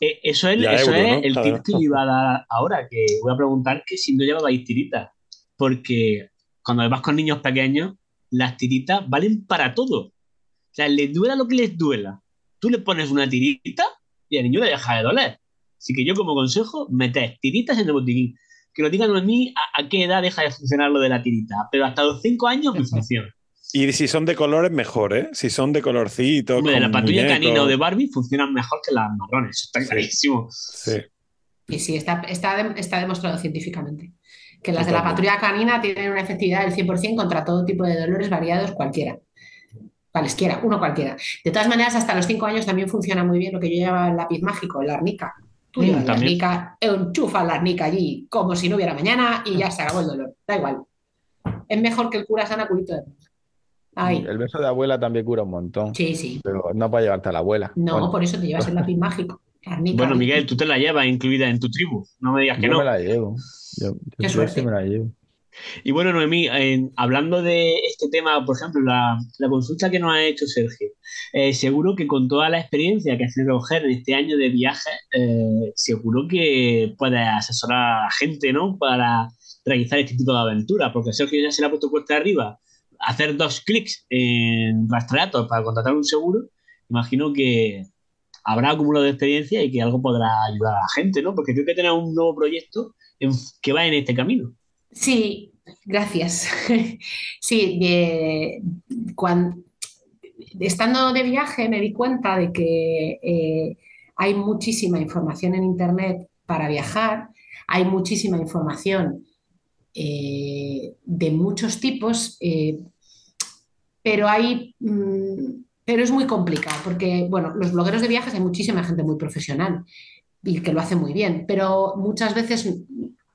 A: eh, eso es,
D: Y a
A: eso
D: euro,
A: es
D: ¿no?
A: el tip que iba a dar ahora, que voy a preguntar que si no llevabais tiritas. Porque cuando vas con niños pequeños, las tiritas valen para todo. O sea, les duela lo que les duela. Tú le pones una tirita y al niño le deja de doler. Así que yo como consejo, meted tiritas en el botiquín. Que nos digan a mí a, a qué edad deja de funcionar lo de la tirita. Pero hasta los 5 años me funciona.
D: Y si son de colores, mejor, ¿eh? Si son de colorcitos,
A: Hombre, de la
D: con
A: patrulla canina o de Barbie funcionan mejor que las marrones. Eso está
D: Sí.
A: clarísimo.
D: Sí.
C: Y sí, está, está, de- está demostrado científicamente que las de la patrulla canina tienen una efectividad del 100% contra todo tipo de dolores variados cualquiera. Cualesquiera, uno cualquiera. De todas maneras, hasta los 5 años también funciona muy bien lo que yo llevaba el lápiz mágico, la arnica. Tú
A: Mm,
C: llevas la arnica, enchufa la arnica allí como si no hubiera mañana y ya se acabó el dolor. Da igual. Es mejor que el cura sana culito de. Ahí.
B: El beso de abuela también cura un montón,
C: Sí, sí.
B: pero no para llevarte a la abuela.
C: No,
B: Bueno,
C: por eso te llevas el lápiz mágico. arnica
A: Bueno. Miguel, tú te la llevas incluida en tu tribu. No me digas que
B: yo
A: no.
B: me la llevo. Yo, yo-
C: Qué
B: yo
C: suerte.
B: sí me la llevo.
A: Y bueno, Noemí, en- hablando de este tema, por ejemplo, la, consulta que nos ha hecho Sergio, eh, seguro que con toda la experiencia que ha tenido Roger en este año de viaje, eh, seguro que puede asesorar a la gente, ¿no? Para realizar este tipo de aventuras, porque Sergio ya se le ha puesto cuesta arriba hacer dos clics en Rastreator para contratar un seguro. Imagino que habrá acumulado experiencia y que algo podrá ayudar a la gente, ¿no? Porque creo que tenemos un nuevo proyecto que va en este camino.
C: Sí, gracias. Sí, cuan- estando de viaje me di cuenta de que eh, hay muchísima información en Internet para viajar, hay muchísima información eh, de muchos tipos, eh, pero hay, mm, pero es muy complicado porque, bueno, los blogueros de viajes hay muchísima gente muy profesional y que lo hace muy bien, pero muchas veces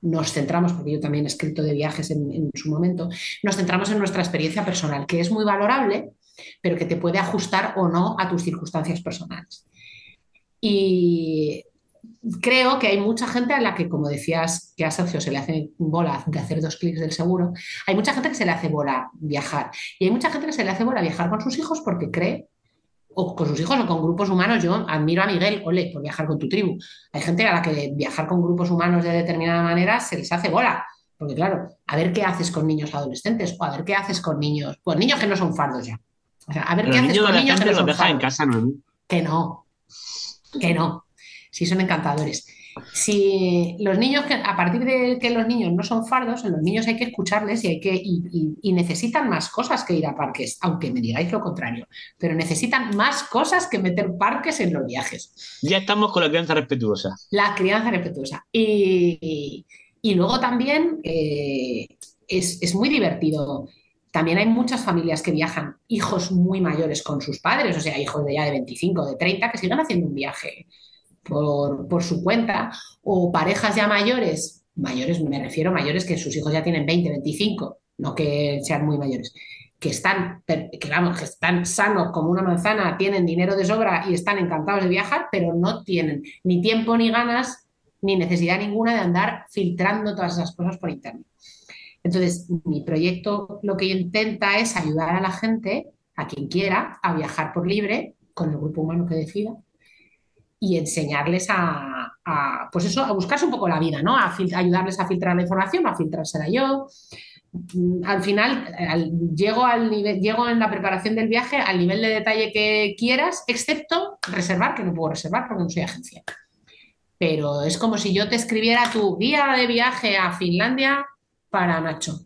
C: nos centramos, porque yo también he escrito de viajes en, su momento, nos centramos en nuestra experiencia personal, que es muy valorable, pero que te puede ajustar o no a tus circunstancias personales. Y creo que hay mucha gente a la que, como decías, que a Sergio se le hace bola de hacer dos clics del seguro, hay mucha gente que se le hace bola viajar. Y hay mucha gente que se le hace bola viajar con sus hijos porque cree, o con sus hijos o con grupos humanos, yo admiro a Miguel, ole, por viajar con tu tribu. Hay gente a la que viajar con grupos humanos de determinada manera se les hace bola. Porque claro, a ver qué haces con niños adolescentes o a ver qué haces con niños, pues niños que no son fardos ya. O sea, a ver qué haces con niños que no son fardos.
A: en casa, ¿no?
C: Que no, que no sí son encantadores. Si los niños, que, a partir de que los niños no son fardos, en los niños hay que escucharles y, hay que, y, necesitan más cosas que ir a parques, aunque me digáis lo contrario, pero necesitan más cosas que meter parques en los viajes.
A: Ya estamos con la crianza respetuosa.
C: La crianza respetuosa. Y, luego también eh, es, es muy divertido también hay muchas familias que viajan, hijos muy mayores con sus padres, o sea, hijos de ya de 25, de 30, que siguen haciendo un viaje por, su cuenta, o parejas ya mayores, mayores me refiero mayores que sus hijos ya tienen 20, 25, no que sean muy mayores, que están, que vamos, que están sanos como una manzana, tienen dinero de sobra y están encantados de viajar, pero no tienen ni tiempo ni ganas ni necesidad ninguna de andar filtrando todas esas cosas por internet. Entonces, mi proyecto lo que intenta es ayudar a la gente, a quien quiera, a viajar por libre con el grupo humano que decida y enseñarles a, pues eso, a buscarse un poco la vida, ¿no? A ayudarles a filtrar la información, a filtrársela yo. Mm, al final, llego, al llego en la preparación del viaje al nivel de detalle que quieras, excepto reservar, que no puedo reservar porque no soy agencia. Pero es como si yo te escribiera tu guía de viaje a Finlandia para Nacho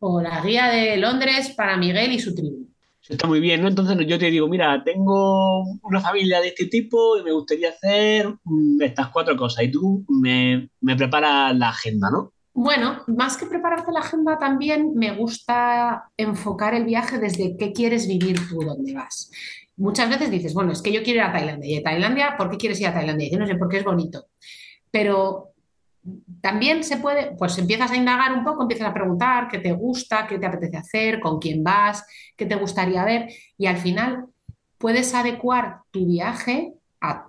C: o la guía de Londres para Miguel y su tribu
A: está muy bien, ¿no? Entonces yo te digo, mira, tengo una familia de este tipo y me gustaría hacer estas cuatro cosas y tú me, me preparas la agenda, ¿no?
C: Bueno, más que prepararte la agenda también me gusta enfocar el viaje desde qué quieres vivir tú, dónde vas. Muchas veces dices, bueno, es que yo quiero ir a Tailandia. ¿Y a Tailandia? ¿Por qué quieres ir a Tailandia? yo no sé, por qué es bonito. Pero también se puede, pues empiezas a indagar un poco, empiezas a preguntar qué te gusta, qué te apetece hacer, con quién vas, qué te gustaría ver y al final puedes adecuar tu viaje a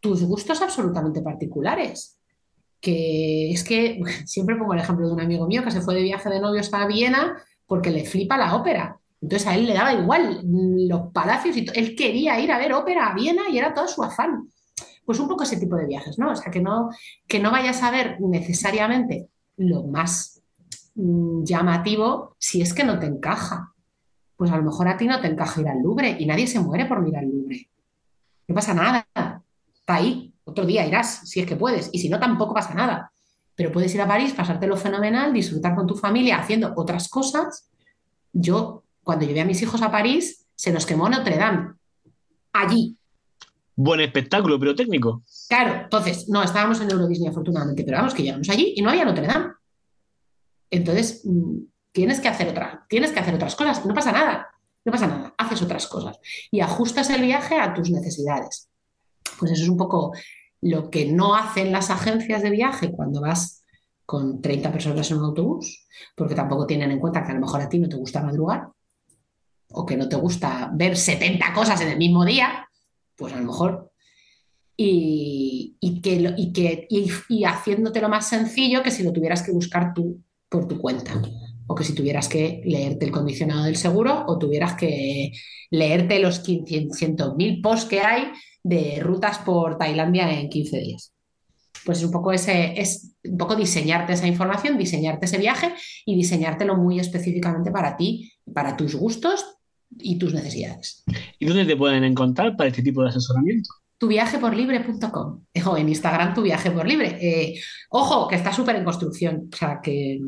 C: tus gustos absolutamente particulares. Que es que siempre pongo el ejemplo de un amigo mío que se fue de viaje de novios a Viena porque le flipa la ópera. Entonces a él le daba igual los palacios y él quería ir a ver ópera a Viena y era todo su afán pues un poco ese tipo de viajes, ¿no? O sea, que no, que no vayas a ver necesariamente lo más mm, llamativo si es que no te encaja. Pues a lo mejor a ti no te encaja ir al Louvre y nadie se muere por mirar al Louvre. No pasa nada. Está ahí. Otro día irás, si es que puedes. Y si no, tampoco pasa nada. Pero puedes ir a París, pasártelo fenomenal, disfrutar con tu familia haciendo otras cosas. Yo, cuando llevé a mis hijos a París, se nos quemó Notre Dame. Allí,
A: buen espectáculo pero técnico.
C: Claro, entonces, no, estábamos en Euro Disney afortunadamente, pero vamos que llegamos allí y no había Notre Dame. Entonces, mm, tienes que hacer otra, tienes que hacer otras cosas, no pasa nada, no pasa nada, haces otras cosas y ajustas el viaje a tus necesidades. Pues eso es un poco lo que no hacen las agencias de viaje cuando vas con 30 personas en un autobús, porque tampoco tienen en cuenta que a lo mejor a ti no te gusta madrugar o que no te gusta ver 70 cosas en el mismo día, pues a lo mejor. Y, y, que, y, lo más sencillo que si lo tuvieras que buscar tú por tu cuenta. O que si tuvieras que leerte el condicionado del seguro o tuvieras que leerte los 500.000 posts que hay de rutas por Tailandia en 15 días. Pues es un poco ese, es un poco diseñarte esa información, diseñarte ese viaje y diseñártelo muy específicamente para ti, para tus gustos y tus necesidades.
A: ¿Y dónde te pueden encontrar para este tipo de asesoramiento?
C: tuviajeporlibre.com o en Instagram tu viaje por libre. Eh, ojo, que está súper en construcción, o sea, que,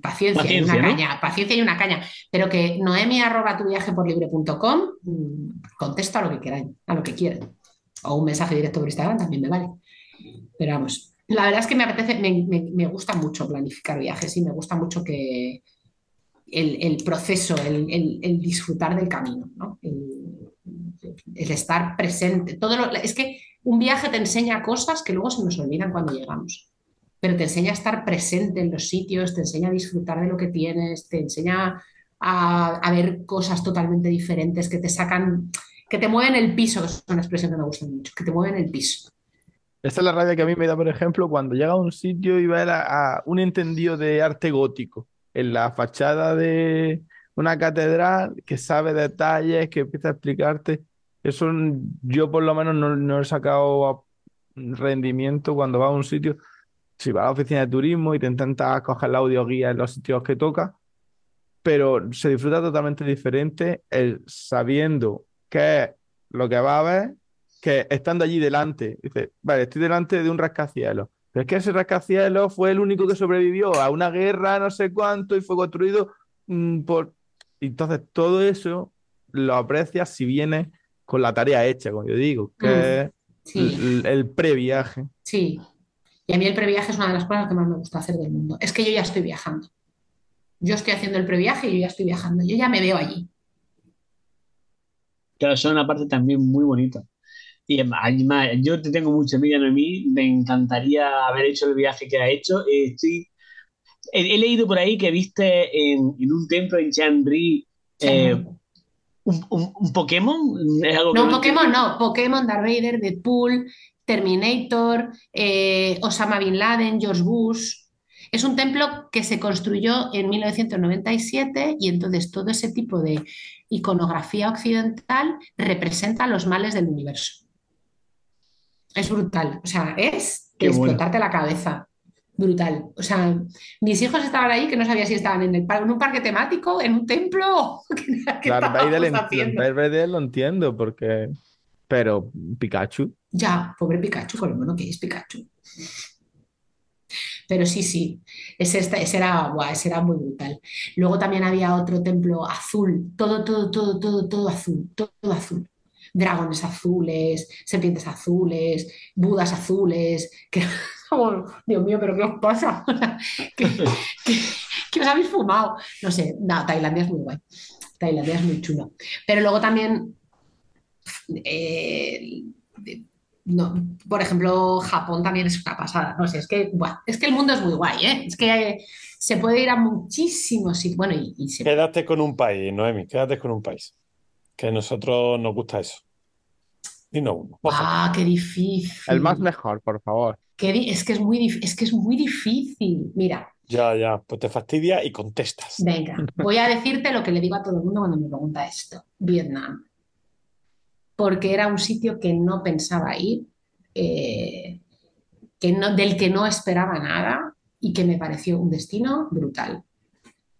C: paciencia, y una caña, paciencia y una caña, pero que noemi arroba tuviajeporlibre.com mm, contesta a lo que quieran, a lo que quieran. O un mensaje directo por Instagram también me vale. Pero vamos, la verdad es que me apetece, me gusta mucho planificar viajes y me gusta mucho que, el, proceso, el, disfrutar del camino, el, estar presente. Todo es que un viaje te enseña cosas que luego se nos olvidan cuando llegamos, pero te enseña a estar presente en los sitios, te enseña a disfrutar de lo que tienes, te enseña a, ver cosas totalmente diferentes que te sacan que te mueven el piso, que es una expresión que me gusta mucho, que te mueven el piso.
B: Esa es la rabia que a mí me da, por ejemplo, cuando llega a un sitio y ver a, a un entendido de arte gótico en la fachada de una catedral que sabe detalles, que empieza a explicarte. Eso yo por lo menos no, no he sacado rendimiento cuando vas a un sitio. Si vas a la oficina de turismo y te intentas coger la audioguía en los sitios que toca, pero se disfruta totalmente diferente el sabiendo qué es lo que va a ver que estando allí delante. Dice, vale, estoy delante de un rascacielos. Pero es que ese rascacielos fue el único que sobrevivió a una guerra, no sé cuánto, y fue construido mm, por. Entonces, todo eso lo aprecias si vienes con la tarea hecha, como yo digo, que
C: Mm,
B: es
C: Sí,
B: el, el previaje.
C: sí. Y a mí el previaje es una de las cosas que más me gusta hacer del mundo. Es que yo ya estoy viajando. Yo estoy haciendo el previaje y yo ya estoy viajando. Yo ya me veo allí.
A: Claro, eso es una parte también muy bonita. Y además, yo te tengo mucha envidia, Noemí. Me encantaría haber hecho el viaje que has hecho. Eh, estoy, he, he leído por ahí que viste en, en un templo en Chiang-Ri eh, un, un- un Pokémon. Es algo
C: no Pokémon no. Pokémon, Darth Vader, Deadpool, Terminator, eh, Osama Bin Laden, George Bush. Es un templo que se construyó en 1997 y entonces todo ese tipo de iconografía occidental representa los males del universo. Es brutal. O sea, es
A: Qué bueno.
C: explotarte la cabeza. Brutal. O sea, mis hijos estaban ahí que no sabía si estaban en, el, en un parque temático, en un templo. ¿Qué, qué
B: Darth Vader,
C: estábamos
B: en-
C: haciendo?
B: Darth Vader lo entiendo, porque. Pero Pikachu.
C: Ya, pobre Pikachu, con lo bueno que es Pikachu. Pero sí, sí, ese, ese era, guau, ese era muy brutal. Luego también había otro templo azul, todo, todo, todo, todo, todo azul, todo azul. Dragones azules, serpientes azules, budas azules. Dios mío, pero ¿qué os pasa? ¿Qué, os habéis fumado? No sé, no, Tailandia es muy guay. Tailandia es muy chulo. Pero luego también eh, por ejemplo, Japón también es una pasada. No sé, es que, buah, es que el mundo es muy guay, ¿eh? Es que se puede ir a muchísimos. Bueno, y, y se-
D: Quédate con un país, Noemi, quédate con un país. Que a nosotros nos gusta eso. Dinos uno.
C: ¡Ah, qué difícil!
B: El más mejor, por favor.
C: Qué di- es que es muy, es que es muy difícil. Mira,
D: Ya, ya, pues te fastidia y contestas.
C: venga, voy a decirte lo que le digo a todo el mundo cuando me pregunta esto. Vietnam. Porque era un sitio que no pensaba ir, eh, que no, del que no esperaba nada y que me pareció un destino brutal.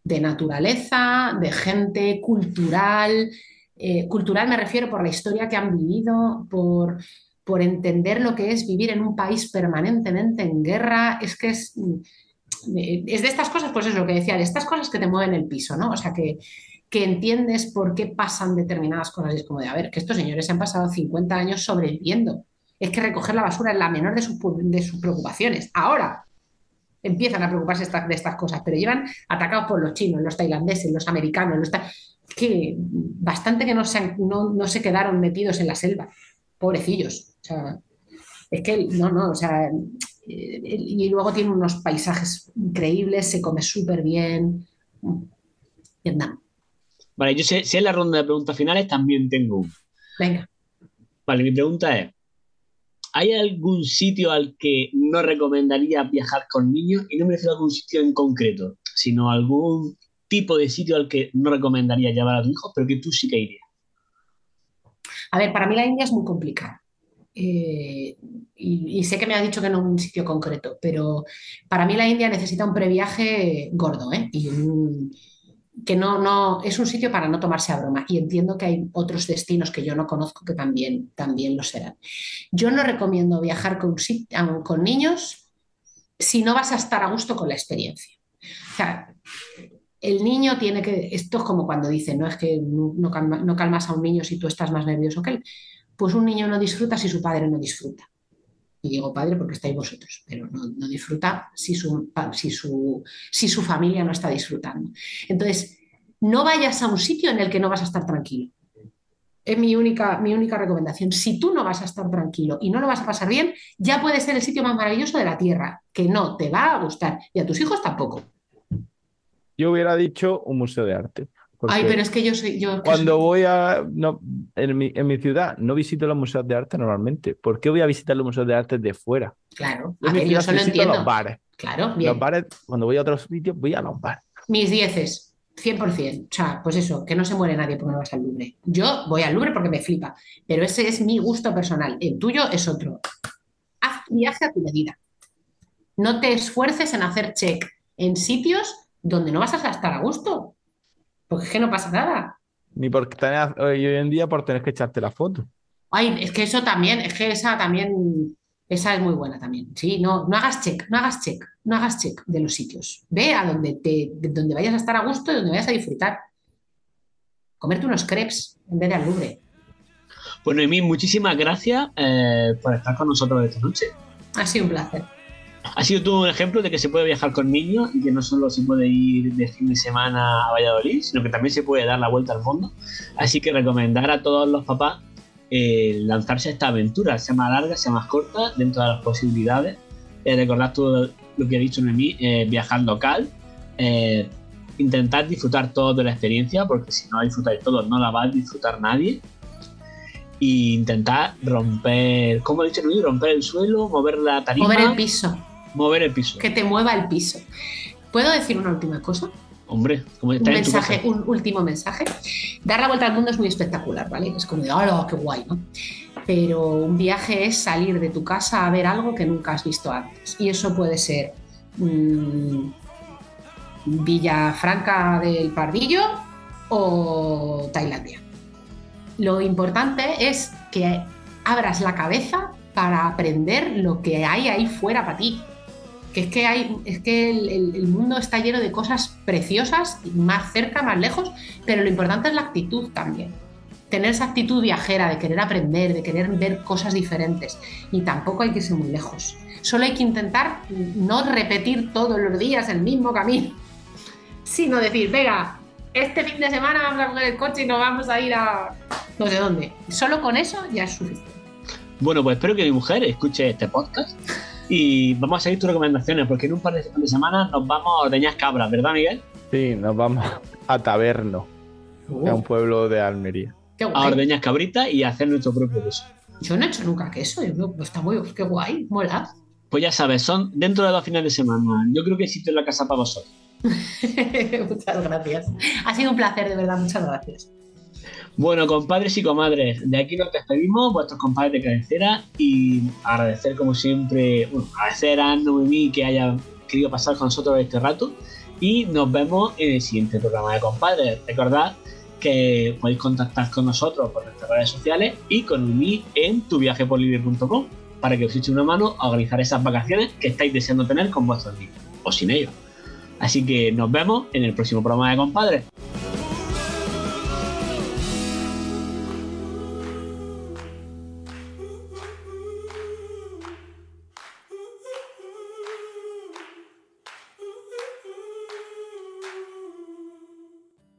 C: De naturaleza, de gente, cultural. Eh, cultural me refiero por la historia que han vivido, por, por entender lo que es vivir en un país permanentemente en guerra. Es que es, eh, es de estas cosas, pues es lo que decía, de estas cosas que te mueven el piso, ¿no? O sea, que, que entiendes por qué pasan determinadas cosas. Es como de, a ver, que estos señores se han pasado 50 años sobreviviendo. Es que recoger la basura es la menor de sus, de sus preocupaciones. Ahora empiezan a preocuparse esta- de estas cosas, pero llevan atacados por los chinos, los tailandeses, los americanos, los que bastante que no se, han- no, no se quedaron metidos en la selva, pobrecillos. O sea, es que no, no, o sea, eh, y luego tiene unos paisajes increíbles, se come súper bien. Vietnam.
A: Vale, yo sé, si es la ronda de preguntas finales, también tengo una.
C: Venga.
A: Vale, mi pregunta es, ¿hay algún sitio al que no recomendaría viajar con niños? Y no me refiero a algún sitio en concreto, sino algún tipo de sitio al que no recomendaría llevar a tu hijo, pero que tú sí que irías.
C: A ver, para mí la India es muy complicada. Eh, y, sé que me has dicho que no en un sitio concreto, pero para mí la India necesita un previaje gordo, ¿eh? Y un- que no, no, es un sitio para no tomarse a broma. Y entiendo que hay otros destinos que yo no conozco que también, también lo serán. Yo no recomiendo viajar con, con niños si no vas a estar a gusto con la experiencia. O sea, el niño tiene que, esto es como cuando dicen, no es que no, no calma- no calmas a un niño si tú estás más nervioso que él. Pues un niño no disfruta si su padre no disfruta. Y digo padre porque estáis vosotros, pero no, no disfruta si su, si, su, si su familia no está disfrutando. Entonces, no vayas a un sitio en el que no vas a estar tranquilo. Es mi única, mi única recomendación. Si tú no vas a estar tranquilo y no lo vas a pasar bien, ya puede ser el sitio más maravilloso de la Tierra, que no te va a gustar y a tus hijos tampoco.
B: Yo hubiera dicho un museo de arte,
C: Ay, pero es que yo soy. Yo,
B: Cuando voy a. No, en, mi, en mi ciudad no visito los museos de arte normalmente. ¿Por qué voy a visitar los museos de arte de fuera?
C: Claro,
B: Yo
C: a yo solo entiendo.
B: los bares.
C: Claro, bien.
B: Los bares, cuando voy a otros sitios, voy a los bares.
C: Mis dieces, 100%. O sea, pues eso, que no se muere nadie porque no vas al Louvre. Yo voy al Louvre porque me flipa, pero ese es mi gusto personal. El tuyo es otro. Haz viaje a tu medida. No te esfuerces en hacer check en sitios donde no vas a estar a gusto. Porque es que no pasa nada.
B: Ni porque tener, hoy hoy en día por tener que echarte la foto.
C: Ay, es que eso también, es que esa también, esa es muy buena también. Sí, no, no hagas check, no hagas check, no hagas check de los sitios. Ve a donde te, de donde vayas a estar a gusto y donde vayas a disfrutar. Comerte unos crepes en vez de al Louvre.
A: Pues Noemí, muchísimas gracias eh, por estar con nosotros esta noche.
C: Ha sido un placer.
A: Ha sido tú un ejemplo de que se puede viajar con niños y que no solo se puede ir de fin de semana a Valladolid, sino que también se puede dar la vuelta al mundo. Así que recomendar a todos los papás eh, lanzarse a esta aventura, sea más larga, sea más corta, dentro de las posibilidades. Eh, recordar todo lo que ha dicho Noemí, eh, viajar local, eh, intentar disfrutar todo de la experiencia, porque si no disfrutáis todo, no la va a disfrutar nadie. Y intentar romper, como ha dicho Noemí, romper el suelo, mover la tarima,
C: Mover el piso,
A: mover el piso.
C: que te mueva el piso. ¿Puedo decir una última cosa?
A: Hombre, como
C: Un
A: está tu casa.
C: un último mensaje. Dar la vuelta al mundo es muy espectacular, ¿vale? Es como de, ¡hola, qué guay, ¿no? Pero un viaje es salir de tu casa a ver algo que nunca has visto antes. Y eso puede ser mm, Villafranca del Pardillo o Tailandia. Lo importante es que abras la cabeza para aprender lo que hay ahí fuera para ti. Que es que, hay, es que el, mundo está lleno de cosas preciosas, más cerca, más lejos, pero lo importante es la actitud también. Tener esa actitud viajera de querer aprender, de querer ver cosas diferentes. Y tampoco hay que irse muy lejos. Solo hay que intentar no repetir todos los días el mismo camino, sino decir, venga, este fin de semana vamos a coger el coche y nos vamos a ir a no sé dónde. Solo con eso ya es suficiente.
A: Bueno, pues espero que mi mujer escuche este podcast y vamos a seguir tus recomendaciones porque en un par de, de semanas nos vamos a ordeñar cabras, ¿verdad, Miguel?
B: Sí, nos vamos a Taberno, que es un pueblo de Almería.
C: Qué
A: A
C: guay.
A: ordeñar cabritas y a hacer nuestro propio queso.
C: Yo no he hecho nunca queso, yo no- está muy qué guay, mola.
A: Pues ya sabes, son dentro de dos fines de semana. Yo creo que existe en la casa para vosotros.
C: muchas gracias. Ha sido un placer, de verdad, muchas gracias.
A: Bueno, compadres y comadres, de aquí nos despedimos, vuestros compadres de cabecera, y agradecer como siempre, bueno, agradecer a Noemí que haya querido pasar con nosotros este rato, y nos vemos en el siguiente programa de compadres. Recordad que podéis contactar con nosotros por nuestras redes sociales y con en tuviajepolibre.com para que os eche una mano a organizar esas vacaciones que estáis deseando tener con vuestros niños, o sin ellos. Así que nos vemos en el próximo programa de compadres.